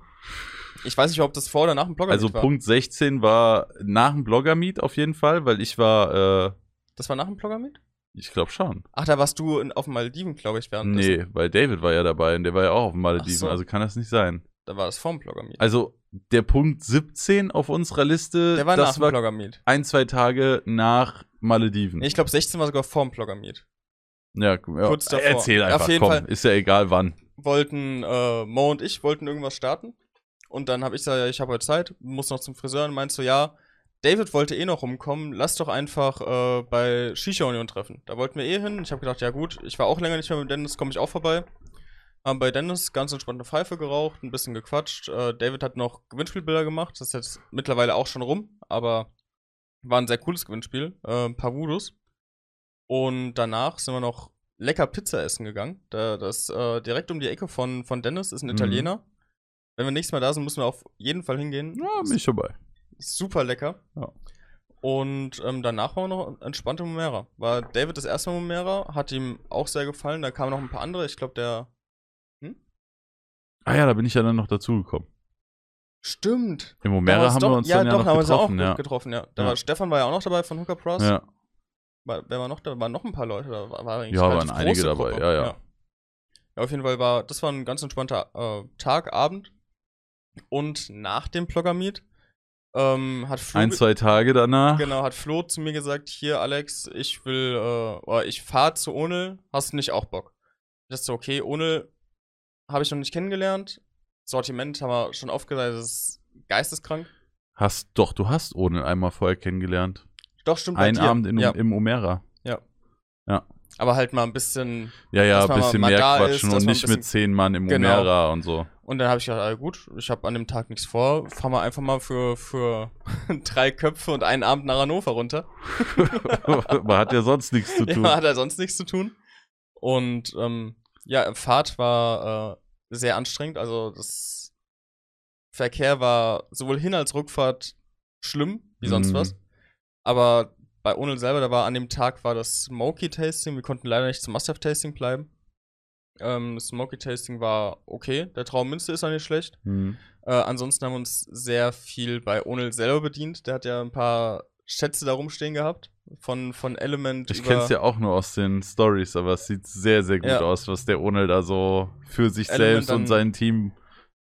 Ich weiß nicht, ob das vor oder nach dem Blogger-Meet Also war. Punkt 16 war nach dem Blogger-Meet auf jeden Fall, weil ich war, äh, Das war nach dem Blogger-Meet? ich glaube schon. Ach, da warst du in, auf dem Malediven, glaube ich, während Nee, weil David war ja dabei und der war ja auch auf dem Malediven, so. also kann das nicht sein. Da war das vor dem Blogger-Meet. Also der Punkt 17 auf unserer Liste, Der war nach das dem war ein, zwei Tage nach Malediven. Ich glaube, 16 war sogar vor dem Blogger-Meet. ja, ja, kurz davor. erzähl einfach, Auf jeden komm, Fall. ist ja egal wann. Wollten, äh, Mo und ich wollten irgendwas starten. Und dann habe ich gesagt, ja, ich habe heute Zeit, muss noch zum Friseur. Und meinst du, ja, David wollte eh noch rumkommen, lass doch einfach äh, bei Shisha Union treffen. Da wollten wir eh hin. Ich habe gedacht, ja gut, ich war auch länger nicht mehr mit Dennis, komme ich auch vorbei. Haben bei Dennis ganz entspannt eine Pfeife geraucht, ein bisschen gequatscht. Äh, David hat noch Gewinnspielbilder gemacht, das ist jetzt mittlerweile auch schon rum, aber war ein sehr cooles Gewinnspiel. Äh, ein paar Voodoos. Und danach sind wir noch lecker Pizza essen gegangen. Da, das äh, direkt um die Ecke von, von Dennis ist ein Mhm. Italiener. Wenn wir nächstes Mal da sind, müssen wir auf jeden Fall hingehen. Ja, bin ich dabei. Super lecker. Ja. Und ähm, danach war noch entspannte Momera. War David das erste Mal Momera, hat ihm auch sehr gefallen. Da kamen noch ein paar andere. Ich glaube, der. Ah ja, da bin ich ja dann noch dazugekommen. Stimmt. Im Omera haben doch- wir uns ja, dann ja doch, noch haben wir uns getroffen, auch ja. getroffen, ja. Da Ja. war Stefan war ja auch noch dabei von Hooker Pros. ja. War, wer war noch da? Waren noch ein paar Leute da. War, war Ja, waren einige dabei, ja, ja. ja. Auf jeden Fall war, das war ein ganz entspannter äh, Tag, Abend. Und nach dem Blogger-Meet ähm, hat Flo, Ein, zwei Tage danach. genau, hat Flo zu mir gesagt, hier Alex, ich will, äh, ich fahr zu Onel, hast du nicht auch Bock? Ich dachte so, okay, Onel habe ich noch nicht kennengelernt. Sortiment haben wir schon aufgesagt, das ist geisteskrank. Hast, doch, du hast Ohne einmal vorher kennengelernt. Doch, stimmt dir. Abend in, ja, im Omera. aber halt mal ein bisschen Ja, ja, ein man bisschen mehr quatschen ist, und man nicht ein mit zehn Mann im Genau. Omera und so. Und dann habe ich gedacht, ah, gut, ich habe an dem Tag nichts vor, fahren wir einfach mal für, für (laughs) drei Köpfe und einen Abend nach Hannover runter. (laughs) Man (laughs) hat ja sonst nichts zu tun. Ja, hat er sonst nichts zu tun. Und ähm, ja, Fahrt war äh, sehr anstrengend. Also das Verkehr war sowohl Hin- als Rückfahrt schlimm, wie sonst Mhm. was. Aber bei Onel selber, da war an dem Tag war das Smoky Tasting. Wir konnten leider nicht zum Must-Have Tasting bleiben. Ähm, das Smoky Tasting war okay. Der Traum Münster ist auch nicht schlecht. Hm. Äh, ansonsten haben wir uns sehr viel bei Onel selber bedient. Der hat ja ein paar Schätze da rumstehen gehabt. Von, von Element Ich über. kenn's ja auch nur aus den Stories, aber es sieht sehr, sehr gut Ja. aus, was der Onel da so für sich Element selbst und sein Team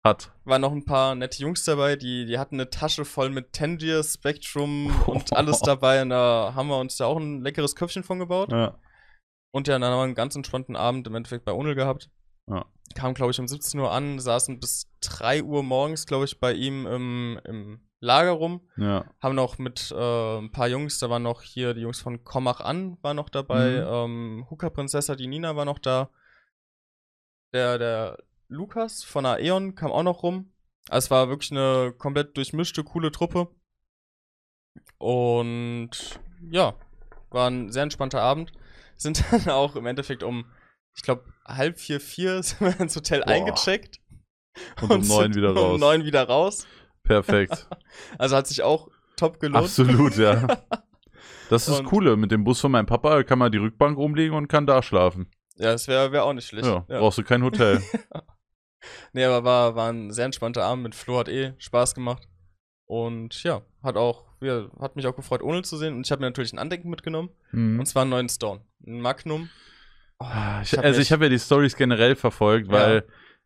hat. waren noch ein paar nette Jungs dabei, die, die hatten eine Tasche voll mit Tangier, Spectrum (laughs) und alles dabei. Und da haben wir uns da auch ein leckeres Köpfchen von gebaut. Ja. Und ja, dann haben wir einen ganz entspannten Abend im Endeffekt bei Onel gehabt. Ja. Kam, glaube ich, um 17 Uhr an, saßen bis 3 Uhr morgens, glaube ich, bei ihm im, im Lager rum. Ja. Haben noch mit äh, ein paar Jungs, da waren noch hier die Jungs von Kommach an, war noch dabei. Ähm, Hooker Prinzessa, die Nina war noch da. Der, der Lukas von Aeon kam auch noch rum. Also es war wirklich eine komplett durchmischte, coole Truppe. Und ja, war ein sehr entspannter Abend. Sind (laughs) dann auch im Endeffekt um, ich glaube, halb vier, vier (laughs) sind wir ins Hotel Boah. eingecheckt. Und um neun wieder raus. Um neun wieder raus. Perfekt. (laughs) Also hat sich auch top gelohnt. Absolut, ja. (laughs) Das ist das Coole. Mit dem Bus von meinem Papa kann man die Rückbank umlegen und kann da schlafen. Ja, das wäre wär auch nicht schlecht. Ja, Ja. brauchst du kein Hotel. (laughs) Nee, aber war, war ein sehr entspannter Abend mit Flo, hat eh Spaß gemacht. Und ja, hat auch, ja, hat mich auch gefreut, ohne zu sehen. Und ich habe mir natürlich ein Andenken mitgenommen. Mhm. Und zwar einen neuen Stone. Ein Magnum. Oh, Ich, hab also ich habe ja die Stories generell verfolgt, Ja.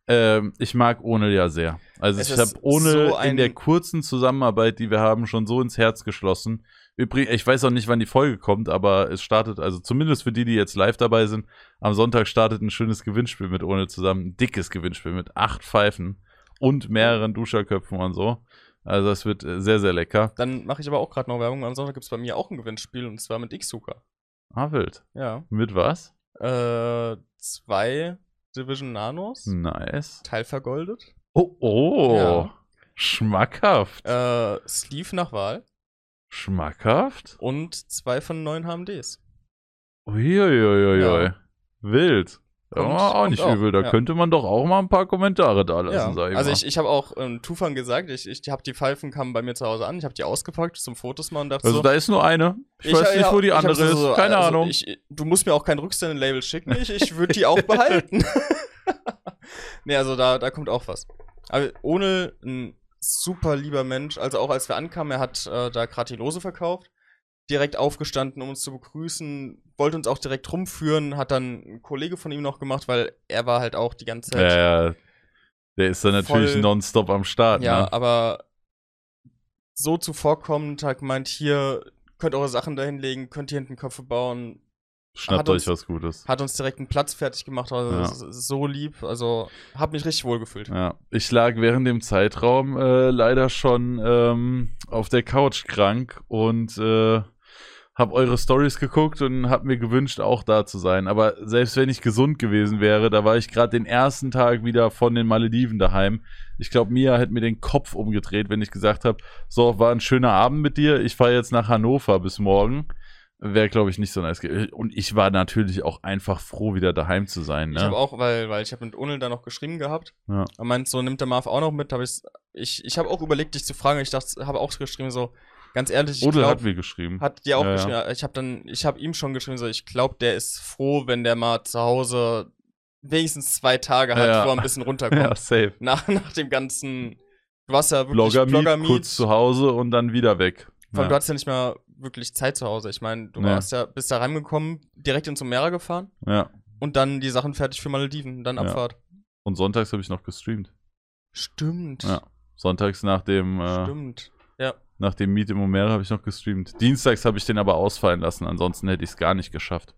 Ähm, ich mag Onel ja sehr. Also Es ich habe Onel so in der kurzen Zusammenarbeit, die wir haben, schon so ins Herz geschlossen. Übrigens, ich weiß auch nicht, wann die Folge kommt, aber es startet, also zumindest für die, die jetzt live dabei sind, am Sonntag startet ein schönes Gewinnspiel mit Onel zusammen. Ein dickes Gewinnspiel mit acht Pfeifen und mehreren Duscherköpfen und so. Also das wird äh, sehr, sehr lecker. Dann mache ich aber auch gerade noch Werbung. Am Sonntag gibt es bei mir auch ein Gewinnspiel und zwar mit X-Suka. Ah, wild. Ja. Mit was? Äh, zwei Division Nanos. Nice. Teilvergoldet. Oh, oh. Ja. Schmackhaft. Äh, Sleeve nach Wahl. Schmackhaft? Und zwei von neun HMDs. Uiuiuiui. Ja. Wild. Ja, Kommt- auch nicht auch, übel. Da ja. könnte man doch auch mal ein paar Kommentare da lassen, Ja, sag ich also mal. ich, ich habe auch ähm, Tufan gesagt, ich, ich habe die Pfeifen kamen bei mir zu Hause an, ich habe die ausgepackt zum Fotos machen und dachte also so, da ist nur eine. Ich, weiß ja, nicht, wo die ich andere so- ist. Keine also Ahnung. Ich, du musst mir auch kein Rückstände-Label schicken, ich, ich würde die (laughs) auch behalten. (laughs) nee, also da, da kommt auch was. Aber ohne ein super lieber Mensch, also auch als wir ankamen, er hat äh, da gerade die Lose verkauft, direkt aufgestanden, um uns zu begrüßen, wollte uns auch direkt rumführen, hat dann ein Kollege von ihm noch gemacht, weil er war halt auch die ganze Zeit ja, ja. Der ist dann natürlich nonstop am Start. Ja, ne? aber so zuvorkommend hat gemeint, hier könnt eure Sachen dahin legen, könnt ihr hinten Köpfe bauen, Schnappt uns- euch was Gutes. hat uns direkt einen Platz fertig gemacht, also Ja. so lieb, also hab mich richtig wohl gefühlt. Ja, ich lag während dem Zeitraum äh, leider schon ähm, auf der Couch krank und äh, habe eure Stories geguckt und habe mir gewünscht, auch da zu sein. Aber selbst wenn ich gesund gewesen wäre, da war ich gerade den ersten Tag wieder von den Malediven daheim. Ich glaube, Mia hätte mir den Kopf umgedreht, wenn ich gesagt habe, so, war ein schöner Abend mit dir, ich fahre jetzt nach Hannover bis morgen. Wäre, glaube ich, nicht so nice. Und ich war natürlich auch einfach froh, wieder daheim zu sein. Ne? Ich habe auch, weil, weil ich habe mit Onel da noch geschrieben gehabt. Ja. Er meint so, nimmt der Marv auch noch mit, hab ich's, ich ich habe auch überlegt, dich zu fragen, ich dachte, habe auch geschrieben so, ganz ehrlich, ich Odel glaub, hat mir geschrieben. Hat dir auch Ja, ja. geschrieben. Ich habe dann, ich habe ihm schon geschrieben, so ich glaube, der ist froh, wenn der mal zu Hause wenigstens zwei Tage hat, Ja. wo er ein bisschen runterkommt. (laughs) ja, safe. nach, nach dem ganzen, du warst ja wirklich Blogger-Meet, Blogger-Meet. kurz zu Hause und dann wieder weg. Vor allem, Ja. Du hattest ja nicht mehr wirklich Zeit zu Hause. Ich meine, du warst ja, bist da reingekommen, direkt ins Umera gefahren ja. und dann die Sachen fertig für Malediven, dann Ja. Abfahrt. Und sonntags habe ich noch gestreamt. Stimmt. Ja. Sonntags nach dem, äh, Stimmt. Ja. Nach dem Meet im Omera habe ich noch gestreamt. Dienstags habe ich den aber ausfallen lassen, ansonsten hätte ich es gar nicht geschafft.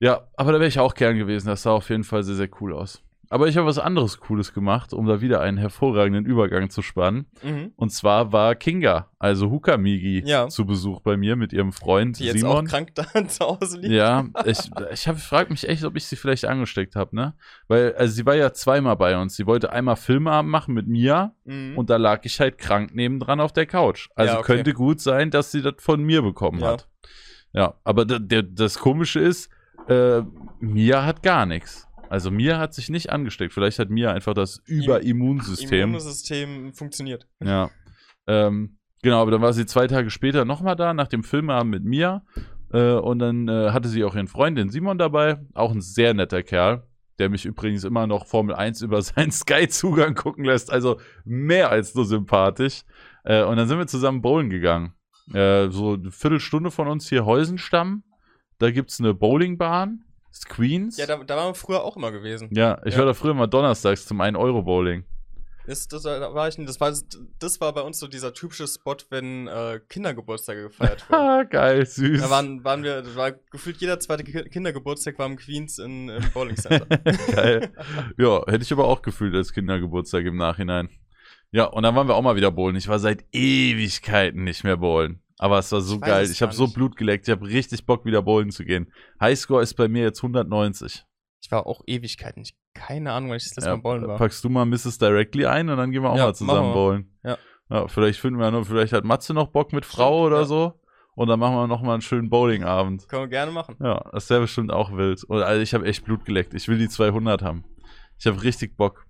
Ja, aber da wäre ich auch gern gewesen. Das sah auf jeden Fall sehr, sehr cool aus. Aber ich habe was anderes Cooles gemacht, um da wieder einen hervorragenden Übergang zu spannen. Mhm. Und zwar war Kinga, also Hukamigi, Ja. zu Besuch bei mir mit ihrem Freund Die jetzt Simon. auch krank da (laughs) zu Hause liegt. Ja, ich, ich hab, frag mich echt, ob ich sie vielleicht angesteckt habe, ne? Weil, also sie war ja zweimal bei uns. Sie wollte einmal Filmeabend machen mit Mia Mhm. und da lag ich halt krank nebendran auf der Couch. Also Ja, okay. könnte gut sein, dass sie das von mir bekommen Ja. hat. Ja, aber das Komische ist, äh, Mia hat gar nichts. Also Mia hat sich nicht angesteckt. Vielleicht hat Mia einfach das Überimmunsystem. Immunsystem funktioniert. Ja. Ähm, genau, aber dann war sie zwei Tage später nochmal da, nach dem Filmabend mit Mia. Äh, und dann äh, hatte sie auch ihren Freund, den Simon, dabei. Auch ein sehr netter Kerl, der mich übrigens immer noch Formel 1 über (laughs) seinen Sky-Zugang gucken lässt. Also mehr als nur sympathisch. Äh, und dann sind wir zusammen bowlen gegangen. Äh, so eine Viertelstunde von uns hier Heusenstamm. Da gibt es eine Bowlingbahn. Das Queens. Ja, da, da waren wir früher auch immer gewesen. ja, ich Ja. war da früher mal donnerstags zum 1-Euro-Bowling. Ist, das, da war ich. Das war, das war bei uns so dieser typische Spot, wenn äh, Kindergeburtstage gefeiert (laughs) wurden. Ah, geil, süß. Da waren, waren wir, das war gefühlt jeder zweite Ki- Kindergeburtstag war im Queens in, im Bowling Center. (laughs) Geil. Ja, hätte ich aber auch gefühlt als Kindergeburtstag im Nachhinein. Ja, und dann waren wir auch mal wieder bowlen. Ich war seit Ewigkeiten nicht mehr bowlen. Aber es war so Ich geil. Ich habe so. Blut geleckt. Ich habe richtig Bock, wieder bowlen zu gehen. Highscore ist bei mir jetzt 190. Ich war auch Ewigkeiten. Ich, keine Ahnung, weil ich das letzte Ja, Mal bowlen war. packst du mal Mrs. Directly ein und dann gehen wir auch Ja, mal zusammen bowlen. Ja. ja. Vielleicht finden wir noch, vielleicht hat Matze noch Bock mit Frau oder so. Und dann machen wir noch mal einen schönen Bowlingabend. Können wir gerne machen. Ja, das wäre bestimmt auch wild. Und also ich habe echt Blut geleckt. Ich will die 200 haben. Ich habe richtig Bock.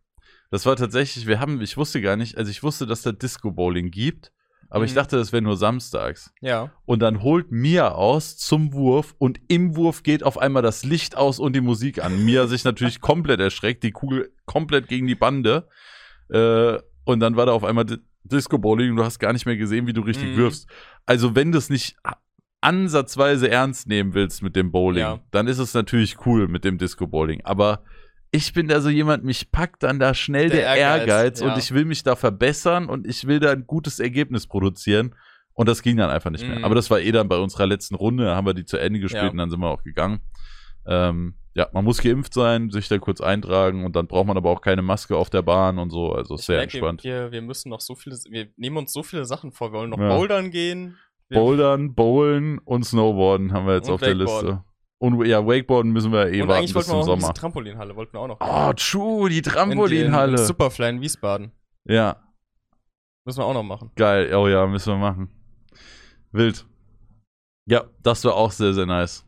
Das war tatsächlich, wir haben, ich wusste gar nicht, also ich wusste, dass da Disco Bowling gibt, aber ich Mhm. dachte, das wäre nur samstags. Ja. Und dann holt Mia aus zum Wurf und im Wurf geht auf einmal das Licht aus und die Musik an. Mia sich natürlich (laughs) komplett erschreckt, die Kugel komplett gegen die Bande. Äh, und dann war da auf einmal Di- Disco Bowling und du hast gar nicht mehr gesehen, wie du richtig Mhm. wirfst. Also, wenn du es nicht ansatzweise ernst nehmen willst mit dem Bowling, Ja. dann ist es natürlich cool mit dem Disco Bowling. Aber ich bin da so jemand, mich packt dann da schnell der, Der Ehrgeiz, Ehrgeiz, und ja. ich will mich da verbessern und ich will da ein gutes Ergebnis produzieren. Und das ging dann einfach nicht mehr. Mhm. Aber das war eh dann bei unserer letzten Runde, da haben wir die zu Ende gespielt Ja. und dann sind wir auch gegangen. Ähm, ja, man muss geimpft sein, sich da kurz eintragen und dann braucht man aber auch keine Maske auf der Bahn und so. Also Ich sehr merke, entspannt. Wir, wir müssen noch so viele, wir nehmen uns so viele Sachen vor. Wir wollen noch Ja. bouldern gehen. Bouldern, Bowlen und Snowboarden haben wir jetzt Und auf der. Liste. Und ja, Wakeboarden müssen wir eh und warten eigentlich bis zum auch noch Sommer. diese Trampolinhalle, wollten wir auch noch. Oh, true, die In- in- Trampolinhalle. in Superfly in Wiesbaden. Ja, Müssen wir auch noch machen. geil. Oh ja, müssen wir machen. Wild. Ja, das war auch sehr, sehr nice.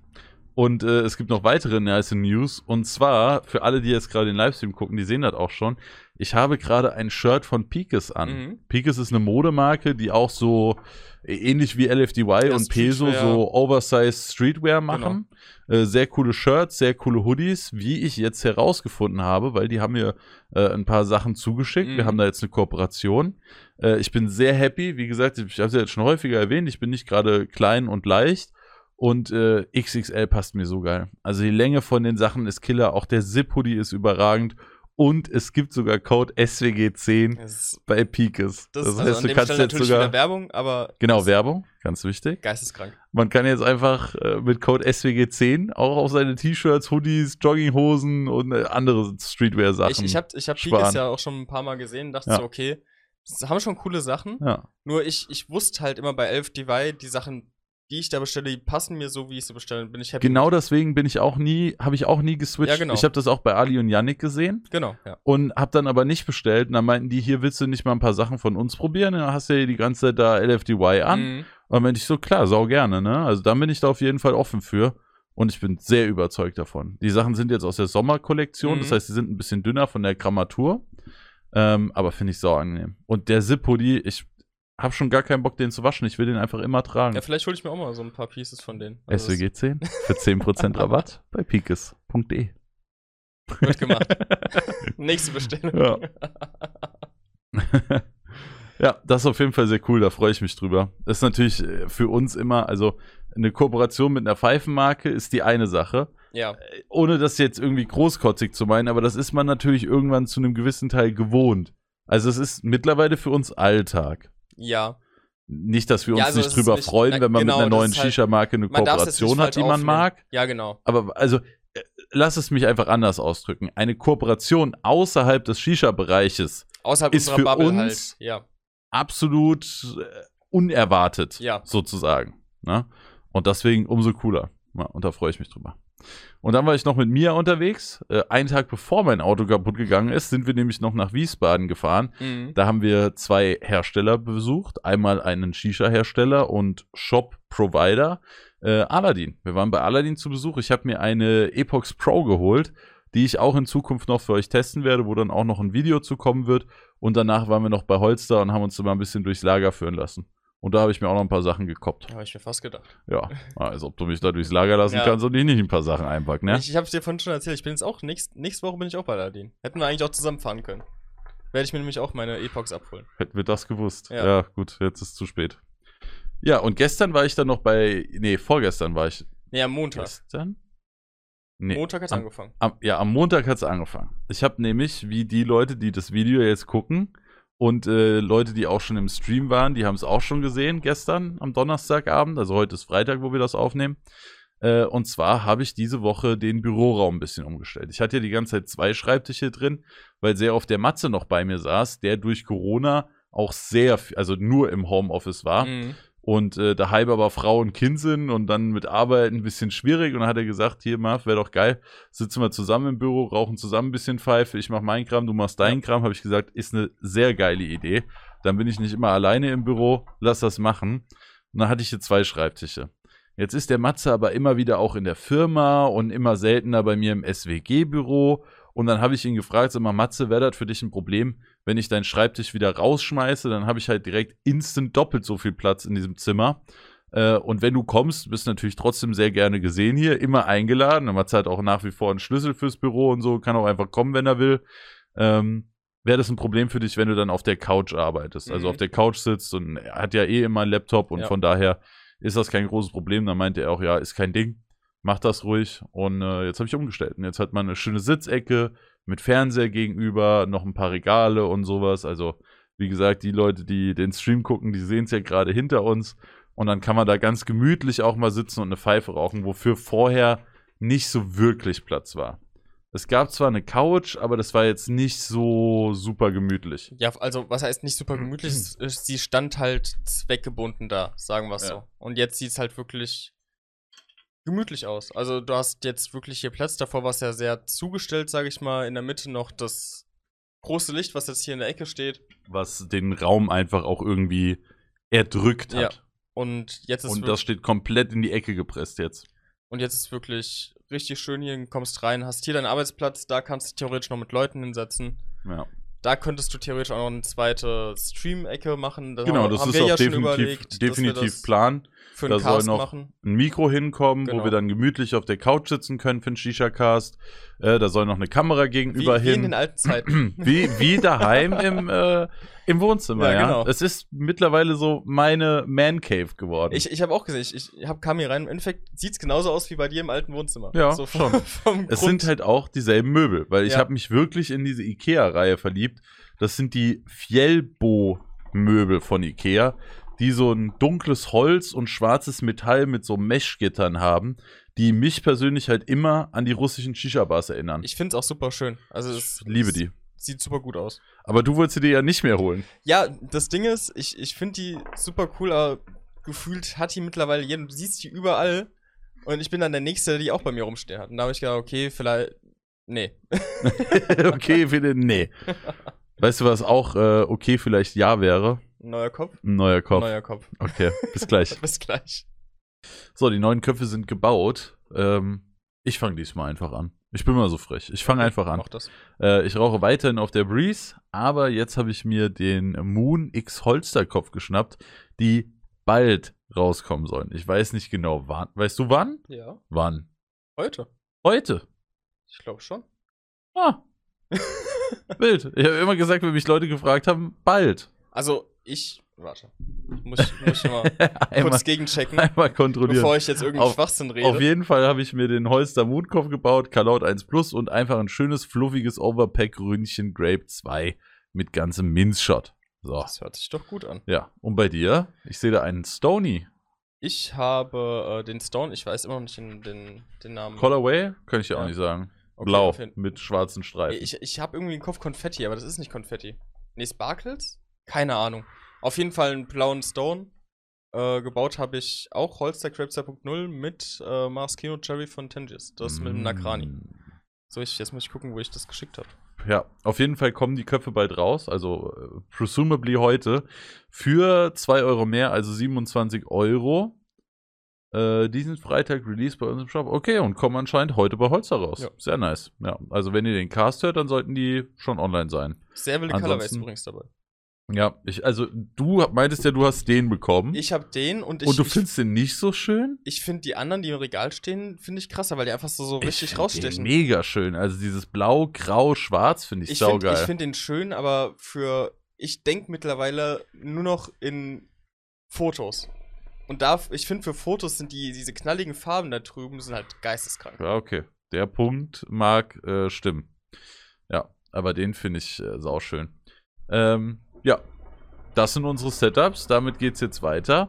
Und äh, es gibt noch weitere nice News. Und zwar, für alle, die jetzt gerade den Livestream gucken, die sehen das auch schon. Ich habe gerade ein Shirt von Pikes an. Mhm. Pikes ist eine Modemarke, die auch so äh, ähnlich wie LFDY und Peso so Oversized Streetwear machen. Äh, sehr coole Shirts, sehr coole Hoodies, wie ich jetzt herausgefunden habe, weil die haben mir äh, ein paar Sachen zugeschickt. Wir Mhm. haben da jetzt eine Kooperation. Äh, ich bin sehr happy. Wie gesagt, ich habe es ja jetzt schon häufiger erwähnt. Ich bin nicht gerade klein und leicht. Und äh, XXL passt mir so geil. Also die Länge von den Sachen ist Killer. Auch der Zip-Hoodie ist überragend. Und es gibt sogar Code SWG10 Das, bei Pikes. das, Das, also heißt, an du kannst Stelle jetzt sogar. Werbung, aber Genau, Werbung, ganz wichtig. geisteskrank. Man kann jetzt einfach äh, mit Code SWG10 auch auf seine T-Shirts, Hoodies, Jogginghosen und äh, andere Streetwear-Sachen. Ich, ich habe ich hab. Pikes ja auch schon ein paar Mal gesehen, dachte Ja. so, okay, haben schon coole Sachen. ja. Nur ich, ich wusste halt immer bei Elf Divide, die Sachen, die ich da bestelle, die passen mir so, wie ich sie bestelle. Bin ich happy. Genau deswegen bin ich auch nie, habe ich auch nie geswitcht. Ja, genau. Ich habe das auch bei Ali und Yannick gesehen Genau, ja. und habe dann aber nicht bestellt. Und dann meinten die, hier willst du nicht mal ein paar Sachen von uns probieren? Dann hast du ja die ganze Zeit da LFDY an. Mhm. Und dann meinte ich so, klar, sau gerne, ne? Also dann bin ich da auf jeden Fall offen für. Und ich bin sehr überzeugt davon. Die Sachen sind jetzt aus der Sommerkollektion, das Mhm. heißt, sie sind ein bisschen dünner von der Grammatur. Ähm, aber finde ich sau angenehm. Und der Zip-Hoodie, ich habe schon gar keinen Bock, den zu waschen. Ich will den einfach immer tragen. Ja, vielleicht hole ich mir auch mal so ein paar Pieces von denen. Also SWG 10 für 10% (laughs) Rabatt bei pikes.de. Wird gemacht. (laughs) Nächste Bestellung. Ja. (laughs) ja, das ist auf jeden Fall sehr cool, da freue ich mich drüber. Das ist natürlich äh, für uns immer, also eine Kooperation mit einer Pfeifenmarke ist die eine Sache. ja. Ohne das jetzt irgendwie großkotzig zu meinen, aber das ist man natürlich irgendwann zu einem gewissen Teil gewohnt. Also es ist mittlerweile für uns Alltag. Ja. Nicht, dass wir uns Ja, also nicht drüber nicht- freuen, na, wenn man genau, mit einer neuen halt- Shisha-Marke eine Kooperation hat, die man aufnehmen. mag. Ja, genau. Aber also, äh, lass es mich einfach anders ausdrücken. Eine Kooperation außerhalb des Shisha-Bereiches Ist für Bubble uns- halt. Ja. absolut äh, unerwartet, Ja. sozusagen. Ne? Und deswegen umso cooler. Ja, und da freue ich mich drüber. Und dann war ich noch mit Mia unterwegs. Äh, einen Tag bevor mein Auto kaputt gegangen ist, sind wir nämlich noch nach Wiesbaden gefahren. Mhm. Da haben wir zwei Hersteller besucht. Einmal einen Shisha-Hersteller und Shop-Provider, äh, Aladdin. Wir waren bei Aladdin zu Besuch. Ich habe mir eine Epox Pro geholt, die ich auch in Zukunft noch für euch testen werde, wo dann auch noch ein Video zu kommen wird. Und danach waren wir noch bei Holster und haben uns immer ein bisschen durchs Lager führen lassen. Und da habe ich mir auch noch ein paar Sachen gekoppt. Habe ich mir fast gedacht. Ja, als ob du mich da durchs Lager lassen Ja. kannst und ich nicht ein paar Sachen einpacken, ne? Ich, ich habe es dir vorhin schon erzählt, ich bin jetzt auch, nächst, nächste Woche bin ich auch bei Aladdin. Hätten wir eigentlich auch zusammen fahren können. Werde ich mir nämlich auch meine Epox abholen. Hätten wir das gewusst. Ja. Ja. gut, jetzt ist zu spät. Ja, und gestern war ich dann noch bei, nee, vorgestern war ich, Nee, am Montag. gestern? Nee, Montag hat's am, angefangen. am, ja, am Montag hat es angefangen. Ich habe nämlich, wie die Leute, die das Video jetzt gucken und äh, Leute, die auch schon im Stream waren, die haben es auch schon gesehen gestern am Donnerstagabend. Also heute ist Freitag, wo wir das aufnehmen. Äh, und zwar habe ich diese Woche den Büroraum ein bisschen umgestellt. Ich hatte ja die ganze Zeit zwei Schreibtische drin, weil sehr oft der Matze noch bei mir saß, der durch Corona auch sehr, also nur im Homeoffice war. Mhm. Und äh, daheim aber Frau und Kind sind und dann mit Arbeit ein bisschen schwierig. Und dann hat er gesagt, hier, Marv, wäre doch geil, sitzen wir zusammen im Büro, rauchen zusammen ein bisschen Pfeife, ich mach meinen Kram, du machst deinen Kram. Habe ich gesagt, ist eine sehr geile Idee. Dann bin ich nicht immer alleine im Büro, lass das machen. Und dann hatte ich hier zwei Schreibtische. Jetzt ist der Matze aber immer wieder auch in der Firma und immer seltener bei mir im SWG-Büro. Und dann habe ich ihn gefragt, sag mal, Matze, wäre das für dich ein Problem, wenn ich deinen Schreibtisch wieder rausschmeiße? Dann habe ich halt direkt instant doppelt so viel Platz in diesem Zimmer. Äh, und wenn du kommst, bist du natürlich trotzdem sehr gerne gesehen hier, immer eingeladen. Matze hat auch nach wie vor einen Schlüssel fürs Büro und so, kann auch einfach kommen, wenn er will. Ähm, Wäre das ein Problem für dich, wenn du dann auf der Couch arbeitest? Also Mhm. auf der Couch sitzt und er hat ja eh immer einen Laptop und Ja. von daher ist das kein großes Problem. Dann meinte er auch, ja, ist kein Ding, mach das ruhig. Und äh, jetzt habe ich umgestellt. Und jetzt hat man eine schöne Sitzecke mit Fernseher gegenüber, noch ein paar Regale und sowas. Also, wie gesagt, die Leute, die den Stream gucken, die sehen es ja gerade hinter uns. Und dann kann man da ganz gemütlich auch mal sitzen und eine Pfeife rauchen, wofür vorher nicht so wirklich Platz war. Es gab zwar eine Couch, aber das war jetzt nicht so super gemütlich. Ja, also was heißt nicht super gemütlich? Es- es- Sie stand halt zweckgebunden da, sagen wir es Ja. so. Und jetzt sieht es halt wirklich gemütlich aus. Also du hast jetzt wirklich hier Platz. Davor war es ja sehr zugestellt, sage ich mal. In der Mitte noch das große Licht, was jetzt hier in der Ecke steht. Was den Raum einfach auch irgendwie erdrückt Ja, hat. Und jetzt ist Und das steht komplett in die Ecke gepresst jetzt. und jetzt ist wirklich richtig schön hier. Du kommst rein, hast hier deinen Arbeitsplatz, da kannst du theoretisch noch mit Leuten hinsetzen. Ja. Da könntest du theoretisch auch noch eine zweite Stream-Ecke machen. Da Genau, haben- das haben ist wir auch ja definitiv, überlegt, definitiv das Plan. für Da soll noch- machen. Ein Mikro hinkommen, wo Genau. wir dann gemütlich auf der Couch sitzen können für einen Shisha-Cast. Äh, da soll noch eine Kamera Wie, gegenüber wie in hin. den alten Zeiten. (clears throat) wie, wie daheim im, äh, im Wohnzimmer, Ja, genau. Es ist mittlerweile so meine Man Cave geworden. Ich, ich habe auch gesehen, ich, ich hab, kam hier rein. Im Endeffekt sieht es genauso aus wie bei dir im alten Wohnzimmer. Ja, so vom, vom es sind halt auch dieselben Möbel, weil ich Ja. habe mich wirklich in diese Ikea-Reihe verliebt. Das sind die Fjellbo-Möbel von Ikea, die so ein dunkles Holz und schwarzes Metall mit so Meshgittern haben, die mich persönlich halt immer an die russischen Shisha-Bars erinnern. Ich finde es auch super schön. Also Ich liebe die. Sieht super gut aus. Aber du wolltest sie dir ja nicht mehr holen. Ja, das Ding ist, ich, ich finde die super cool, aber gefühlt hat die mittlerweile jeder. Du siehst die überall. Und ich bin dann der Nächste, der die auch bei mir rumstehen hat. Und da habe ich gedacht, okay, vielleicht. Nee. (laughs) (laughs) okay, finde nee. Weißt du, was auch äh, okay vielleicht ja wäre? Neuer Kopf. Neuer Kopf. Neuer Kopf. Okay, bis gleich. (laughs) Bis gleich. So, die neuen Köpfe sind gebaut. Ähm, ich fange diesmal einfach an. Ich bin mal so frech. Ich fange einfach an. Äh, ich rauche weiterhin auf der Breeze, aber jetzt habe ich mir den Moon X Holsterkopf geschnappt, die bald rauskommen sollen. Ich weiß nicht genau wann. Weißt du wann? Ja. Wann? Heute. Heute. Ich glaube schon. Ah. (laughs) Bild. Ich habe immer gesagt, wenn mich Leute gefragt haben, bald. Also, ich. Warte. Muss ich, muss ich mal (laughs) einmal, kurz gegenchecken, einmal kontrollieren. bevor ich jetzt irgendeinen Auf- Schwachsinn rede. Auf jeden Fall habe ich mir den Holster Moonkopf gebaut, Kalaut 1 Plus und einfach ein schönes, fluffiges Overpack-Ründchen Grape 2 mit ganzem Minzshot. So. Das hört sich doch gut an. Ja. Und bei dir? Ich sehe da einen Stony. Ich habe äh, den Stone, ich weiß immer noch nicht den, den, den Namen. Colorway? Kann ich dir auch Ja. nicht sagen. Okay, Blau mit schwarzen Streifen. Ich, ich habe irgendwie im Kopf Konfetti, aber das ist nicht Konfetti. Nee, Sparkles? Keine Ahnung. Auf jeden Fall einen blauen Stone. Äh, gebaut habe ich auch Holster Crab 2.0 mit äh, Maraschino Cherry von Tengis. Das mit dem Nakrani. Mm. So, ich, jetzt muss ich gucken, wo ich das geschickt habe. Ja, auf jeden Fall kommen die Köpfe bald raus, also äh, presumably heute, für 2 Euro mehr, also 27 Euro. Äh, diesen Freitag Release bei uns im Shop. Okay, und kommen anscheinend heute bei Holzer raus. Ja. Sehr nice. Ja, also wenn ihr den Cast hört, dann sollten die schon online sein. Sehr wilde Colorways übrigens dabei. Ja, ich, also du meintest ja, du hast den bekommen. Ich habe den und ich. und du ich, findest den nicht so schön? ich finde die anderen, die im Regal stehen, finde ich krasser, weil die einfach so, so Ich richtig den rausstechen. Mega schön. Also dieses Blau, Grau, Schwarz finde ich, Ich finde saugeil. find den schön, aber für. Ich denke mittlerweile nur noch in Fotos. Und da, ich finde, für Fotos sind die, diese knalligen Farben da drüben sind halt geisteskrank. Ja, okay. Der Punkt mag äh, stimmen. Ja, aber den finde ich äh, sauschön. Ähm, ja, das sind unsere Setups. Damit geht's jetzt weiter.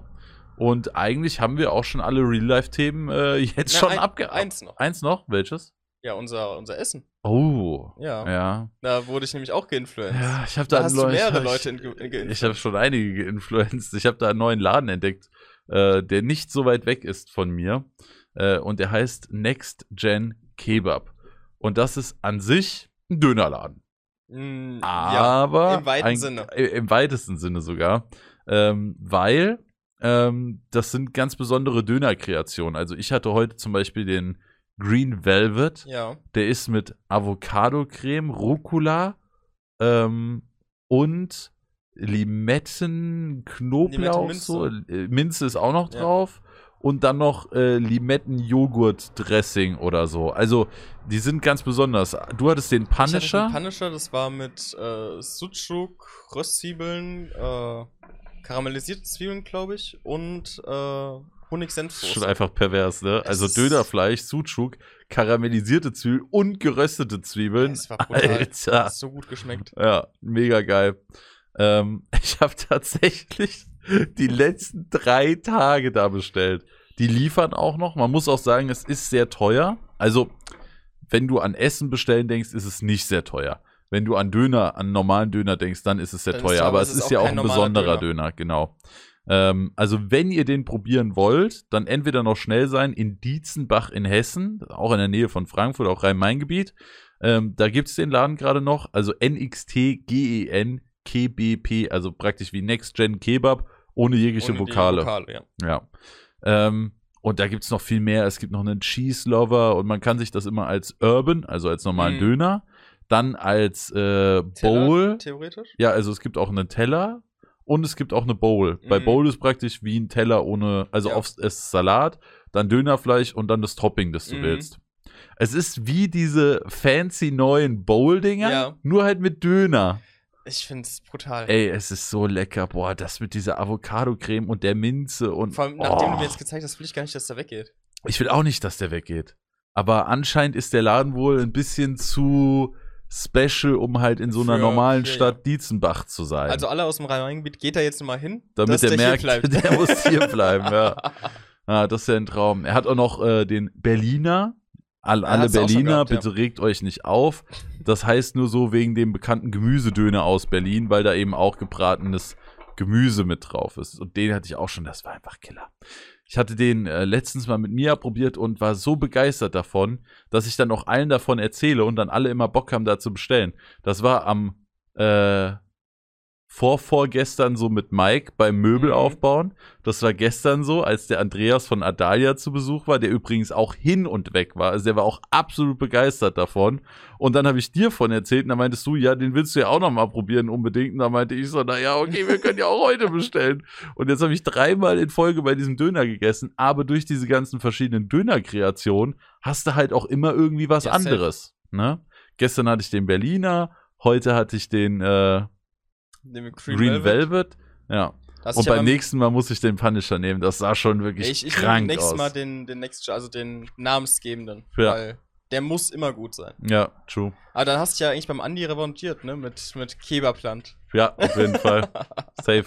Und eigentlich haben wir auch schon alle Real-Life-Themen äh, (laughs) jetzt Na, schon ein- abge... Eins noch. Eins noch? Welches? Ja, unser, unser Essen. Oh. Ja. Ja. Da wurde ich nämlich auch geinfluenced. Ja, ich habe da, Da hast neuen- mehrere (laughs) Leute in, in, in, Ich habe schon einige geinfluenced. Ich habe da einen neuen Laden entdeckt, äh, der nicht so weit weg ist von mir. Äh, und der heißt Next Gen Kebab. Und das ist an sich ein Dönerladen. Mm, Aber im weiten ein, Sinne. äh, Im weitesten Sinne sogar. Ähm, weil ähm, das sind ganz besondere Dönerkreationen. Also ich hatte heute zum Beispiel den Green Velvet. Ja. Der ist mit Avocado-Creme, Rucola ähm, und Limetten, Knoblauch, Limette, so. Äh, Minze ist auch noch Ja. drauf. Und dann noch äh, Limetten-Joghurt-Dressing oder so. Also, die sind ganz besonders. Du hattest den Ich hatte Punisher. den Punisher, das war mit äh, Sucuk, Röstzwiebeln, äh, karamellisierte Zwiebeln, glaube ich, und äh, Das ist Honig-Senfsoße. schon einfach pervers, ne? Es Also Dönerfleisch, Sucuk, karamellisierte Zwiebeln und geröstete Zwiebeln. Es war brutal. Alter. Das hat so gut geschmeckt. Ja, mega geil. Ähm, (laughs) ich habe tatsächlich die letzten drei Tage da bestellt. Die liefern auch noch. Man muss auch sagen, es ist sehr teuer. Also, wenn du an Essen bestellen denkst, ist es nicht sehr teuer. Wenn du an Döner, an normalen Döner denkst, dann ist es sehr Dann teuer. Aber es ist, ist ja auch auch ein besonderer Döner. Döner, genau. Ähm, also, wenn ihr den probieren wollt, dann entweder noch schnell sein in Dietzenbach in Hessen, auch in der Nähe von Frankfurt, auch Rhein-Main-Gebiet. Ähm, da gibt es den Laden gerade noch, also NXT-GEN KBP, also praktisch wie Next Gen Kebab, ohne jegliche Ohne Vokale. Vokale ja. Ja. Ähm, und da gibt es noch viel mehr. Es gibt noch einen Cheese Lover und man kann sich das immer als Urban, also als normalen Mhm. Döner, dann als äh, Teller, Bowl. Theoretisch. Ja, also es gibt auch einen Teller und es gibt auch eine Bowl. Bei Mhm. Bowl ist praktisch wie ein Teller ohne, also Ja. ist Salat, dann Dönerfleisch und dann das Topping, das du Mhm. willst. Es ist wie diese fancy neuen Bowl-Dinger, Ja. nur halt mit Döner. Ich finde es brutal. Ey, es ist so lecker. Boah, das mit dieser Avocado-Creme und der Minze und. Vor allem, nachdem oh. du mir jetzt gezeigt hast, will ich gar nicht, dass der weggeht. Ich will auch nicht, dass der weggeht. Aber anscheinend ist der Laden wohl ein bisschen zu special, um halt in so einer Für- normalen für- Stadt Dietzenbach zu sein. Also alle aus dem Rhein-Main-Gebiet, geht da jetzt mal hin, Damit der hier merkt, der muss hier bleiben, ja. (laughs) Ah, das ist ja ein Traum. Er hat auch noch äh, den Berliner. All, alle Berliner, gehabt, ja. bitte regt euch nicht auf. Das heißt nur so wegen dem bekannten Gemüsedöner aus Berlin, weil da eben auch gebratenes Gemüse mit drauf ist. Und den hatte ich auch schon, das war einfach Killer. Ich hatte den äh, letztens mal mit Mia probiert und war so begeistert davon, dass ich dann auch allen davon erzähle und dann alle immer Bock haben, da zu bestellen. Das war am äh, vorvorgestern so mit Mike beim Möbel Mhm. aufbauen. Das war gestern so, als der Andreas von Adalia zu Besuch war, der übrigens auch hin und weg war. Also der war auch absolut begeistert davon. Und dann habe ich dir von erzählt und da meintest du, ja, den willst du ja auch noch mal probieren unbedingt. Und da meinte ich so, naja, okay, wir können ja auch heute (laughs) bestellen. Und jetzt habe ich dreimal in Folge bei diesem Döner gegessen, aber durch diese ganzen verschiedenen Dönerkreationen hast du halt auch immer irgendwie was Ja, anderes. Ne? Gestern hatte ich den Berliner, heute hatte ich den äh, Den Green, Velvet. Ja. Das Und ja beim nächsten Mal muss ich den Punisher nehmen. Das sah schon wirklich Ich, ich nehme krank aus. Mal den, den Next, also den namensgebenden. Ja. Weil der muss immer gut sein. ja, true. Aber dann hast du ja eigentlich beim Andi revanchiert, ne? Mit, mit Kebabland. Ja, auf jeden (laughs) Fall. Safe.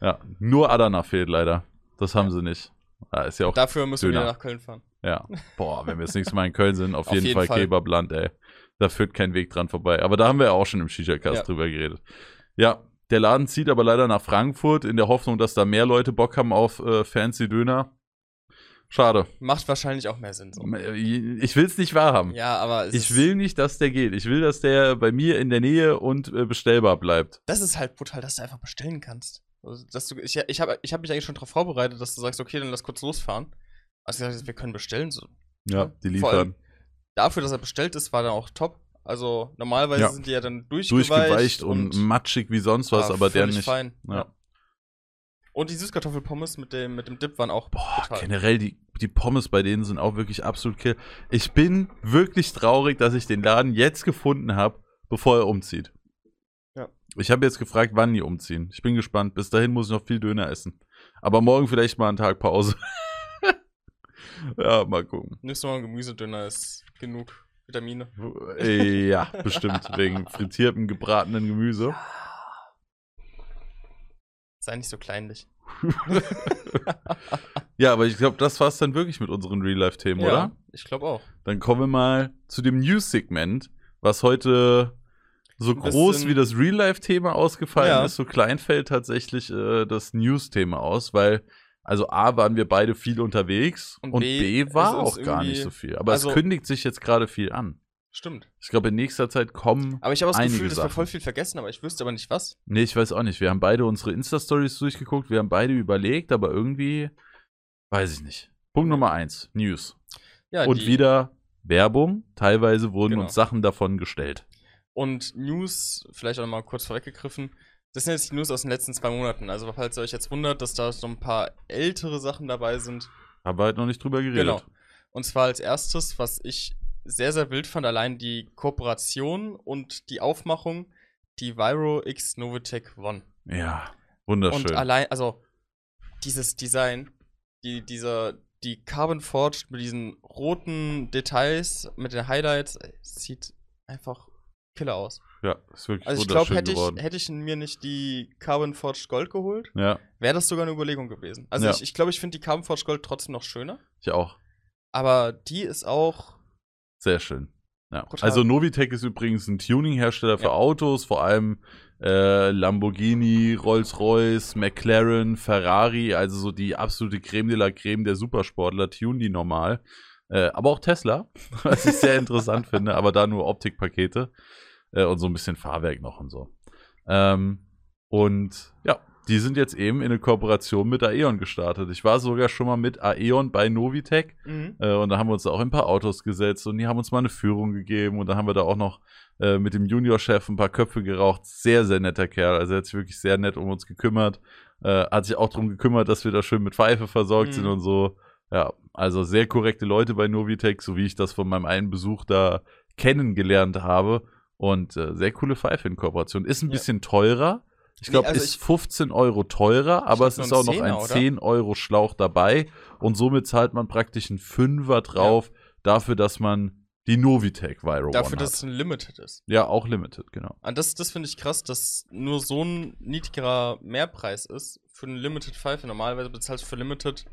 Ja, nur Adana fehlt leider. Das haben sie nicht. Ja, ist ja auch. Dafür müssen wir Döner. wieder nach Köln fahren. Ja. (laughs) Boah, wenn wir das nächste Mal in Köln sind, auf, Auf jeden, jeden Fall, Fall. Kebabland, ey. Da führt kein Weg dran vorbei. Aber da haben wir ja auch schon im Shisha-Cast Ja. drüber geredet. Ja, der Laden zieht aber leider nach Frankfurt in der Hoffnung, dass da mehr Leute Bock haben auf äh, fancy Döner. Schade. Macht wahrscheinlich auch mehr Sinn so. Ich will es nicht wahrhaben. Ja, aber es Ich will nicht, dass der geht. Ich will, dass der bei mir in der Nähe und äh, bestellbar bleibt. Das ist halt brutal, dass du einfach bestellen kannst. Also, dass du, ich ich habe ich hab mich eigentlich schon darauf vorbereitet, dass du sagst, okay, dann lass kurz losfahren. Also wir können bestellen. So. Ja, die Vor allem liefern. Dafür, dass er bestellt ist, war dann auch top. Also normalerweise Ja. sind die ja dann durchgeweicht, Durchgeweicht und, matschig wie sonst was, aber der nicht. Fein. Ja. Und die Süßkartoffelpommes mit dem, mit dem Dip waren auch Boah, total. generell, die, die Pommes bei denen sind auch wirklich absolut kill. Ich bin wirklich traurig, dass ich den Laden jetzt gefunden habe, bevor er umzieht. Ja. Ich habe jetzt gefragt, wann die umziehen. Ich bin gespannt. Bis dahin muss ich noch viel Döner essen. Aber morgen vielleicht mal einen Tag Pause. (laughs) ja, mal gucken. Du mal einen Gemüsedöner, ist genug Vitamine. Äh, Ja, bestimmt. (laughs) Wegen frittiertem, gebratenen Gemüse. Sei nicht so kleinlich. (laughs) ja, aber ich glaube, das war es dann wirklich mit unseren Real-Life-Themen, ja, oder? ich glaube auch. Dann kommen wir mal zu dem News-Segment, was heute so groß wie das Real-Life-Thema ausgefallen Ja. ist, so klein fällt tatsächlich äh, das News-Thema aus, weil also A waren wir beide viel unterwegs und, Und B, B war auch gar nicht so viel. Aber also- es kündigt sich jetzt gerade viel an. Stimmt. Ich glaube, in nächster Zeit kommen. Aber ich habe das Gefühl, dass wir voll viel vergessen, aber ich wüsste aber nicht was. Nee, ich weiß auch nicht. Wir haben beide unsere Insta-Stories durchgeguckt, wir haben beide überlegt, aber irgendwie weiß ich nicht. Punkt Nummer eins, News. Ja, und wieder Werbung. Teilweise wurden Genau. uns Sachen davon gestellt. Und News, vielleicht auch noch mal kurz vorweggegriffen. Das sind jetzt die News aus den letzten zwei Monaten. Also, falls ihr euch jetzt wundert, dass da so ein paar ältere Sachen dabei sind. Haben wir halt noch nicht drüber geredet. Genau. Und zwar als erstes, was ich sehr, sehr wild fand, allein die Kooperation und die Aufmachung, die Viro X Novitec One. Ja, wunderschön. Und allein, also dieses Design, die, dieser, die Carbon Forged mit diesen roten Details, mit den Highlights, sieht einfach killer aus. Ja, ist wirklich Also ich glaube, hätte ich, hätte ich mir nicht die Carbon Forged Gold geholt, ja, wäre das sogar eine Überlegung gewesen. Also Ja. ich, ich glaube, ich finde die Carbon Forged Gold trotzdem noch schöner, ich auch. aber die ist auch Sehr schön. Ja. Also Novitec ist übrigens ein Tuning-Hersteller für. Autos, vor allem äh, Lamborghini, Rolls-Royce, McLaren, Ferrari, also so die absolute Creme de la Creme der Supersportler, tunen die normal. Äh, aber auch Tesla, (laughs) was ich sehr interessant finde, aber da nur Optikpakete äh, und so ein bisschen Fahrwerk noch und so. Ähm, und ja, die sind jetzt eben in eine Kooperation mit Aeon gestartet. Ich war sogar schon mal mit Aeon bei Novitec mhm. äh, und da haben wir uns da auch in ein paar Autos gesetzt und die haben uns mal eine Führung gegeben und dann haben wir da auch noch äh, mit dem Juniorchef ein paar Köpfe geraucht. Sehr, sehr netter Kerl. Also er hat sich wirklich sehr nett um uns gekümmert. Äh, hat sich auch darum gekümmert, dass wir da schön mit Pfeife versorgt Mhm. sind und so. Ja, also sehr korrekte Leute bei Novitec, so wie ich das von meinem einen Besuch da kennengelernt habe. Und äh, sehr coole Pfeife in Kooperation. Ist ein Ja. bisschen teurer. Ich Nee, glaube, also ist ich- 15 Euro teurer, aber es ist auch noch ein oder? 10 Euro Schlauch dabei und somit zahlt man praktisch einen Fünfer drauf dafür, dass man die Novitec Viro dafür, One dass hat. es ein Limited ist. Ja, auch Limited, genau. Und das, das finde ich krass, dass nur so ein niedrigerer Mehrpreis ist für eine Limited Pfeife. Normalerweise bezahlst du für Limited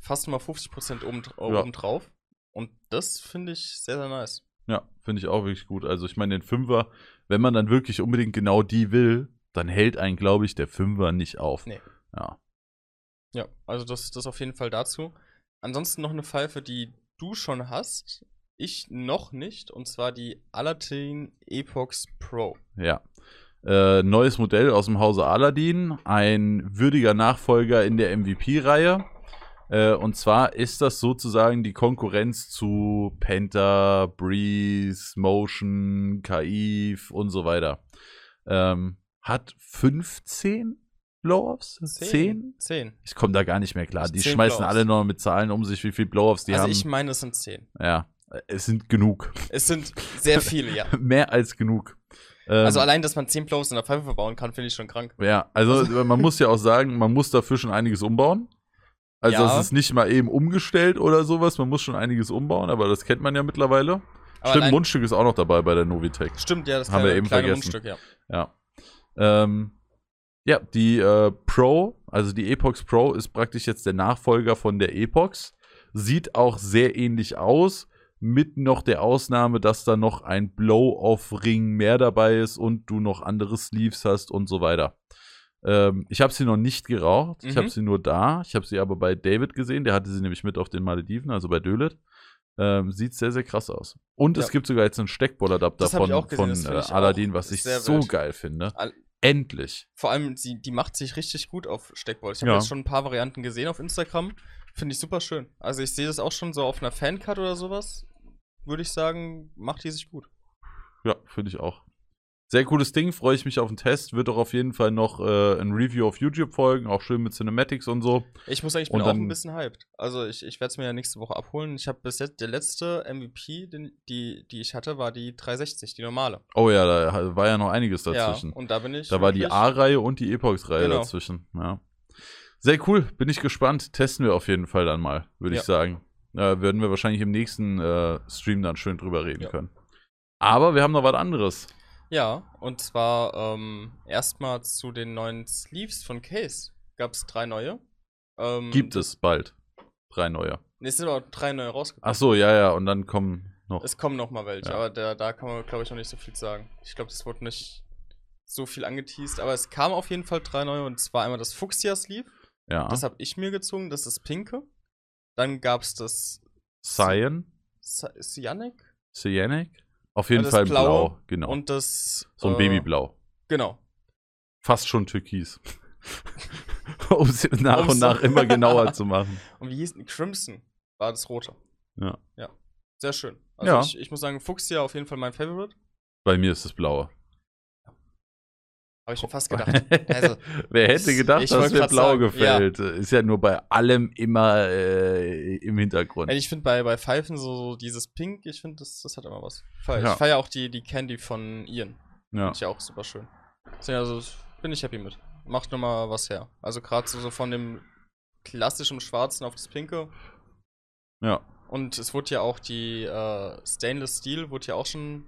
fast mal 50% oben, Ja. drauf. Und das finde ich sehr, sehr nice. Ja, finde ich auch wirklich gut. Also ich meine, den Fünfer, wenn man dann wirklich unbedingt genau die will, dann hält einen, glaube ich, der Fünfer nicht auf. Nee. Ja. Ja, also das, das auf jeden Fall dazu. Ansonsten noch eine Pfeife, die du schon hast, ich noch nicht, und zwar die Aladdin Epox Pro. Ja. Äh, neues Modell aus dem Hause Aladdin, ein würdiger Nachfolger in der MVP-Reihe. Äh, und zwar ist das sozusagen die Konkurrenz zu Penta, Breeze, Motion, KI und so weiter. Ähm, hat 15 Blow-Offs? 10? 10. Ich komme da gar nicht mehr klar. Die 10 schmeißen alle noch mit Zahlen um sich, wie viel Blow-Offs die also haben. ich meine, es sind 10. ja, es sind genug. Es sind sehr viele, ja. (laughs) Mehr als genug. Ähm, Also allein, dass man 10 Blows in der Pfeife verbauen kann, finde ich schon krank. Ja, also man muss ja auch sagen, man muss dafür schon einiges umbauen. Also Ja. es ist nicht mal eben umgestellt oder sowas, man muss schon einiges umbauen, aber das kennt man ja mittlerweile. Aber Stimmt, Mundstück ist auch noch dabei bei der Novitec. Stimmt, ja, das Haben wir eben vergessen. Mundstück, ja. Ja. Ähm, ja, die äh, Pro, also die Epox Pro ist praktisch jetzt der Nachfolger von der Epox. Sieht auch sehr ähnlich aus, mit noch der Ausnahme, dass da noch ein Blow-Off-Ring mehr dabei ist und du noch andere Sleeves hast und so weiter. Ähm, ich habe sie noch nicht geraucht, ich Mhm. habe sie nur da. Ich habe sie aber bei David gesehen, der hatte sie nämlich mit auf den Malediven, also bei Dölet. Ähm, sieht sehr, sehr krass aus. Und es Ja. gibt sogar jetzt einen Steckbolladapter ich von, von äh, ich Aladdin, was ich so wild. geil finde. Al- Endlich. Vor allem, sie, die macht sich richtig gut auf Steckball. Ich habe Ja. jetzt schon ein paar Varianten gesehen auf Instagram. Finde ich super schön. Also ich sehe das auch schon so auf einer Fancard oder sowas. Würde ich sagen, macht die sich gut. Ja, finde ich auch. Sehr cooles Ding, freue ich mich auf den Test. Wird auch auf jeden Fall noch äh, ein Review auf YouTube folgen, auch schön mit Cinematics und so. Ich muss sagen, ich bin auch ein bisschen hyped. Also ich, ich werde es mir ja nächste Woche abholen. Ich habe bis jetzt, der letzte MVP, den, die, die ich hatte, war die 360, die normale. Oh ja, da war ja noch einiges dazwischen. Ja, und da bin ich. da war die A-Reihe und die Epox-Reihe Genau. dazwischen. Ja. Sehr cool, bin ich gespannt. Testen wir auf jeden Fall dann mal, würde Ja. ich sagen. Äh, werden wir wahrscheinlich im nächsten äh, Stream dann schön drüber reden Ja. können. Aber wir haben noch was anderes. Ja, und zwar ähm, erstmal zu den neuen Sleeves von Case. gab es drei neue. Ähm, Gibt es bald. Drei neue. Ne, es sind aber drei neue rausgekommen. Ach so, ja, ja, und dann kommen noch. Es kommen noch mal welche, Ja. aber da, da kann man, glaube ich, noch nicht so viel sagen. Ich glaube, das wurde nicht so viel angeteased, aber es kamen auf jeden Fall drei neue und zwar einmal das Fuchsia Sleeve. Ja. Das habe ich mir gezogen, das ist das pinke. Dann gab es das Cyan, Cy- Cyanic Cyanic. Auf jeden Ja, das Fall Blaue blau, genau. und das. so ein äh, Babyblau. Genau. Fast schon türkis. (laughs) um es nach Um's und nach immer genauer (laughs) zu machen. Und wie hieß denn Crimson? War das rote. Ja. Sehr schön. Also Ja. ich, ich muss sagen, Fuchsia auf jeden Fall mein Favorite. Bei mir ist es blaue. Habe ich mir fast gedacht. Also, (laughs) Wer hätte gedacht, ich dass wollt mir blau sagen, gefällt? Ist ja nur bei allem immer äh, im Hintergrund. Also ich finde bei, bei Pfeifen so, so dieses Pink, ich finde, das, das hat immer was. Feier. Ja. Ich feiere auch die, die Candy von Ian. ja. Finde ich auch super schön. Deswegen, also bin ich happy mit. Macht nochmal was her. Also gerade so, so von dem klassischen Schwarzen auf das Pinke. ja. Und es wurde ja auch die äh, Stainless Steel, wurde ja auch schon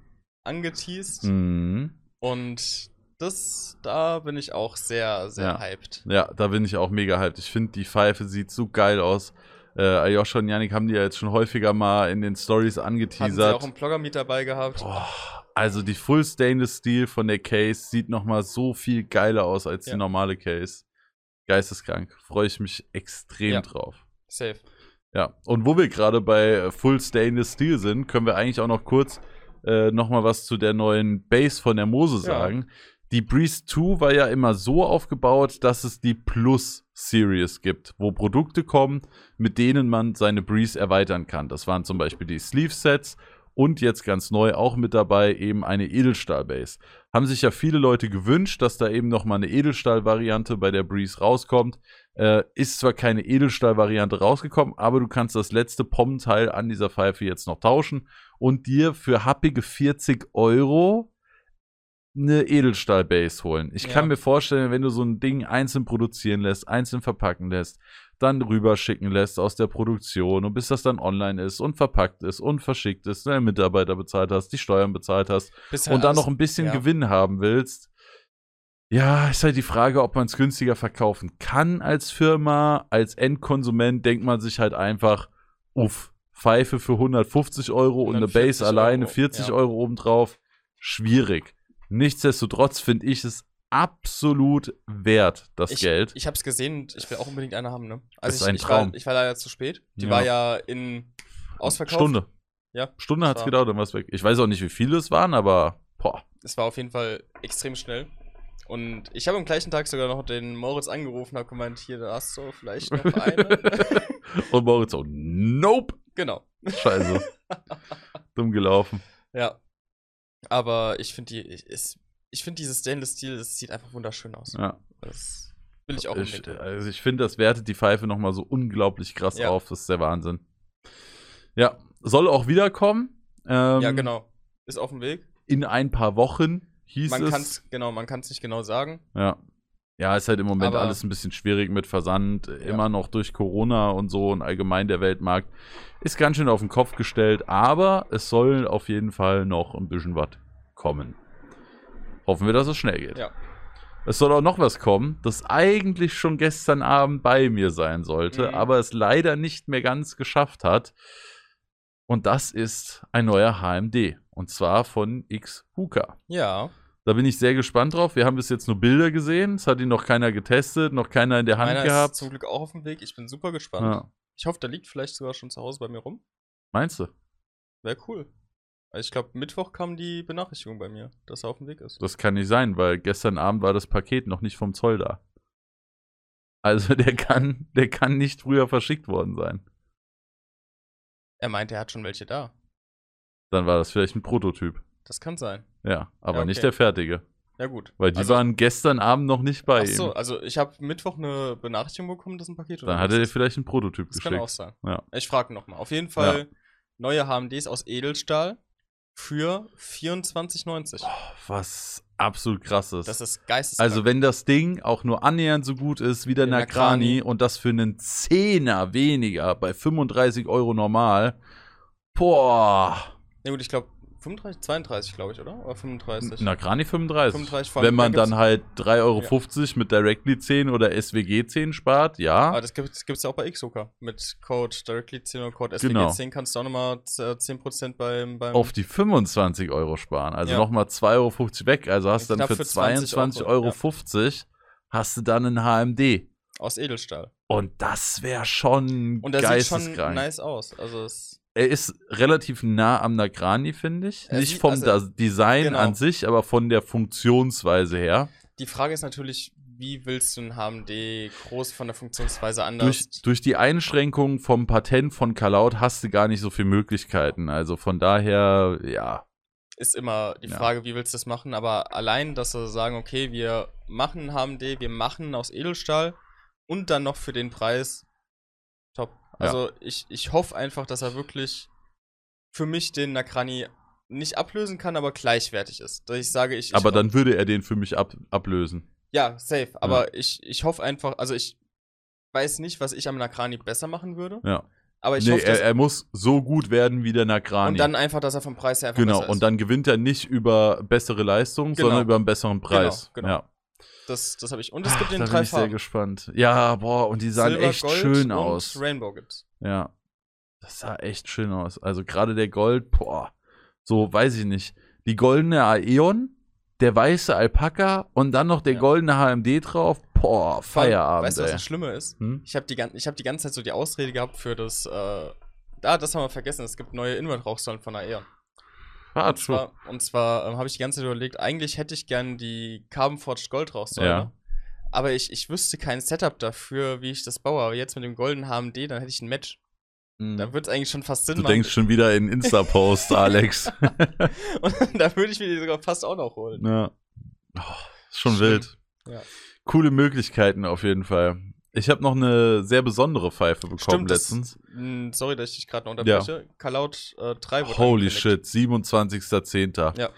angeteased. Mhm. Und das, da bin ich auch sehr, sehr Ja. hyped. Ja, da bin ich auch mega hyped. Ich finde, die Pfeife sieht so geil aus. Äh, Ayosha und Yannick haben die ja jetzt schon häufiger mal in den Stories Hatten sie angeteasert. auch einen Blogger-Meet dabei gehabt. Boah, also die Full Stainless Steel von der Case sieht noch mal so viel geiler aus als Ja. die normale Case. Geisteskrank. Freue ich mich extrem Ja. drauf. Safe. Ja, und wo wir gerade bei Full Stainless Steel sind, können wir eigentlich auch noch kurz äh, noch mal was zu der neuen Base von der Mose Ja. sagen. Die Breeze 2 war ja immer so aufgebaut, dass es die Plus Series gibt, wo Produkte kommen, mit denen man seine Breeze erweitern kann. Das waren zum Beispiel die Sleeve Sets und jetzt ganz neu auch mit dabei eben eine Edelstahl-Base. Haben sich ja viele Leute gewünscht, dass da eben noch mal eine Edelstahl-Variante bei der Breeze rauskommt. Äh, ist zwar keine Edelstahl-Variante rausgekommen, aber du kannst das letzte POM-Teil an dieser Pfeife jetzt noch tauschen und dir für happige 40 Euro eine Edelstahl-Base holen. Ich Ja. kann mir vorstellen, wenn du so ein Ding einzeln produzieren lässt, einzeln verpacken lässt, dann rüberschicken lässt aus der Produktion und bis das dann online ist und verpackt ist und verschickt ist, deine Mitarbeiter bezahlt hast, die Steuern bezahlt hast Bis halt und dann noch ein bisschen ja. Gewinn haben willst, ja, ist halt die Frage, ob man es günstiger verkaufen kann als Firma. Als Endkonsument denkt man sich halt einfach, uff, Pfeife für 150 Euro und eine 140 Base alleine Euro, 40 ja. Euro obendrauf. Schwierig. Nichtsdestotrotz finde ich es absolut wert, das ich, Geld. Ich habe es gesehen und ich will auch unbedingt eine haben, ne? Das Also ist ich, ein ich, Traum. War, ich war leider zu spät. Die Ja. war ja in Ausverkauf. Stunde. Ja. Stunde hat es gedauert, dann war es weg. Ich weiß auch nicht, wie viele es waren, aber boah. Es war auf jeden Fall extrem schnell. Und ich habe am gleichen Tag sogar noch den Moritz angerufen, habe gemeint, hier, da hast du vielleicht noch (laughs) eine. Und Moritz so, nope. genau. Scheiße. (laughs) Dumm gelaufen. Ja. Aber ich finde die, ich, ich finde dieses Stainless Steel, das sieht einfach wunderschön aus. Ja. Das will ich auch Ich, also ich finde, das wertet die Pfeife nochmal so unglaublich krass Ja. auf. Das ist der Wahnsinn. Ja, soll auch wiederkommen. Ähm, ja, genau. Ist auf dem Weg. In ein paar Wochen hieß Man es. kann es, genau, man kann es nicht genau sagen. Ja. Ja, ist halt im Moment Aber- alles ein bisschen schwierig mit Versand. Immer noch durch Corona und so und allgemein der Weltmarkt ist ganz schön auf den Kopf gestellt. Aber es soll auf jeden Fall noch ein bisschen was kommen. Hoffen wir, dass es schnell geht. Ja. Es soll auch noch was kommen, das eigentlich schon gestern Abend bei mir sein sollte, Mhm. aber es leider nicht mehr ganz geschafft hat. Und das ist ein neuer HMD. Und zwar von X Huka. Ja. Da bin ich sehr gespannt drauf. Wir haben bis jetzt nur Bilder gesehen. Es hat ihn noch keiner getestet, noch keiner in der Hand Meiner ist gehabt. zum Glück auch auf dem Weg. Ich bin super gespannt. Ja. Ich hoffe, der liegt vielleicht sogar schon zu Hause bei mir rum. Meinst du? Wäre cool. Also ich glaube, Mittwoch kam die Benachrichtigung bei mir, dass er auf dem Weg ist. Das kann nicht sein, weil gestern Abend war das Paket noch nicht vom Zoll da. Also (laughs) der kann, der kann nicht früher verschickt worden sein. Er meint, er hat schon welche da. Dann war das vielleicht ein Prototyp. Das kann sein. Ja, aber Ja, nicht okay. der fertige. Ja, gut. Weil die Also- waren gestern Abend noch nicht bei Ach so, ihm. also ich habe Mittwoch eine Benachrichtigung bekommen, dass ein Paket Dann hat er dir vielleicht einen Prototyp Das kann auch geschickt. sein. Ja. Ich frage nochmal. Auf jeden Fall neue HMDs aus Edelstahl für 24,90. Was absolut krass ist. Das ist geisteskrank. also wenn das Ding auch nur annähernd so gut ist wie der Nakrani. und das für einen Zehner weniger bei 35 Euro normal, boah, Ja gut, ich glaube, 35, 32, glaube ich, oder? Oder 35? Nagrani 35. 35 vor allem, Wenn man dann halt 3,50 Euro mit Directly 10 oder SWG 10 spart, ja. Ah, das gibt es ja auch bei Xoka. Mit Code Directly 10 oder Code SWG Genau. 10 kannst du auch nochmal äh, 10% beim, beim auf die 25 Euro sparen. Also Ja. nochmal 2,50 Euro weg. Also hast du dann für für 20 Euro, 22,50 Euro hast du dann einen HMD. aus Edelstahl. Und das wäre schon Und der sieht schon geisteskrank. nice aus. Also es Er ist relativ nah am Nagrani, finde ich. Er Nicht vom also- Design genau. an sich, aber von der Funktionsweise her. Die Frage ist natürlich, wie willst du ein HMD groß von der Funktionsweise anders? Durch, durch die Einschränkung vom Patent von Kalaut hast du gar nicht so viele Möglichkeiten. Also von daher, ja. ist immer die Ja. Frage, wie willst du das machen? Aber allein, dass sie sagen, okay, wir machen HMD, wir machen aus Edelstahl und dann noch für den Preis, top. Also ich, ich hoffe einfach, dass er wirklich für mich den Nakrani nicht ablösen kann, aber gleichwertig ist. Dass ich sage, ich. ich aber ho- dann würde er den für mich ab, ablösen. Ja, safe. Aber ich, ich hoffe einfach, also ich weiß nicht, was ich am Nakrani besser machen würde. Ja. Aber ich nee, hoffe, er, er muss so gut werden wie der Nagrani. und dann einfach, dass er vom Preis her einfach Genau, und dann gewinnt er nicht über bessere Leistung, Genau. sondern über einen besseren Preis. genau. Ja. Das, das habe ich. Und es gibt Ach, den da drei bin ich sehr Farben. gespannt. Ja, boah, und die sahen Silber, echt Gold schön und aus. Rainbow gibt's. Ja. Das sah echt schön aus. Also gerade der Gold, boah, so weiß ich nicht. Die goldene Aeon, der weiße Alpaka und dann noch der Ja. goldene HMD drauf. Boah, Feierabend, Weißt du, was das Schlimme ist? Hm? Ich habe die, ich hab die ganze Zeit so die Ausrede gehabt für das. Äh, da, das haben wir vergessen. Es gibt neue Inward-Rauchsäulen von Aeon. Ah, Und true. zwar, und zwar ähm, habe ich die ganze Zeit überlegt, eigentlich hätte ich gern die Carbon Forged Gold Rauchsäule. Ja. Aber ich, ich wüsste kein Setup dafür, wie ich das baue. Aber jetzt mit dem goldenen HMD, dann hätte ich ein Match. Da wird es eigentlich schon fast Sinn Du machen. denkst schon wieder in Insta-Post, (laughs) Alex. Und da würde ich mir die sogar fast auch noch holen. ja. Oh, ist schon Schlimm. wild. Ja. Coole Möglichkeiten auf jeden Fall. Ich habe noch eine sehr besondere Pfeife bekommen Stimmt, das- letztens. Mh, Sorry, dass ich dich gerade noch unterbreche. Kalaut äh, 3 wurde Holy shit, 27.10. Ja.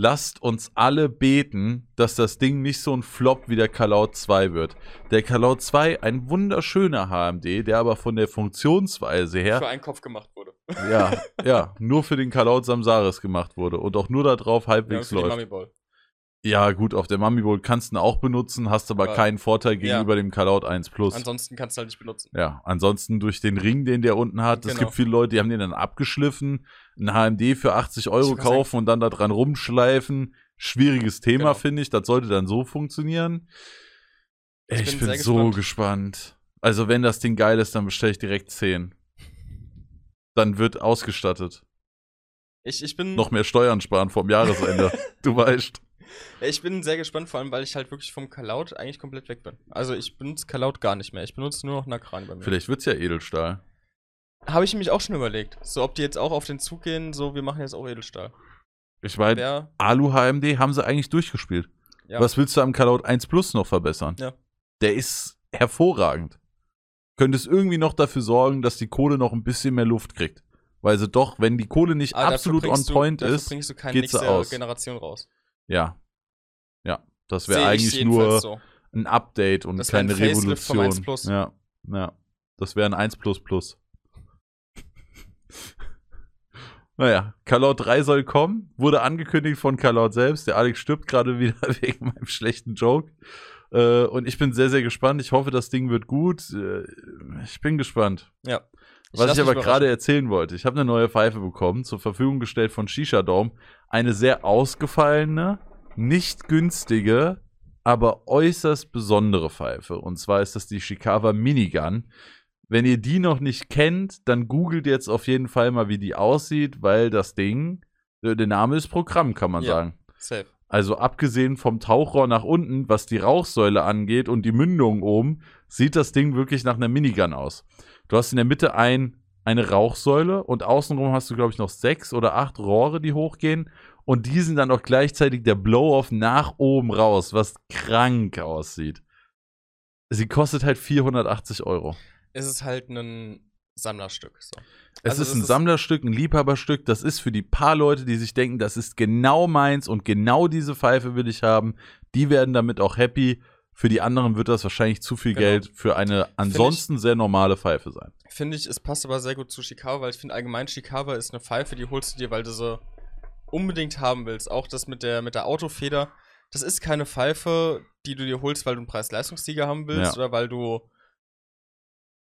Lasst uns alle beten, dass das Ding nicht so ein Flop wie der Kalaut 2 wird. Der Kalaut 2, ein wunderschöner HMD, der aber von der Funktionsweise Für her, einen Kopf gemacht wurde. ja, (laughs) ja, nur für den Kalaut Samsaris gemacht wurde und auch nur darauf Ja, halbwegs für die läuft. Ja, gut, auf der Mummy Bowl kannst du ihn auch benutzen, hast aber Aber- keinen Vorteil gegenüber dem Kalaut 1 Plus. Ansonsten kannst du halt nicht benutzen. Ja, ansonsten durch den Ring, den der unten hat. Es Genau. gibt viele Leute, die haben den dann abgeschliffen, ein HMD für 80 Euro kaufen und dann da dran rumschleifen. Schwieriges Thema, Genau. finde ich. Das sollte dann so funktionieren. Ich Ich, bin bin, so gespannt. gespannt. Also, wenn das Ding geil ist, dann bestelle ich direkt 10. Dann wird ausgestattet. Ich, ich, bin, Noch mehr Steuern sparen vom Jahresende. (laughs) du weißt. Ich bin sehr gespannt, vor allem, weil ich halt wirklich vom Kalaut eigentlich komplett weg bin. Also ich benutze Kalaut gar nicht mehr. Ich benutze nur noch Nakrani bei mir. Vielleicht wird's ja Edelstahl. Habe ich mich auch schon überlegt. So, ob die jetzt auch auf den Zug gehen, so, wir machen jetzt auch Edelstahl. Ich meine, Wer, Alu-HMD haben sie eigentlich durchgespielt. ja. Was willst du am Kalaut 1 Plus noch verbessern? Ja. Der ist hervorragend. Könntest irgendwie noch dafür sorgen, dass die Kohle noch ein bisschen mehr Luft kriegt. Weil sie doch, wenn die Kohle nicht dafür absolut on du- point ist, geht sie aus. Generation raus. Ja. Ja. Das wäre eigentlich nur so. ein Update und Das wär ein keine Facelift vom Revolution. 1 Plus. Ja. Ja. Das wäre ein 1 Plus Plus. (laughs) Naja, Kalaut 3 soll kommen. Wurde angekündigt von Kalaut selbst. Der Alex stirbt gerade (laughs) wieder wegen meinem schlechten Joke. Äh, und ich bin sehr, sehr gespannt. Ich hoffe, das Ding wird gut. Äh, ich bin gespannt. Ja. Was ich aber gerade erzählen wollte, ich habe eine neue Pfeife bekommen, zur Verfügung gestellt von Shisha Dome. Eine sehr ausgefallene, nicht günstige, aber äußerst besondere Pfeife. Und zwar ist das die Shikawa Minigun. Wenn ihr die noch nicht kennt, dann googelt jetzt auf jeden Fall mal, wie die aussieht, weil das Ding, äh, der Name ist Programm, kann man Ja. sagen. Safe. Also abgesehen vom Tauchrohr nach unten, was die Rauchsäule angeht und die Mündung oben, sieht das Ding wirklich nach einer Minigun aus. Du hast in der Mitte ein, eine Rauchsäule und außenrum hast du, glaube ich, noch sechs oder acht Rohre, die hochgehen. Und die sind dann auch gleichzeitig der Blow-Off nach oben raus, was krank aussieht. Sie kostet halt 480 Euro. Es ist halt ein Sammlerstück. So. Es Also ist ein ist- Sammlerstück, ein Liebhaberstück. Das ist für die paar Leute, die sich denken, das ist genau meins und genau diese Pfeife will ich haben. Die werden damit auch happy. Für die anderen wird das wahrscheinlich zu viel Genau. Geld für eine ansonsten sehr normale Pfeife sein. Finde ich, es passt aber sehr gut zu Shikawa, weil ich finde allgemein Shikawa ist eine Pfeife, die holst du dir, weil du sie unbedingt haben willst, auch das mit der, mit der Autofeder, das ist keine Pfeife, die du dir holst, weil du einen Preis-Leistungssieger haben willst Ja. oder weil du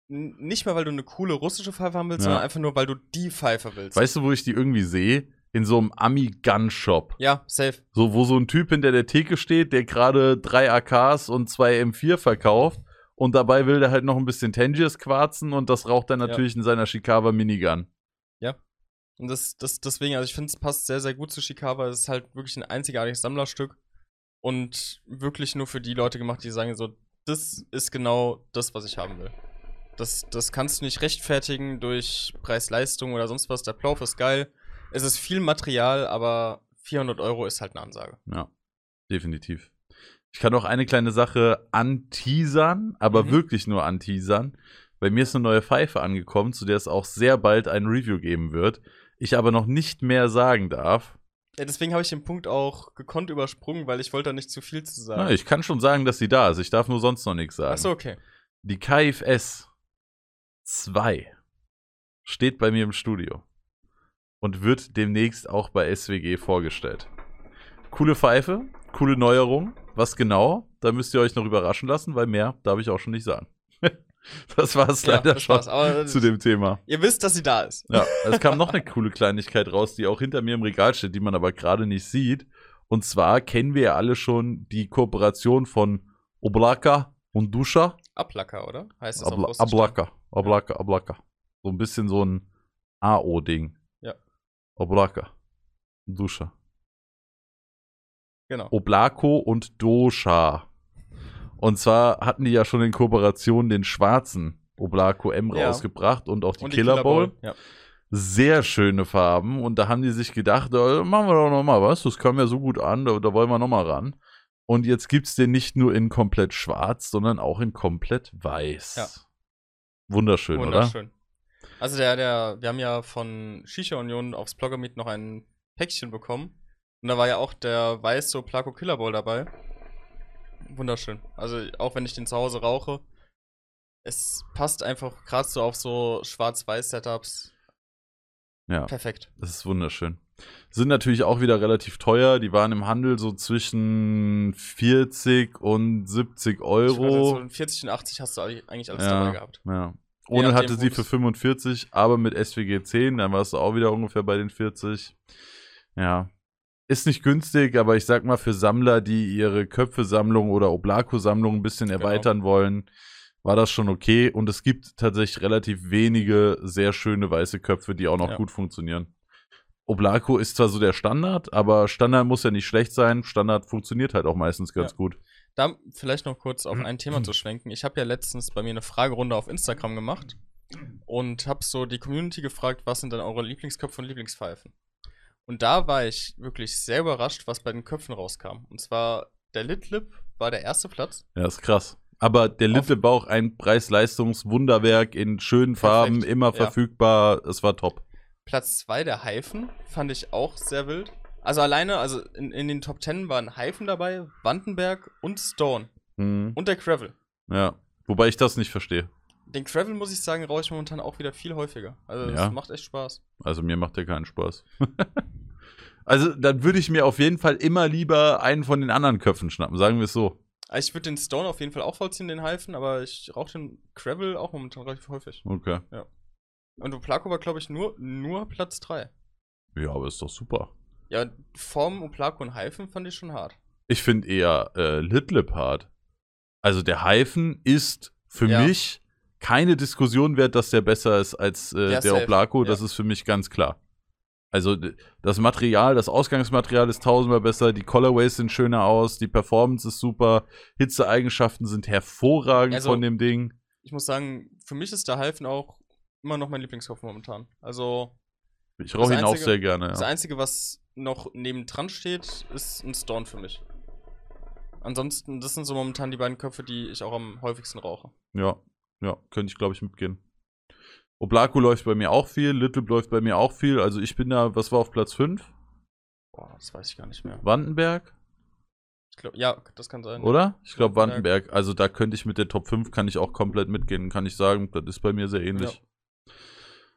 nicht mal, weil du eine coole russische Pfeife haben willst, Ja. sondern einfach nur, weil du die Pfeife willst. Weißt du, wo ich die irgendwie sehe? In so einem Ami-Gun-Shop. ja, safe. So, wo so ein Typ hinter der Theke steht, der gerade drei AKs und zwei M4 verkauft. Und dabei will der halt noch ein bisschen Tangiers quarzen und das raucht er Ja. natürlich in seiner Shikawa Minigun. Und das, das, deswegen, also ich finde, es passt sehr, sehr gut zu Chicago. Es ist halt wirklich ein einzigartiges Sammlerstück und wirklich nur für die Leute gemacht, die sagen so, das ist genau das, was ich haben will. Das, das kannst du nicht rechtfertigen durch Preis-Leistung oder sonst was. Der Plauf ist geil. Es ist viel Material, aber 400 Euro ist halt eine Ansage. Ja, definitiv. Ich kann auch eine kleine Sache anteasern, aber Mhm. wirklich nur anteasern. Bei mir ist eine neue Pfeife angekommen, zu der es auch sehr bald ein Review geben wird. Ich aber noch nicht mehr sagen darf. Ja, deswegen habe ich den Punkt auch gekonnt übersprungen, weil ich wollte da nicht zu viel zu sagen. Na, ich kann schon sagen, dass sie da ist. Ich darf nur sonst noch nichts sagen. Achso, okay. Die KFS 2 steht bei mir im Studio und wird demnächst auch bei SWG vorgestellt. Coole Pfeife, coole Neuerung. Was genau? Da müsst ihr euch noch überraschen lassen, weil mehr darf ich auch schon nicht sagen. (laughs) das war es Ja, leider schon zu dem Thema. ihr wisst, dass sie da ist. Ja, (laughs) es kam noch eine coole Kleinigkeit raus, die auch hinter mir im Regal steht, die man aber gerade nicht sieht. Und zwar kennen wir ja alle schon die Kooperation von Oblaka und Dusha. Ablacker, oder? Heißt das Abla? Ablaka, Ablaka, Ablaka. So ein bisschen so ein AO-Ding. Oblaka. Dusha. Genau. Oblako und Dosha. Und zwar hatten die ja schon in Kooperation den schwarzen Oblako M Ja. rausgebracht und auch die, Und Killer, Bowl. Ja. Sehr schöne Farben. Und da haben die sich gedacht, äh, machen wir doch nochmal was. Das kam ja so gut an, da, da wollen wir nochmal ran. Und jetzt gibt's den nicht nur in komplett schwarz, sondern auch in komplett weiß. Ja. Wunderschön, oder? Wunderschön. Also der, der, wir haben ja von Shisha Union aufs Bloggermeet noch ein Päckchen bekommen. Und da war ja auch der weiße Placo Killer Ball dabei. Wunderschön. Also auch wenn ich den zu Hause rauche, es passt einfach gerade so auf so Schwarz-Weiß-Setups. Ja, Perfekt. das ist wunderschön. Sind natürlich auch wieder relativ teuer. Die waren im Handel so zwischen 40 und 70 Ich weiß, so Euro. in 40 und 80 hast du eigentlich alles Ja. dabei gehabt. Ja. Ohne nachdem, hatte sie für 45, aber mit SWG 10, dann warst du auch wieder ungefähr bei den 40. Ja. Ist nicht günstig, aber ich sag mal, für Sammler, die ihre Köpfe-Sammlung oder Oblako-Sammlung ein bisschen Genau. erweitern wollen, war das schon okay. Und es gibt tatsächlich relativ wenige sehr schöne weiße Köpfe, die auch noch Ja. gut funktionieren. Oblako ist zwar so der Standard, aber Standard muss ja nicht schlecht sein. Standard funktioniert halt auch meistens ganz Ja. gut. Da vielleicht noch kurz auf ein Thema zu schwenken. Ich habe ja letztens bei mir eine Fragerunde auf Instagram gemacht und habe so die Community gefragt, was sind denn eure Lieblingsköpfe und Lieblingspfeifen? Und da war ich wirklich sehr überrascht, was bei den Köpfen rauskam. Und zwar der Litlip war der erste Platz. Ja, ist krass. Aber der Auf- Little Bauch, ein Preis-Leistungs-Wunderwerk in schönen Farben, Perfekt, immer ja. verfügbar. Es war top. Platz zwei der Haifen fand ich auch sehr wild. Also alleine, also in, in den Top 10 waren Haifen dabei, Vandenberg und Stone. Mhm. Und der Gravel. Ja. Wobei ich das nicht verstehe. Den Gravel, muss ich sagen, rauche ich momentan auch wieder viel häufiger. Also Ja. das macht echt Spaß. Also mir macht der keinen Spaß. (laughs) also dann würde ich mir auf jeden Fall immer lieber einen von den anderen Köpfen schnappen, sagen wir es so. Also ich würde den Stone auf jeden Fall auch vollziehen, den Haifen, aber ich rauche den Gravel auch momentan relativ häufig. Okay. Und Oplaco war, glaube ich, nur, nur Platz 3. Ja, aber ist doch super. Ja, Form Oplaco und Haifen fand ich schon hart. Ich finde eher äh, Litlip hart. Also der Haifen ist für Ja. mich keine Diskussion wert, dass der besser ist als äh, der safe. Oblako. Das Ja. ist für mich ganz klar. Also das Material, das Ausgangsmaterial ist tausendmal besser, die Colorways sind schöner aus, die Performance ist super, Hitzeeigenschaften sind hervorragend Also- von dem Ding. Ich muss sagen, für mich ist der Haifen auch immer noch mein Lieblingskopf momentan. Also Ich rauche das ihn auch Einzige- sehr gerne. das Ja. Einzige, was noch nebendran steht, ist ein Stone für mich. Ansonsten, das sind so momentan die beiden Köpfe, die ich auch am häufigsten rauche. Ja, ja, könnte ich, glaube ich, mitgehen. Oblako läuft bei mir auch viel, Little läuft bei mir auch viel. Also ich bin da, was war auf Platz 5? Boah, das weiß ich gar nicht mehr. Wandenberg, Ich glaub, ja, das kann sein. oder? Ich glaube Wandenberg. Also da könnte ich mit der Top 5, kann ich auch komplett mitgehen, kann ich sagen. Das ist bei mir sehr ähnlich.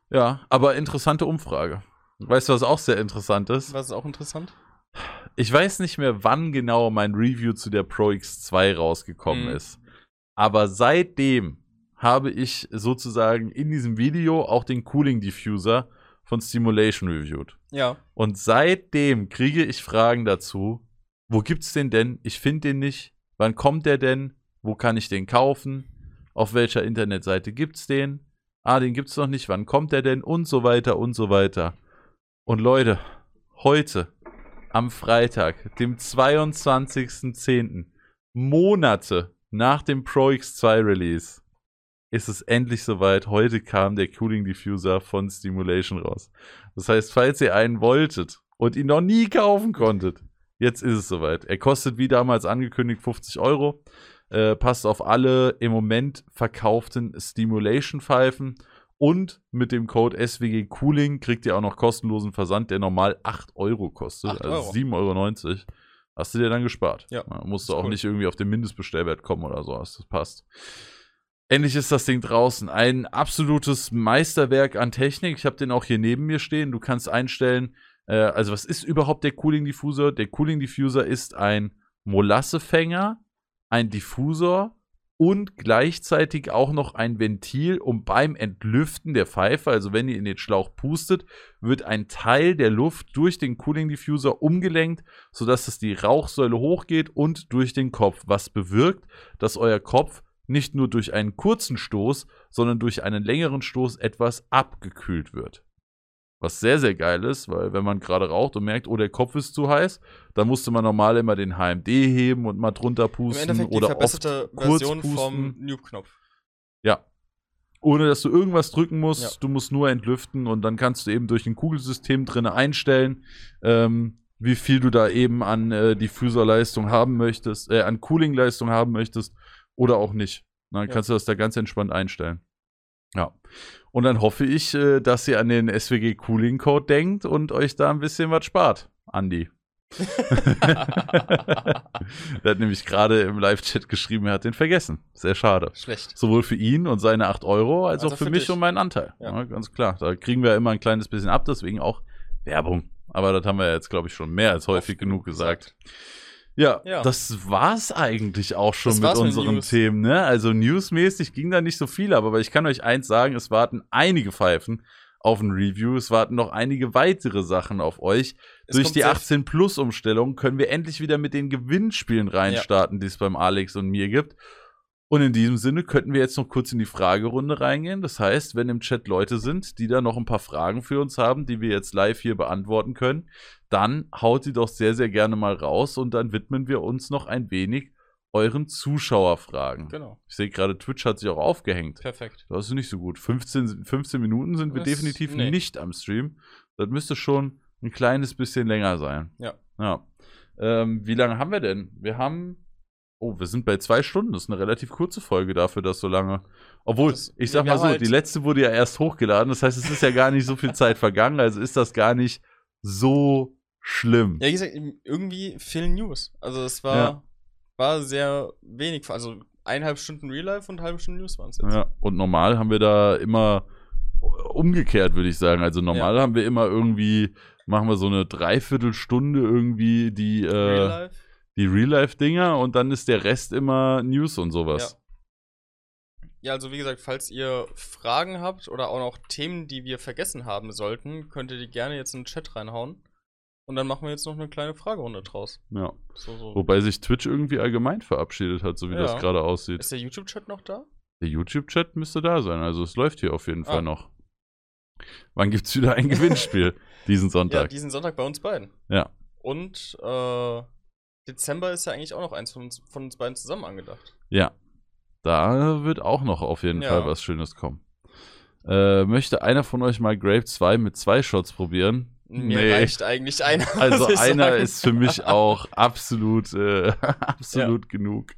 Ja, aber interessante Umfrage. Weißt du, was auch sehr interessant ist? Was ist auch interessant? Ich weiß nicht mehr, wann genau mein Review zu der Pro X2 rausgekommen Mhm. ist. Aber seitdem habe ich sozusagen in diesem Video auch den Cooling Diffuser von Stimulation reviewed. Ja. Und seitdem kriege ich Fragen dazu. Wo gibt's den denn? Ich finde den nicht. Wann kommt der denn? Wo kann ich den kaufen? Auf welcher Internetseite gibt's den? Ah, den gibt's noch nicht. Wann kommt der denn? Und so weiter und so weiter. Und Leute, heute am Freitag, dem 22.10., Monate nach dem Pro X2 Release, ist es endlich soweit. Heute kam der Cooling Diffuser von Stimulation raus. Das heißt, falls ihr einen wolltet und ihn noch nie kaufen konntet, jetzt ist es soweit. Er kostet wie damals angekündigt 50 Euro. Äh, passt auf alle im Moment verkauften Stimulation-Pfeifen. Und mit dem Code SWG Cooling kriegt ihr auch noch kostenlosen Versand, der normal 8 Euro kostet. 8 also Euro. 7,90 Euro. Hast du dir dann gespart. Ja, musst du auch cool. nicht irgendwie auf den Mindestbestellwert kommen oder so. Das passt. Endlich ist das Ding draußen. Ein absolutes Meisterwerk an Technik. Ich habe den auch hier neben mir stehen. Du kannst einstellen, äh, also was ist überhaupt der Cooling Diffuser? Der Cooling Diffuser ist ein Molassefänger, ein Diffusor und gleichzeitig auch noch ein Ventil, um beim Entlüften der Pfeife, also wenn ihr in den Schlauch pustet, wird ein Teil der Luft durch den Cooling Diffuser umgelenkt, sodass es die Rauchsäule hochgeht und durch den Kopf, was bewirkt, dass euer Kopf nicht nur durch einen kurzen Stoß, sondern durch einen längeren Stoß etwas abgekühlt wird. Was sehr, sehr geil ist, weil wenn man gerade raucht und merkt, oh, der Kopf ist zu heiß, dann musste man normal immer den HMD heben und mal drunter Im pusten Endeffekt die oder oft verbesserte kurz Version vom. Noob-Knopf. Ja. Ohne dass du irgendwas drücken musst, Ja. du musst nur entlüften und dann kannst du eben durch ein Kugelsystem drinne einstellen, ähm, wie viel du da eben an äh, Diffuserleistung haben möchtest, äh, an Coolingleistung haben möchtest oder auch nicht. Dann Ja. kannst du das da ganz entspannt einstellen. Ja. Und dann hoffe ich, äh, dass ihr an den SWG Cooling Code denkt und euch da ein bisschen was spart, Andi. (laughs) Der hat nämlich gerade im Live-Chat geschrieben, er hat den vergessen. Sehr schade. Schlecht. Sowohl für ihn und seine 8 Euro, als Also auch für, für mich dich. und meinen Anteil. Ja. Ja. ganz klar. Da kriegen wir immer ein kleines bisschen ab, deswegen auch Werbung. Aber das haben wir jetzt, glaube ich, schon mehr als häufig Oft genug genug gesagt. Ja, Ja. das war's eigentlich auch schon Das mit mit unseren News. Themen. Ne? Also newsmäßig ging da nicht so viel, aber ich kann euch eins sagen, es warten einige Pfeifen auf ein Review. Es warten noch einige weitere Sachen auf euch. Es Durch die sehr 18-Plus-Umstellung können wir endlich wieder mit den Gewinnspielen reinstarten, die es beim Alex und mir gibt. Und in diesem Sinne könnten wir jetzt noch kurz in die Fragerunde reingehen. Das heißt, wenn im Chat Leute sind, die da noch ein paar Fragen für uns haben, die wir jetzt live hier beantworten können, dann haut die doch sehr, sehr gerne mal raus und dann widmen wir uns noch ein wenig euren Zuschauerfragen. Genau. Ich sehe gerade, Twitch hat sich auch aufgehängt. Perfekt. Das ist nicht so gut. 15, 15 Minuten sind wir Das- definitiv nee. nicht am Stream. Das müsste schon ein kleines bisschen länger sein. Ja. Ja. Ähm, wie lange haben wir denn? Wir haben. Oh, wir sind bei zwei Stunden. Das ist eine relativ kurze Folge dafür, dass so lange. Obwohl, Das- ich sag mal so, halt- die letzte wurde ja erst hochgeladen. Das heißt, es ist ja gar nicht so viel (laughs) Zeit vergangen. Also ist das gar nicht so schlimm. Ja, wie gesagt, irgendwie fehlen News. Also es war, Ja. war sehr wenig. Also eineinhalb Stunden Real Life und eine halbe Stunde News waren es jetzt. Ja, und normal haben wir da immer umgekehrt, würde ich sagen. Also normal haben wir immer irgendwie, machen wir so eine Dreiviertelstunde irgendwie die, äh, Real Life. Die Real-Life-Dinger und dann ist der Rest immer News und sowas. Ja, also wie gesagt, falls ihr Fragen habt oder auch noch Themen, die wir vergessen haben sollten, könnt ihr die gerne jetzt in den Chat reinhauen. Und dann machen wir jetzt noch eine kleine Fragerunde draus. Ja. So, so. Wobei sich Twitch irgendwie allgemein verabschiedet hat, so wie Ja. das gerade aussieht. Ist der YouTube-Chat noch da? Der YouTube-Chat müsste da sein, also es läuft hier auf jeden Ah. Fall noch. Wann gibt's wieder ein Gewinnspiel? (laughs) Diesen Ja, Sonntag. diesen Sonntag bei uns beiden. Ja. Und äh, Dezember ist ja eigentlich auch noch eins von uns, von uns beiden zusammen angedacht. Ja. Da wird auch noch auf jeden Ja. Fall was Schönes kommen. Äh, möchte einer von euch mal Grape 2 mit zwei Shots probieren? Mir Nee. reicht eigentlich einer. (laughs) Also einer sagen. ist für mich auch (laughs) absolut, äh, (laughs) absolut genug.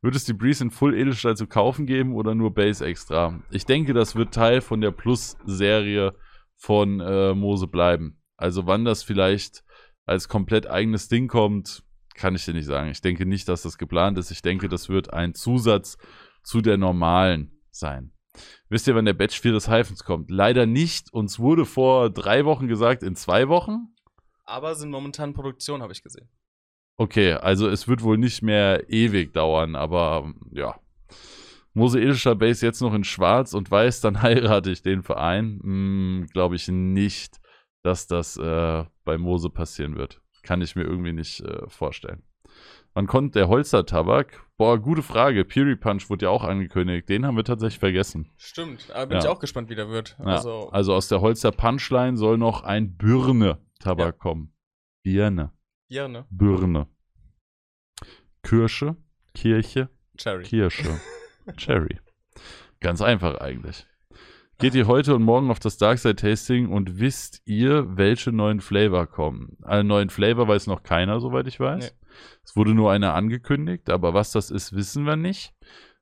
wird es die Breeze in Full Edelstahl zu kaufen geben oder nur Base extra? Ich denke, das wird Teil von der Plus-Serie von äh, Mose bleiben. Also wann das vielleicht als komplett eigenes Ding kommt, kann ich dir nicht sagen. Ich denke nicht, dass das geplant ist. Ich denke, das wird ein Zusatz zu der normalen sein. Wisst ihr, wann der Batch 4 des Heifens kommt? Leider nicht. Uns wurde vor drei Wochen gesagt, in zwei Wochen. Aber sind momentan in Produktion, habe ich gesehen. Okay, also es wird wohl nicht mehr ewig dauern, aber ja. Mosaischer Base jetzt noch in Schwarz und Weiß, dann (laughs) heirate ich den Verein. Hm, Glaube ich nicht, dass das äh, bei Mose passieren wird. Kann ich mir irgendwie nicht äh, vorstellen. Wann kommt der Holzer-Tabak? Boah, gute Frage. Fury Punch wurde ja auch angekündigt. Den haben wir tatsächlich vergessen. Stimmt, aber bin Ja. ich auch gespannt, wie der wird. Ja, Also, also aus der Holzer Punchline soll noch ein Birne-Tabak kommen. Birne. gerne. Birne. Kirsche. Kirche. Cherry. Kirsche. (laughs) Cherry. Ganz einfach eigentlich. Geht ihr heute und morgen auf das Darkside Tasting und wisst ihr, welche neuen Flavor kommen? Alle neuen Flavor weiß noch keiner, soweit ich weiß. Nee. Es wurde nur einer angekündigt, aber was das ist, wissen wir nicht.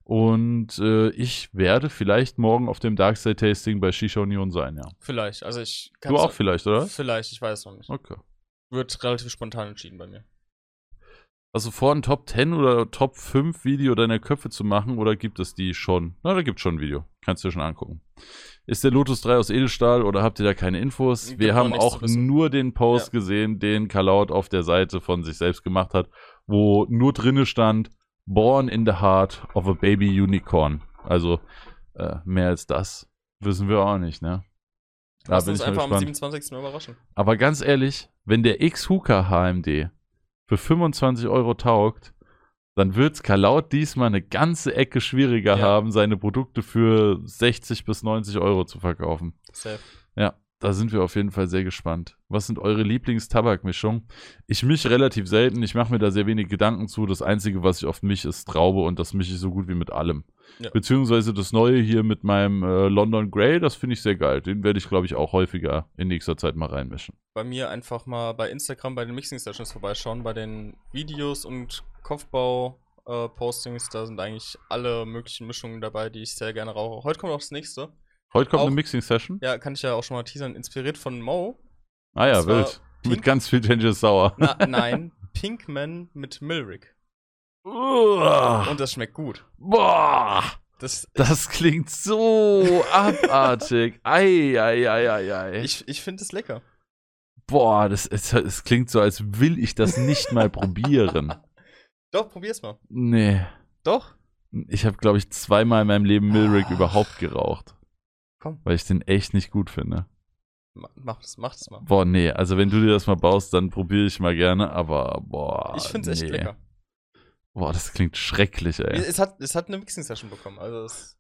Und äh, ich werde vielleicht morgen auf dem Darkside Tasting bei Shisha Union sein, ja. Vielleicht. Also ich Du auch vielleicht, oder? Vielleicht, ich weiß noch nicht. Okay. Wird relativ spontan entschieden bei mir. Also vor ein Top 10 oder Top 5 Video deiner Köpfe zu machen oder gibt es die schon? Na, da gibt es schon ein Video. Kannst du dir schon angucken. Ist der Lotus 3 aus Edelstahl oder habt ihr da keine Infos? Wir haben auch nur den Post Ja. gesehen, den Kalaut auf der Seite von sich selbst gemacht hat, wo nur drinne stand, Born in the Heart of a Baby Unicorn. Also äh, mehr als das wissen wir auch nicht, ne? Da Lass bin uns ich einfach am gespannt. 27. überraschen. Aber ganz ehrlich, wenn der X-Hooker HMD für 25 Euro taugt, dann wird es Kalaut diesmal eine ganze Ecke schwieriger Ja. haben, seine Produkte für 60 bis 90 Euro zu verkaufen. Safe. Ja, da sind wir auf jeden Fall sehr gespannt. Was sind eure Lieblingstabakmischungen? Ich mische relativ selten, ich mache mir da sehr wenig Gedanken zu. Das Einzige, was ich oft mische, ist Traube und das mische ich so gut wie mit allem. Ja. Beziehungsweise das Neue hier mit meinem äh, London Grey, das finde ich sehr geil. Den werde ich, glaube ich, auch häufiger in nächster Zeit mal reinmischen. Bei mir einfach mal bei Instagram bei den Mixing Sessions vorbeischauen, bei den Videos und Kopfbau-Postings. da sind eigentlich alle möglichen Mischungen dabei, die ich sehr gerne rauche. Heute kommt auch das nächste. Heute kommt Auch- eine Mixing-Session. Ja, kann ich ja auch schon mal teasern. Inspiriert von Mo. Ah ja, wild. Mit Pink- ganz viel Ginger Sour. Na, (laughs) nein, Pinkman mit Milrick. Uah. Und das schmeckt gut. Boah, Das, das klingt so abartig. (laughs) Ei, ei, ei, ei, ei. ich ich finde es lecker. Boah, das, es, es klingt so, als will ich das nicht mal (laughs) probieren. Doch, probier's mal. Nee. Doch. Ich habe, glaube ich, zweimal in meinem Leben Milrick Ah. überhaupt geraucht. Komm. Weil ich den echt nicht gut finde. Ma- Mach es mach das mal. Boah, nee. Also, wenn du dir das mal baust, dann probiere ich mal gerne. Aber, boah. ich finde es echt nee. lecker. Boah, das klingt schrecklich, ey. Es hat, es hat eine Mixing-Session bekommen. Also es,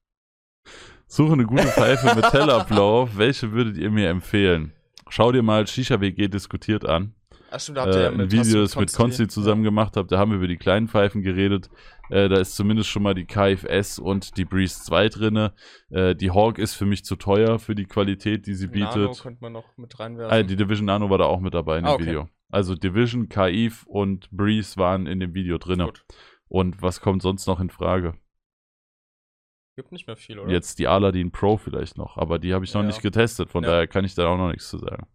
Suche eine gute Pfeife mit Tellablauf. (laughs) Welche würdet ihr mir empfehlen? Schau dir mal Shisha WG diskutiert an. ach stimmt, da habt ihr Äh, ja ein mit Video, hast du das mit Konsti zusammen gemacht habe. Da haben wir über die kleinen Pfeifen geredet. Äh, da ist zumindest schon mal die KFS und die Breeze 2 drinne. Äh, die Hawk ist für mich zu teuer für die Qualität, die sie Nano bietet. könnte man noch mit reinwerfen. Ah, die Division Nano war da auch mit dabei in dem Ah, okay. Video. Also Division, KIF und Breeze waren in dem Video drinne. Gut. Und was kommt sonst noch in Frage? Gibt nicht mehr viel, oder? Jetzt die Aladdin Pro vielleicht noch, aber die habe ich noch Ja. nicht getestet, von Ja. daher kann ich da auch noch nichts zu sagen.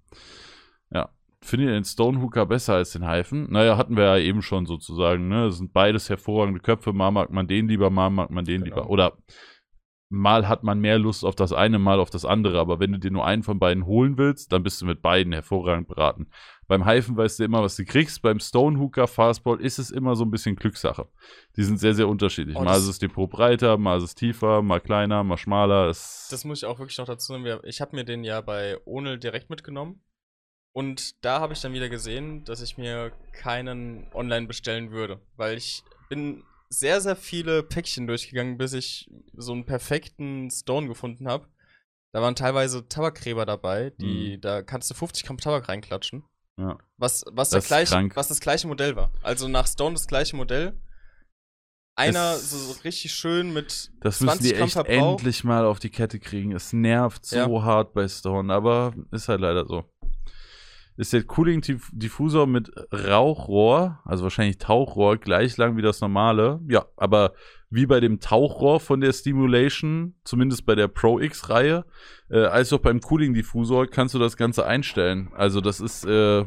Ja. Findet ihr den Stonehooker besser als den Hyphen? Naja, hatten wir ja eben schon sozusagen, ne? Das sind beides hervorragende Köpfe. Mal mag man den lieber, mal mag man den Genau. lieber. Oder mal hat man mehr Lust auf das eine, mal auf das andere. Aber wenn du dir nur einen von beiden holen willst, dann bist du mit beiden hervorragend beraten. Beim Hyphen weißt du immer, was du kriegst. Beim Stonehooker Fastball ist es immer so ein bisschen Glückssache. Die sind sehr, sehr unterschiedlich. Oh, mal das- ist es die Pro breiter, mal ist es tiefer, mal kleiner, mal schmaler. Es Das muss ich auch wirklich noch dazu wir- Ich habe mir den ja bei Onel direkt mitgenommen. Und da habe ich dann wieder gesehen, dass ich mir keinen online bestellen würde. Weil ich bin sehr, sehr viele Päckchen durchgegangen, bis ich so einen perfekten Stone gefunden habe. Da waren teilweise Tabakgräber dabei, die, da kannst du 50 Gramm Tabak reinklatschen. Ja. Was, was, Das krank. was das gleiche Modell war. Also nach Stone das gleiche Modell. Einer Es- so, so richtig schön mit Das müssen die 20 Gramm echt Verbrauch. endlich mal auf die Kette kriegen. Es nervt so Ja. hart bei Stone, aber ist halt leider so. Ist der Cooling-Diffusor mit Rauchrohr, also wahrscheinlich Tauchrohr, gleich lang wie das normale. Ja, aber wie bei dem Tauchrohr von der Stimulation, zumindest bei der Pro X-Reihe, äh, als auch beim Cooling-Diffusor kannst du das Ganze einstellen. Also das ist äh,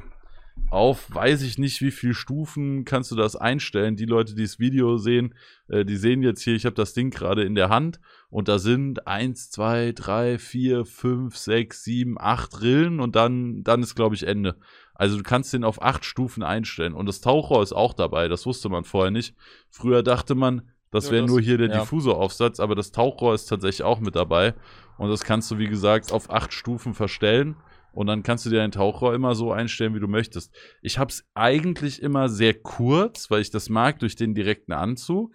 auf weiß ich nicht wie viel Stufen kannst du das einstellen. Die Leute, die das Video sehen, äh, die sehen jetzt hier, ich habe das Ding gerade in der Hand und da sind 1, 2, 3, 4, 5, 6, 7, 8 Rillen und dann, dann ist, glaube ich, Ende. Also du kannst den auf acht Stufen einstellen und das Tauchrohr ist auch dabei, das wusste man vorher nicht. Früher dachte man, das wäre nur hier der ja. Diffusoraufsatz, aber das Tauchrohr ist tatsächlich auch mit dabei und das kannst du, wie gesagt, auf acht Stufen verstellen. Und dann kannst du dir dein Tauchrohr immer so einstellen, wie du möchtest. Ich habe es eigentlich immer sehr kurz, weil ich das mag durch den direkten Anzug.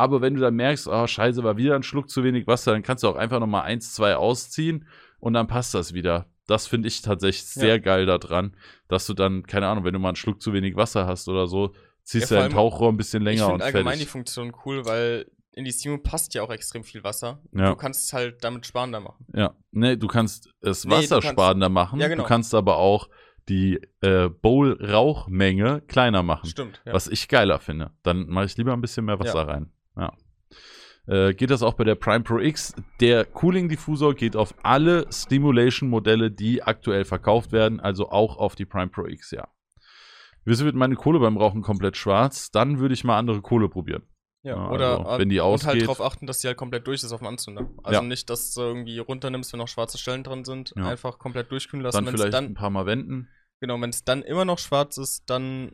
Aber wenn du dann merkst, oh scheiße, war wieder ein Schluck zu wenig Wasser, dann kannst du auch einfach nochmal eins, zwei ausziehen und dann passt das wieder. Das finde ich tatsächlich sehr Ja. geil daran, dass du dann, keine Ahnung, wenn du mal einen Schluck zu wenig Wasser hast oder so, ziehst du dein Tauchrohr ein bisschen ich länger und finde allgemein die fertig. Funktion cool, weil in die Steam passt ja auch extrem viel Wasser. Ja. Du kannst es halt damit sparender machen. Ja, ne, du kannst es Nee, du wassersparender machen, Ja, genau. du kannst aber auch die äh, Bowl-Rauchmenge kleiner machen. Stimmt. Ja. Was ich geiler finde. Dann mache ich lieber ein bisschen mehr Wasser rein. Ja. Äh, geht das auch bei der Prime Pro X? Der Cooling-Diffusor geht auf alle Stimulation-Modelle, die aktuell verkauft werden, also auch auf die Prime Pro X, ja. Wieso wird meine Kohle beim Rauchen komplett schwarz? Dann würde ich mal andere Kohle probieren. Ja, Ja, oder also, wenn die und ausgeht- halt darauf achten, dass die halt komplett durch ist auf dem Anzünder. Also Ja. nicht, dass du irgendwie runternimmst, wenn noch schwarze Stellen drin sind. Ja. Einfach komplett durchkühlen lassen. Dann Wenn es vielleicht dann, ein paar Mal wenden. genau, wenn es dann immer noch schwarz ist, dann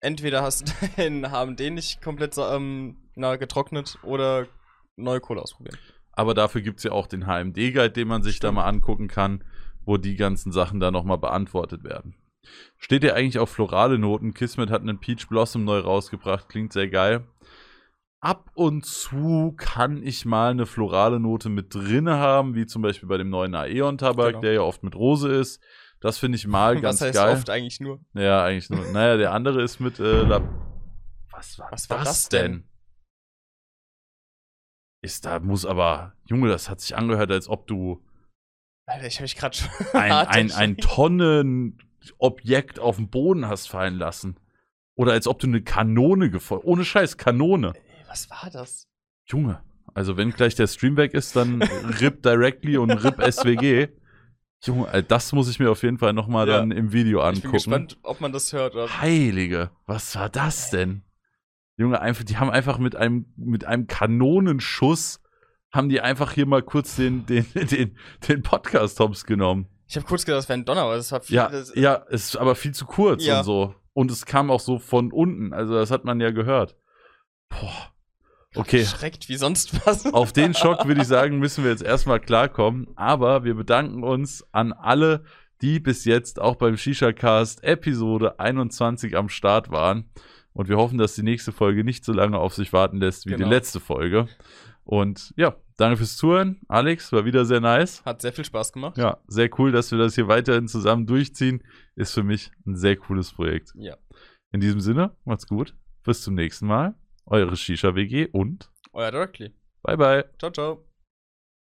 entweder hast (laughs) du den HMD nicht komplett ähm, na, getrocknet oder neue Kohle ausprobieren. Aber dafür gibt es ja auch den HMD-Guide, den man sich da Stimmt. mal angucken kann, wo die ganzen Sachen da nochmal beantwortet werden. Steht ja eigentlich auf florale Noten. Kismet hat einen Peach Blossom neu rausgebracht, klingt sehr geil. Ab und zu kann ich mal eine florale Note mit drinne haben, wie zum Beispiel bei dem neuen Aeon-Tabak, Genau. der ja oft mit Rose ist. Das finde ich mal (laughs) ganz Was heißt geil. oft eigentlich nur? Ja, eigentlich nur. Naja, der andere ist mit äh, La Was war, Was war das, das denn? denn? Ist da, muss aber, Junge, das hat sich angehört, als ob du Alter, ich habe mich gerade schon. ein, (laughs) ein, ein Tonnenobjekt auf den Boden hast fallen lassen. Oder als ob du eine Kanone gefeuert. Ohne Scheiß, Kanone. Ey, Was war das? Junge. Also, wenn gleich der Stream weg ist, dann RIP Directly und RIP (laughs) SWG. Junge, äh, das muss ich mir auf jeden Fall nochmal Ja. dann im Video Ich bin angucken. gespannt, ob man das hört. Oder Heilige, was war das denn? Junge, einfach, die haben einfach mit einem, mit einem Kanonenschuss, haben die einfach hier mal kurz den, den, (laughs) den, den Podcast hops genommen. ich habe kurz gedacht, das wäre ein Donner, aber das war viel. Ja, das, ja, ist aber viel zu kurz Ja. und so. Und es kam auch so von unten, also das hat man ja gehört. Boah. Okay, Schreckt wie sonst was. (laughs) auf den Schock würde ich sagen, müssen wir jetzt erstmal klarkommen. Aber wir bedanken uns an alle, die bis jetzt auch beim Shisha Cast Episode 21 am Start waren. Und wir hoffen, dass die nächste Folge nicht so lange auf sich warten lässt wie Genau. die letzte Folge. Und ja, danke fürs Zuhören. Alex, war wieder sehr nice. Hat sehr viel Spaß gemacht. Ja, sehr cool, dass wir das hier weiterhin zusammen durchziehen. Ist für mich ein sehr cooles Projekt. Ja. In diesem Sinne, macht's gut. Bis zum nächsten Mal. Eure Shisha WG und Euer Directly. bye bye. Ciao, ciao.